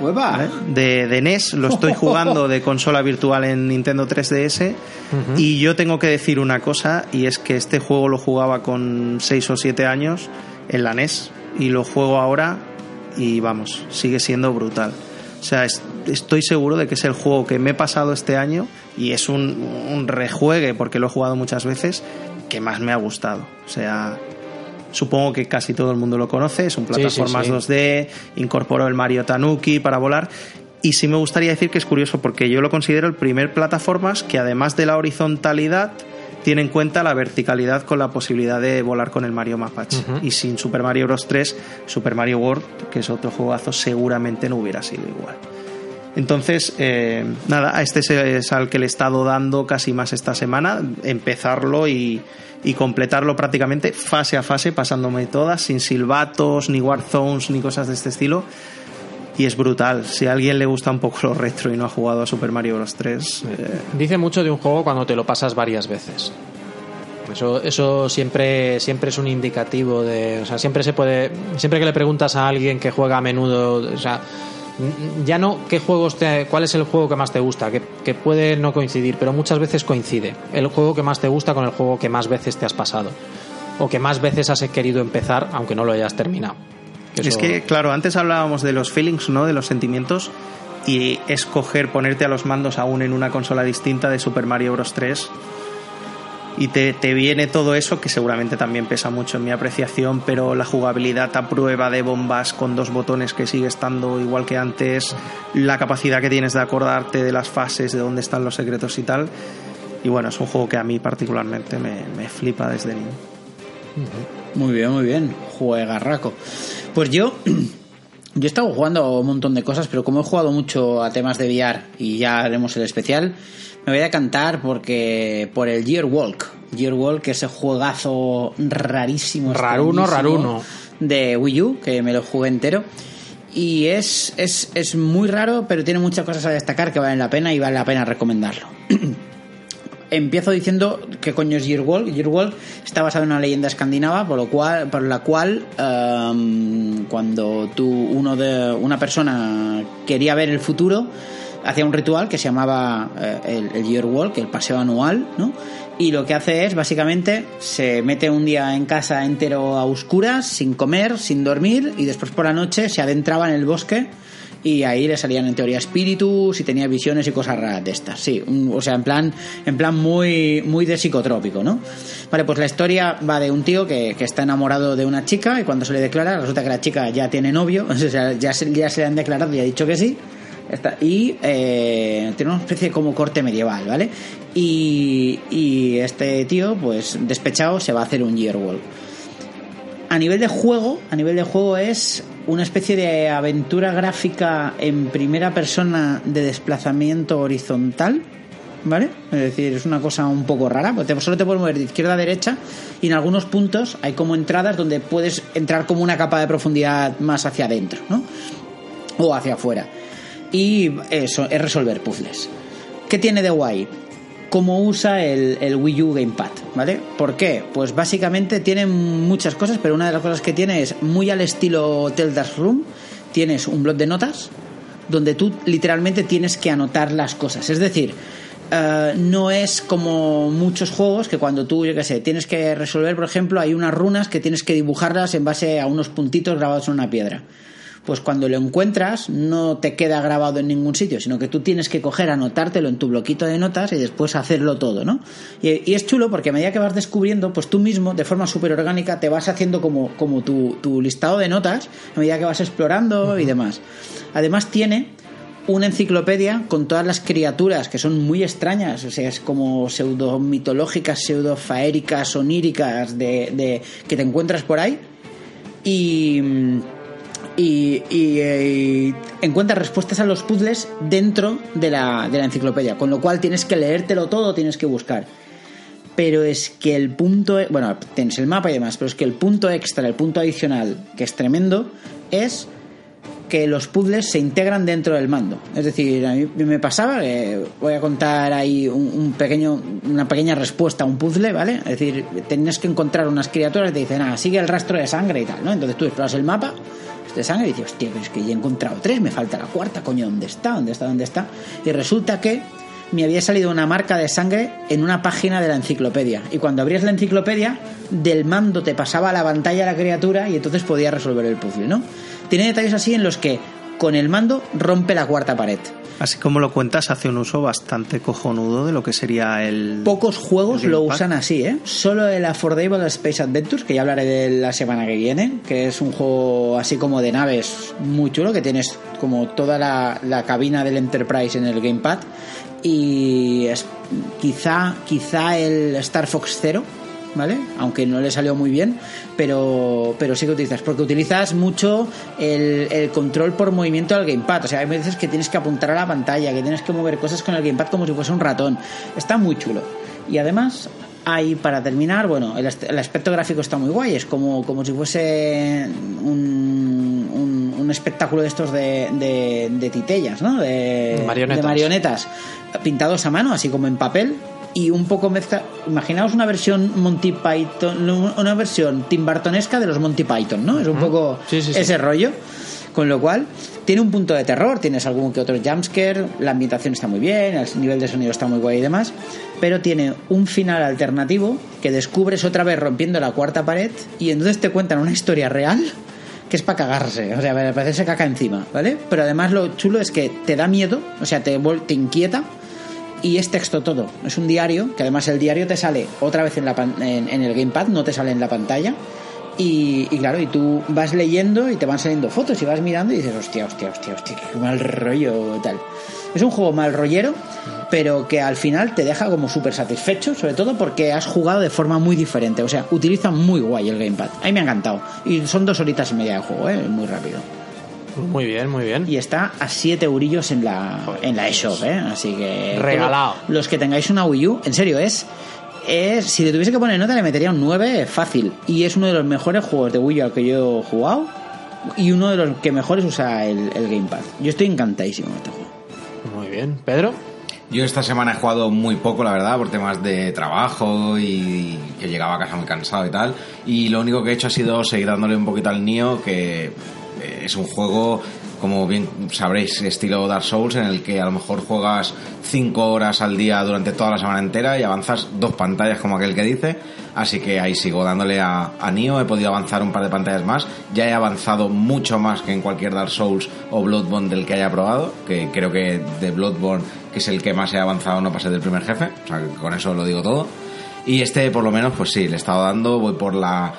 [SPEAKER 2] ¡Hueva!
[SPEAKER 4] ¿vale? de, de NES, lo estoy jugando de consola virtual en Nintendo 3DS y yo tengo que decir una cosa y es que este juego lo jugaba con 6 o 7 años en la NES y lo juego ahora y vamos, sigue siendo brutal. O sea, estoy seguro de que es el juego que me he pasado este año y es un, un rejuegue, porque lo he jugado muchas veces, que más me ha gustado. O sea, supongo que casi todo el mundo lo conoce, es un plataformas 2D, incorporó el Mario Tanuki para volar. Y sí me gustaría decir que es curioso porque yo lo considero el primer plataformas que además de la horizontalidad tiene en cuenta la verticalidad con la posibilidad de volar con el Mario Mapache. Y sin Super Mario Bros. 3, Super Mario World, que es otro juegazo, seguramente no hubiera sido igual. Entonces, eh, nada, a este es al que le he estado dando casi más esta semana, empezarlo y, y completarlo prácticamente fase a fase, pasándome todas, sin silbatos, ni war zones, ni cosas de este estilo y es brutal. Si a alguien le gusta un poco lo retro y no ha jugado a Super Mario Bros. 3.
[SPEAKER 1] Eh, Dice mucho de un juego cuando te lo pasas varias veces. Eso, eso siempre, siempre es un indicativo de. O sea, siempre se puede. Siempre que le preguntas a alguien que juega a menudo. O sea, ya no qué juegos te, cuál es el juego que más te gusta, que, que, puede no coincidir, pero muchas veces coincide. El juego que más te gusta con el juego que más veces te has pasado. O que más veces has querido empezar, aunque no lo hayas terminado.
[SPEAKER 4] Es que, claro, antes hablábamos de los feelings, ¿no? De los sentimientos. Y escoger ponerte a los mandos aún en una consola distinta de Super Mario Bros. 3. Y te, te, viene todo eso, que seguramente también pesa mucho en mi apreciación, pero la jugabilidad a prueba de bombas con dos botones que sigue estando igual que antes, la capacidad que tienes de acordarte de las fases, de dónde están los secretos y tal. Y bueno, es un juego que a mí particularmente me, me flipa desde niño.
[SPEAKER 2] Muy bien, muy bien. Juegarraco. Pues yo, yo he estado jugando un montón de cosas, pero como he jugado mucho a temas de VR y ya haremos el especial, me voy a cantar porque por el Gear Walk. Gear Walk, ese juegazo rarísimo.
[SPEAKER 1] Raruno, raruno.
[SPEAKER 2] De Wii U, que me lo jugué entero. Y es, es, es muy raro, pero tiene muchas cosas a destacar que valen la pena y vale la pena recomendarlo. empiezo diciendo qué coño es Yearwalk. Yearwalk está basado en una leyenda escandinava, por lo cual, por la cual um, cuando tú, uno de una persona quería ver el futuro, hacía un ritual que se llamaba uh, el, el Yearwalk, el paseo anual, ¿no? Y lo que hace es, básicamente, se mete un día en casa entero a oscuras, sin comer, sin dormir, y después por la noche se adentraba en el bosque y ahí le salían en teoría espíritus y tenía visiones y cosas raras de estas, sí, o sea, en plan, en plan muy, muy de psicotrópico, ¿no? Vale, pues la historia va de un tío que, que está enamorado de una chica y cuando se le declara, resulta que la chica ya tiene novio, o sea, ya se, ya se le han declarado y ha dicho que sí, Y eh, tiene una especie como corte medieval, ¿vale? Y, y, este tío, pues despechado, se va a hacer un Yearwalk. A nivel de juego, a nivel de juego es una especie de aventura gráfica en primera persona de desplazamiento horizontal, ¿vale? Es decir, es una cosa un poco rara, porque solo te puedes mover de izquierda a derecha y en algunos puntos hay como entradas donde puedes entrar como una capa de profundidad más hacia adentro, ¿no? O hacia afuera. Y eso, es resolver puzzles. ¿Qué tiene de guay? cómo usa el, Wii U Gamepad, ¿vale? ¿Por qué? Pues básicamente tiene muchas cosas, pero una de las cosas que tiene es muy al estilo Teldas Room. Tienes un blog de notas donde tú literalmente tienes que anotar las cosas. Es decir, uh, no es como muchos juegos que cuando tú, yo qué sé, tienes que resolver, por ejemplo, hay unas runas que tienes que dibujarlas en base a unos puntitos grabados en una piedra pues cuando lo encuentras no te queda grabado en ningún sitio, sino que tú tienes que coger, anotártelo en tu bloquito de notas y después hacerlo todo, ¿no? Y, y es chulo porque a medida que vas descubriendo, pues tú mismo, de forma súper orgánica, te vas haciendo como, como tu, tu, listado de notas a medida que vas explorando uh -huh. y demás. Además tiene una enciclopedia con todas las criaturas que son muy extrañas, o sea, es como pseudo mitológicas, pseudo faéricas, oníricas de, de, que te encuentras por ahí. Y y, y, y, encuentras respuestas a los puzzles dentro de la, de la, enciclopedia, con lo cual tienes que leértelo todo, tienes que buscar. Pero es que el punto, bueno, tienes el mapa y demás, pero es que el punto extra, el punto adicional, que es tremendo, es que los puzzles se integran dentro del mando. Es decir, a mí me pasaba, que voy a contar ahí un, pequeño, una pequeña respuesta a un puzzle, ¿vale? Es decir, tenías que encontrar unas criaturas que te dicen, ah, sigue el rastro de sangre y tal, ¿no? Entonces tú exploras el mapa de sangre y dices, hostia, pero es que ya he encontrado tres, me falta la cuarta, coño, ¿dónde está? ¿Dónde está? ¿Dónde está? Y resulta que me había salido una marca de sangre en una página de la enciclopedia. Y cuando abrías la enciclopedia, del mando te pasaba a la pantalla la criatura y entonces podías resolver el puzzle, ¿no? tiene detalles así en los que con el mando rompe la cuarta pared.
[SPEAKER 4] Así como lo cuentas, hace un uso bastante cojonudo de lo que sería el.
[SPEAKER 2] Pocos juegos
[SPEAKER 4] el
[SPEAKER 2] lo usan así, ¿eh? Solo el Affordable Space Adventures, que ya hablaré de la semana que viene, que es un juego así como de naves muy chulo, que tienes como toda la, la cabina del Enterprise en el Gamepad. Y es quizá, quizá el Star Fox Zero, ¿vale? Aunque no le salió muy bien, pero, pero sí que utilizas, porque utilizas mucho el, el control por movimiento del gamepad. O sea, hay veces que tienes que apuntar a la pantalla, que tienes que mover cosas con el gamepad como si fuese un ratón. Está muy chulo. Y además, hay para terminar, bueno, el, el aspecto gráfico está muy guay, es como, como si fuese un, un, un espectáculo de estos de, de, de titellas, ¿no? De
[SPEAKER 1] Marionetas.
[SPEAKER 2] de marionetas pintados a mano, así como en papel. Y un poco mezcla. Imaginaos una versión Monty Python, una versión Tim Burtonesca de los Monty Python, ¿no? Es un poco
[SPEAKER 1] Sí, sí, sí.
[SPEAKER 2] ese rollo. Con lo cual, tiene un punto de terror, tienes algún que otro jumpscare, la ambientación está muy bien, el nivel de sonido está muy guay y demás, pero tiene un final alternativo que descubres otra vez rompiendo la cuarta pared y entonces te cuentan una historia real que es para cagarse, o sea, para parecerse caca encima, ¿vale? Pero además lo chulo es que te da miedo, o sea, te, te inquieta y es texto todo. Es un diario, que además el diario te sale otra vez en, la pan- en, el gamepad, no te sale en la pantalla. Y, y claro, y tú vas leyendo y te van saliendo fotos y vas mirando y dices, hostia, hostia, hostia, hostia, qué mal rollo tal. Es un juego mal rollero, pero que al final te deja como súper satisfecho, sobre todo porque has jugado de forma muy diferente. O sea, utiliza muy guay el gamepad. A mí me ha encantado. Y son dos horitas y media de juego, ¿eh? muy rápido.
[SPEAKER 1] Muy bien, muy bien.
[SPEAKER 2] Y está a 7 eurillos en la, en la eShop, ¿eh? Así que...
[SPEAKER 1] Regalado.
[SPEAKER 2] Los que tengáis una Wii U, en serio, es... es si le tuviese que poner nota le metería un 9 fácil. Y es uno de los mejores juegos de Wii U al que yo he jugado. Y uno de los que mejores usa el, el Gamepad. Yo estoy encantadísimo con este juego.
[SPEAKER 1] Muy bien. Pedro.
[SPEAKER 3] Yo esta semana he jugado muy poco, la verdad, por temas de trabajo y que llegaba a casa muy cansado y tal. Y lo único que he hecho ha sido seguir dándole un poquito al Nio, que es un juego, como bien sabréis, estilo Dark Souls, en el que a lo mejor juegas 5 horas al día durante toda la semana entera y avanzas dos pantallas, como aquel que dice. Así que ahí sigo dándole a, a Nio, he podido avanzar un par de pantallas más. Ya he avanzado mucho más que en cualquier Dark Souls o Bloodborne del que haya probado, que creo que de Bloodborne, que es el que más he avanzado, no pasé del primer jefe. O sea, que con eso lo digo todo. Y este, por lo menos, pues sí, le he estado dando, voy por la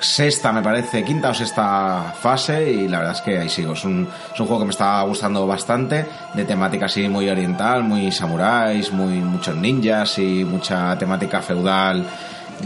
[SPEAKER 3] sexta, me parece, quinta o sexta fase y la verdad es que ahí sigo. Es un, juego que me está gustando bastante, de temática así muy oriental, muy samuráis, muy muchos ninjas y mucha temática feudal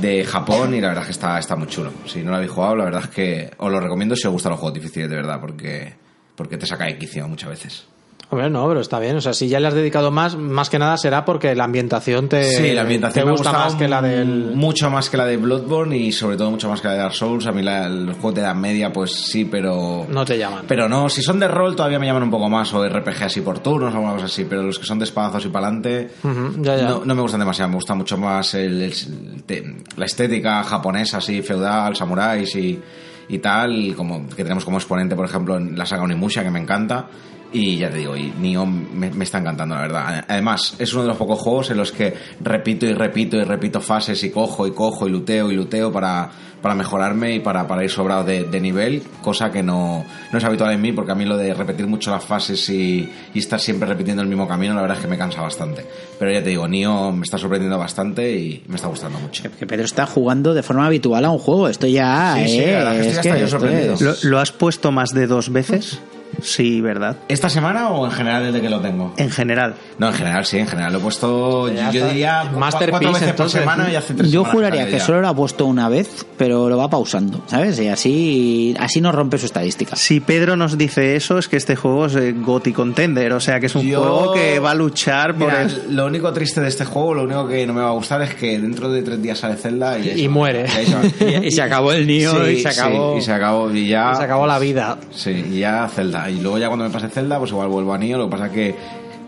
[SPEAKER 3] de Japón y la verdad es que está, está muy chulo. Si no lo habéis jugado, la verdad es que os lo recomiendo si os gustan los juegos difíciles de verdad, porque, porque te saca de quicio muchas veces.
[SPEAKER 1] Hombre, no, pero está bien. O sea, si ya le has dedicado más, más que nada será porque la ambientación te,
[SPEAKER 3] Sí, la ambientación
[SPEAKER 1] te gusta más que la del.
[SPEAKER 3] mucho más que la de Bloodborne y sobre todo mucho más que la de Dark Souls. A mí la, los juegos de edad media, pues sí, pero
[SPEAKER 1] No te llaman.
[SPEAKER 3] pero no. Si son de rol todavía me llaman un poco más o RPG así por turnos o alguna cosa así. Pero los que son de espadazos y para adelante
[SPEAKER 1] Ujú, ya, ya.
[SPEAKER 3] no, no me gustan demasiado. Me gusta mucho más el- el- te- la estética japonesa así feudal, samuráis y y tal, como que tenemos como exponente, por ejemplo, en la saga Onimusha, que me encanta. Y ya te digo, y Nioh me, me está encantando, la verdad. Además, es uno de los pocos juegos en los que repito y repito y repito fases y cojo y cojo y luteo y luteo para, para mejorarme y para, para ir sobrado de, de nivel, cosa que no, no es habitual en mí, porque a mí lo de repetir mucho las fases y, y estar siempre repitiendo el mismo camino, la verdad es que me cansa bastante. Pero ya te digo, Nioh me está sorprendiendo bastante y me está gustando mucho.
[SPEAKER 2] Que Pedro está jugando de forma habitual a un juego. Esto ya
[SPEAKER 3] Sí, sí,
[SPEAKER 2] eh,
[SPEAKER 3] la verdad que estoy
[SPEAKER 2] es
[SPEAKER 3] hasta yo sorprendido.
[SPEAKER 2] es-
[SPEAKER 4] ¿Lo, lo has puesto más de dos veces? Sí, ¿verdad?
[SPEAKER 3] ¿Esta semana o en general desde que lo tengo?
[SPEAKER 4] En general.
[SPEAKER 3] No, en general sí, en general lo he puesto, yo
[SPEAKER 1] está.
[SPEAKER 3] diría,
[SPEAKER 1] Masterpiece,
[SPEAKER 3] cuatro veces
[SPEAKER 1] entonces.
[SPEAKER 3] por semana y hace tres
[SPEAKER 2] Yo juraría que
[SPEAKER 3] ya.
[SPEAKER 2] solo lo ha puesto una vez, pero lo va pausando, ¿sabes? Y así, así no rompe su estadística.
[SPEAKER 4] Si Pedro nos dice eso, es que este juego es eh, GOTY Contender, o sea que es un
[SPEAKER 3] Yo-
[SPEAKER 4] juego que va a luchar por
[SPEAKER 3] Mira,
[SPEAKER 4] el...
[SPEAKER 3] lo único triste de este juego, lo único que no me va a gustar es que dentro de tres días sale Zelda y,
[SPEAKER 1] muere.
[SPEAKER 2] Y se acabó el Nioh
[SPEAKER 3] Sí,
[SPEAKER 2] y se acabó.
[SPEAKER 3] sí, y se acabó y ya
[SPEAKER 1] Se acabó la vida.
[SPEAKER 3] Sí, y ya Zelda. Y luego ya cuando me pase Zelda, pues igual vuelvo a Nioh. Lo que pasa es que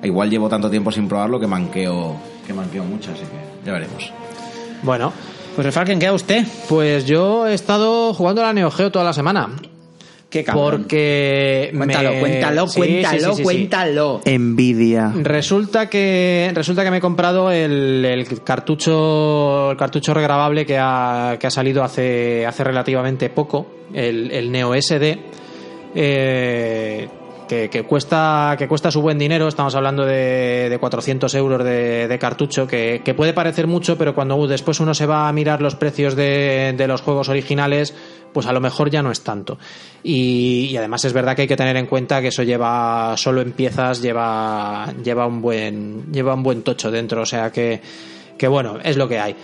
[SPEAKER 3] igual llevo tanto tiempo sin probarlo que manqueo, que manqueo mucho, así que ya veremos.
[SPEAKER 1] Bueno,
[SPEAKER 2] Pues el Falken, ¿queda usted?
[SPEAKER 1] pues yo he estado jugando a la Neo Geo toda la semana.
[SPEAKER 2] Qué cabrón.
[SPEAKER 1] Porque.
[SPEAKER 2] Cuéntalo,
[SPEAKER 1] me-
[SPEAKER 2] cuéntalo,
[SPEAKER 1] Sí,
[SPEAKER 2] cuéntalo,
[SPEAKER 1] sí, sí, sí, sí.
[SPEAKER 2] cuéntalo.
[SPEAKER 4] Envidia.
[SPEAKER 1] Resulta que resulta que me he comprado el, el cartucho el cartucho regrabable que ha, que ha salido hace, hace relativamente poco, el, el Neo SD. Eh, que, cuesta que cuesta su buen dinero, estamos hablando de, de 400 euros de, cartucho, que, puede parecer mucho, pero cuando después uno se va a mirar los precios de, de los juegos originales, pues a lo mejor ya no es tanto. Y, y además es verdad que hay que tener en cuenta que eso lleva, solo en piezas, lleva, lleva un buen, lleva un buen tocho dentro, o sea que, que bueno, es lo que hay.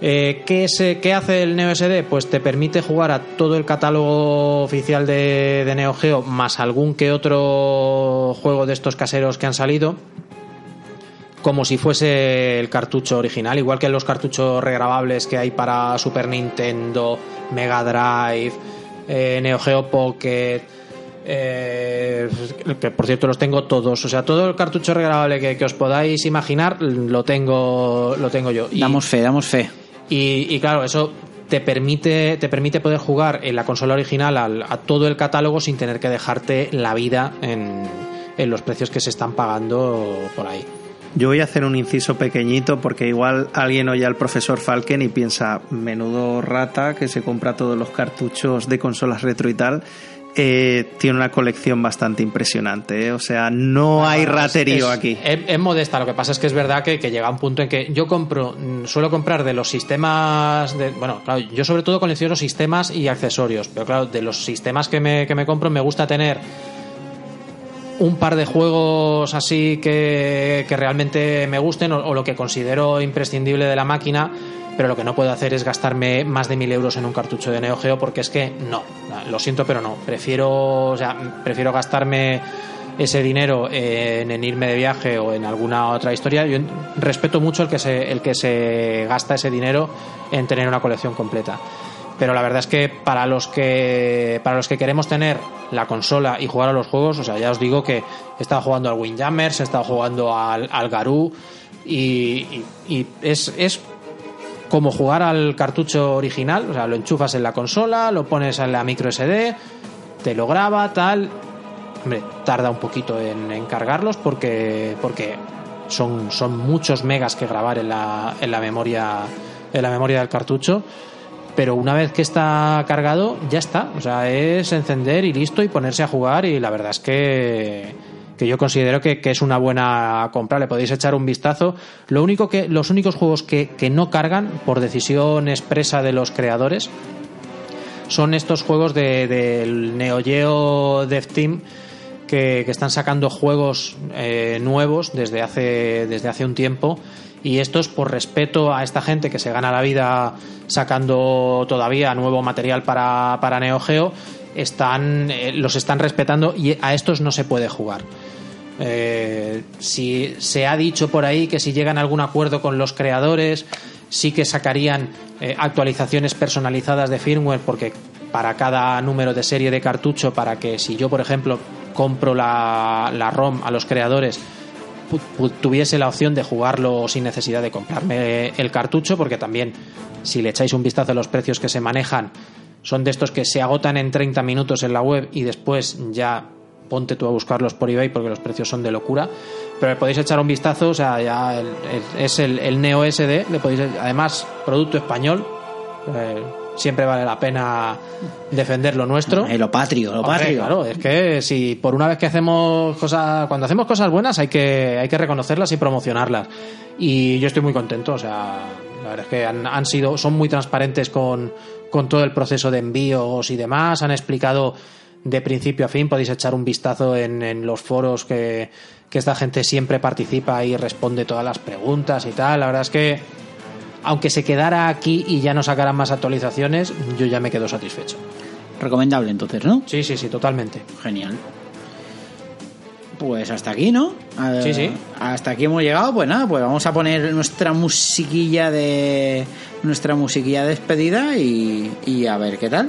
[SPEAKER 1] Eh, ¿qué, se- qué hace el Neo SD? Pues te permite jugar a todo el catálogo oficial de, de Neo Geo, más algún que otro juego de estos caseros que han salido, como si fuese el cartucho original, igual que los cartuchos regrabables que hay para Super Nintendo, Mega Drive, eh, Neo Geo Pocket. eh, que por cierto los tengo todos, o sea, todo el cartucho regrabable que, que os podáis imaginar lo tengo, lo tengo yo.
[SPEAKER 2] Damos fe, damos fe.
[SPEAKER 1] Y, claro, eso te permite, te permite poder jugar en la consola original al- a todo el catálogo sin tener que dejarte la vida en, en los precios que se están pagando por ahí.
[SPEAKER 4] Yo voy a hacer un inciso pequeñito porque igual alguien oye al profesor Falken y piensa, menudo rata que se compra todos los cartuchos de consolas retro y tal. Eh, tiene una colección bastante impresionante, ¿eh? o sea, no hay
[SPEAKER 1] es-
[SPEAKER 4] raterío
[SPEAKER 1] es-
[SPEAKER 4] aquí.
[SPEAKER 1] Es, es modesta, lo que pasa es que es verdad que, que llega un punto en que yo compro, mm, suelo comprar de los sistemas, de, bueno, claro, yo sobre todo colecciono sistemas y accesorios, pero claro, de los sistemas que me, que me compro me gusta tener un par de juegos así que, que realmente me gusten o, o lo que considero imprescindible de la máquina, pero lo que no puedo hacer es gastarme más de mil euros en un cartucho de Neo Geo porque es que no, lo siento, pero no. Prefiero, o sea, prefiero gastarme ese dinero en, en irme de viaje o en alguna otra historia. Yo respeto mucho el que se, el que se gasta ese dinero en tener una colección completa pero la verdad es que para los que para los que queremos tener la consola y jugar a los juegos, o sea, ya os digo que he estado jugando al Windjammers, he estado jugando al, al Garou y, es como jugar al cartucho original, o sea, lo enchufas en la consola, lo pones en la micro SD, te lo graba, tal. Hombre, tarda un poquito en, cargarlos porque, porque son, son muchos megas que grabar en la, en la memoria en la memoria del cartucho pero una vez que está cargado ya está o sea es encender y listo y ponerse a jugar y la verdad es que que yo considero que, que es una buena compra. Le podéis echar un vistazo. Lo único que los únicos juegos que, que no cargan por decisión expresa de los creadores son estos juegos de- del Neo Geo Dev Team que, que están sacando juegos eh, nuevos desde hace, desde hace un tiempo. Y estos por respeto a esta gente que se gana la vida sacando todavía nuevo material para, para Neo Geo están, eh, los están respetando y a estos no se puede jugar. Eh, si se ha dicho por ahí que si llegan a algún acuerdo con los creadores, sí que sacarían eh, actualizaciones personalizadas de firmware, porque para cada número de serie de cartucho, para que si yo, por ejemplo, compro la, la ROM a los creadores, tuviese la opción de jugarlo sin necesidad de comprarme el cartucho, porque también, si le echáis un vistazo a los precios que se manejan, son de estos que se agotan en 30 minutos en la web y después ya ponte tú a buscarlos por eBay porque los precios son de locura. Pero le podéis echar un vistazo, o sea, ya el- el- es el, el Neo SD, le podéis, además, producto español, eh, siempre vale la pena defender lo nuestro.
[SPEAKER 2] Eh, lo patrio, lo
[SPEAKER 1] Hombre,
[SPEAKER 2] patrio.
[SPEAKER 1] Claro, es que si por una vez que hacemos cosas, cuando hacemos cosas buenas hay que, hay que reconocerlas y promocionarlas. Y yo estoy muy contento, o sea, la verdad es que han, han sido, son muy transparentes con, con todo el proceso de envíos y demás, han explicado de principio a fin, podéis echar un vistazo en, en los foros que, que esta gente siempre participa y responde todas las preguntas y tal, la verdad es que aunque se quedara aquí y ya no sacaran más actualizaciones, yo ya me quedo satisfecho.
[SPEAKER 2] Recomendable entonces, ¿no?
[SPEAKER 1] Sí, sí, sí, totalmente.
[SPEAKER 2] Genial. Pues hasta aquí, ¿no? Eh,
[SPEAKER 1] Sí, sí.
[SPEAKER 2] Hasta aquí hemos llegado. Pues nada, pues vamos a poner nuestra musiquilla de nuestra musiquilla de despedida y, y a ver qué tal.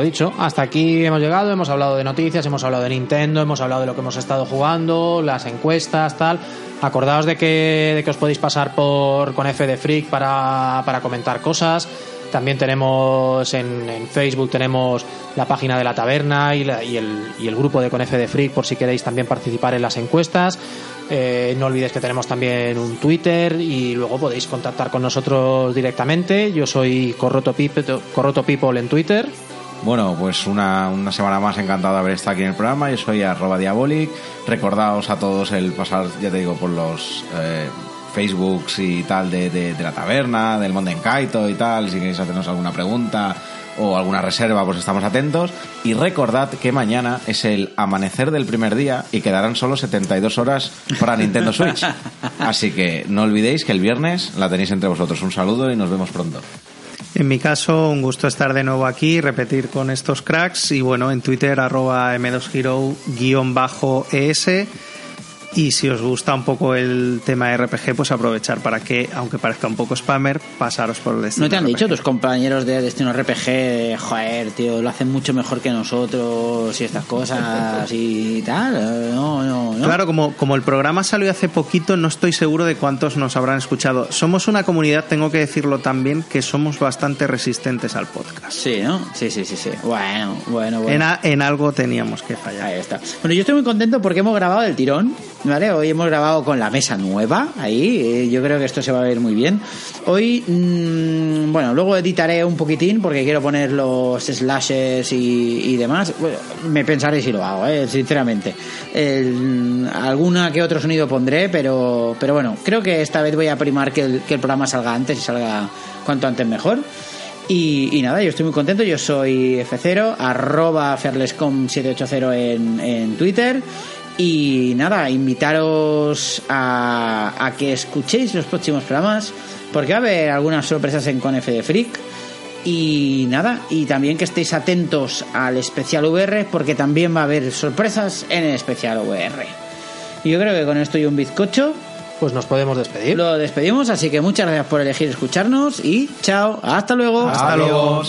[SPEAKER 1] Dicho, hasta aquí hemos llegado, hemos hablado de noticias, hemos hablado de Nintendo, hemos hablado de lo que hemos estado jugando, las encuestas, tal. Acordaos de que, de que os podéis pasar por con F de Freak para, para comentar cosas. También tenemos en, Facebook tenemos la página de la taberna y, la- y el, y el grupo de con F de Freak por si queréis también participar en las encuestas. Eh, no olvidéis que tenemos también un Twitter y luego podéis contactar con nosotros directamente. Yo soy Corroto People, Corroto People en Twitter.
[SPEAKER 3] Bueno, pues una, una semana más encantado de haber estado aquí en el programa. Yo soy arroba diabolic. Recordaos a todos el pasar, ya te digo, por los eh, Facebooks y tal de, de- de la taberna, del Monden Kaito y tal. Si queréis hacernos alguna pregunta o alguna reserva, pues estamos atentos. Y recordad que mañana es el amanecer del primer día y quedarán solo 72 horas para Nintendo Switch. Así que no olvidéis que el viernes la tenéis entre vosotros. Un saludo y nos vemos pronto.
[SPEAKER 4] En mi caso, un gusto estar de nuevo aquí, repetir con estos cracks. Y bueno, en Twitter arroba m2hero-es y si os gusta un poco el tema RPG, pues aprovechar para que, aunque parezca un poco spammer, pasaros por el destino
[SPEAKER 2] ¿No te han
[SPEAKER 4] RPG.
[SPEAKER 2] dicho tus compañeros de Destino RPG, joder, tío, lo hacen mucho mejor que nosotros y estas cosas y tal? No, no, no.
[SPEAKER 4] Claro, como, como el programa salió hace poquito, no estoy seguro de cuántos nos habrán escuchado. Somos una comunidad, tengo que decirlo también, que somos bastante resistentes al podcast.
[SPEAKER 2] Sí, ¿no? Sí, sí, sí, sí. Bueno, bueno, bueno.
[SPEAKER 4] En, a- en algo teníamos que fallar.
[SPEAKER 2] Ahí está. Bueno, yo estoy muy contento porque hemos grabado el tirón, ¿vale? Hoy hemos grabado con la mesa nueva, ahí. eh, yo creo que esto se va a ver muy bien. Hoy, mm, bueno, luego editaré un poquitín porque quiero poner los slashes y, y demás. Bueno, me pensaré si lo hago, ¿eh? sinceramente. El- alguna que otro sonido pondré, pero, pero bueno, creo que esta vez voy a primar que el, programa salga antes y salga cuanto antes mejor. Y, nada, yo estoy muy contento. Yo soy F0, arroba Ferlescom780 en, en Twitter. Y nada, invitaros a, a que escuchéis los próximos programas, porque va a haber algunas sorpresas en Con F de Freak. Y nada, y también que estéis atentos al especial VR, porque también va a haber sorpresas en el especial VR. Y yo creo que con esto y un bizcocho
[SPEAKER 1] Pues nos podemos despedir.
[SPEAKER 2] lo despedimos, así que muchas gracias por elegir escucharnos y chao, hasta luego.
[SPEAKER 4] Hasta luego.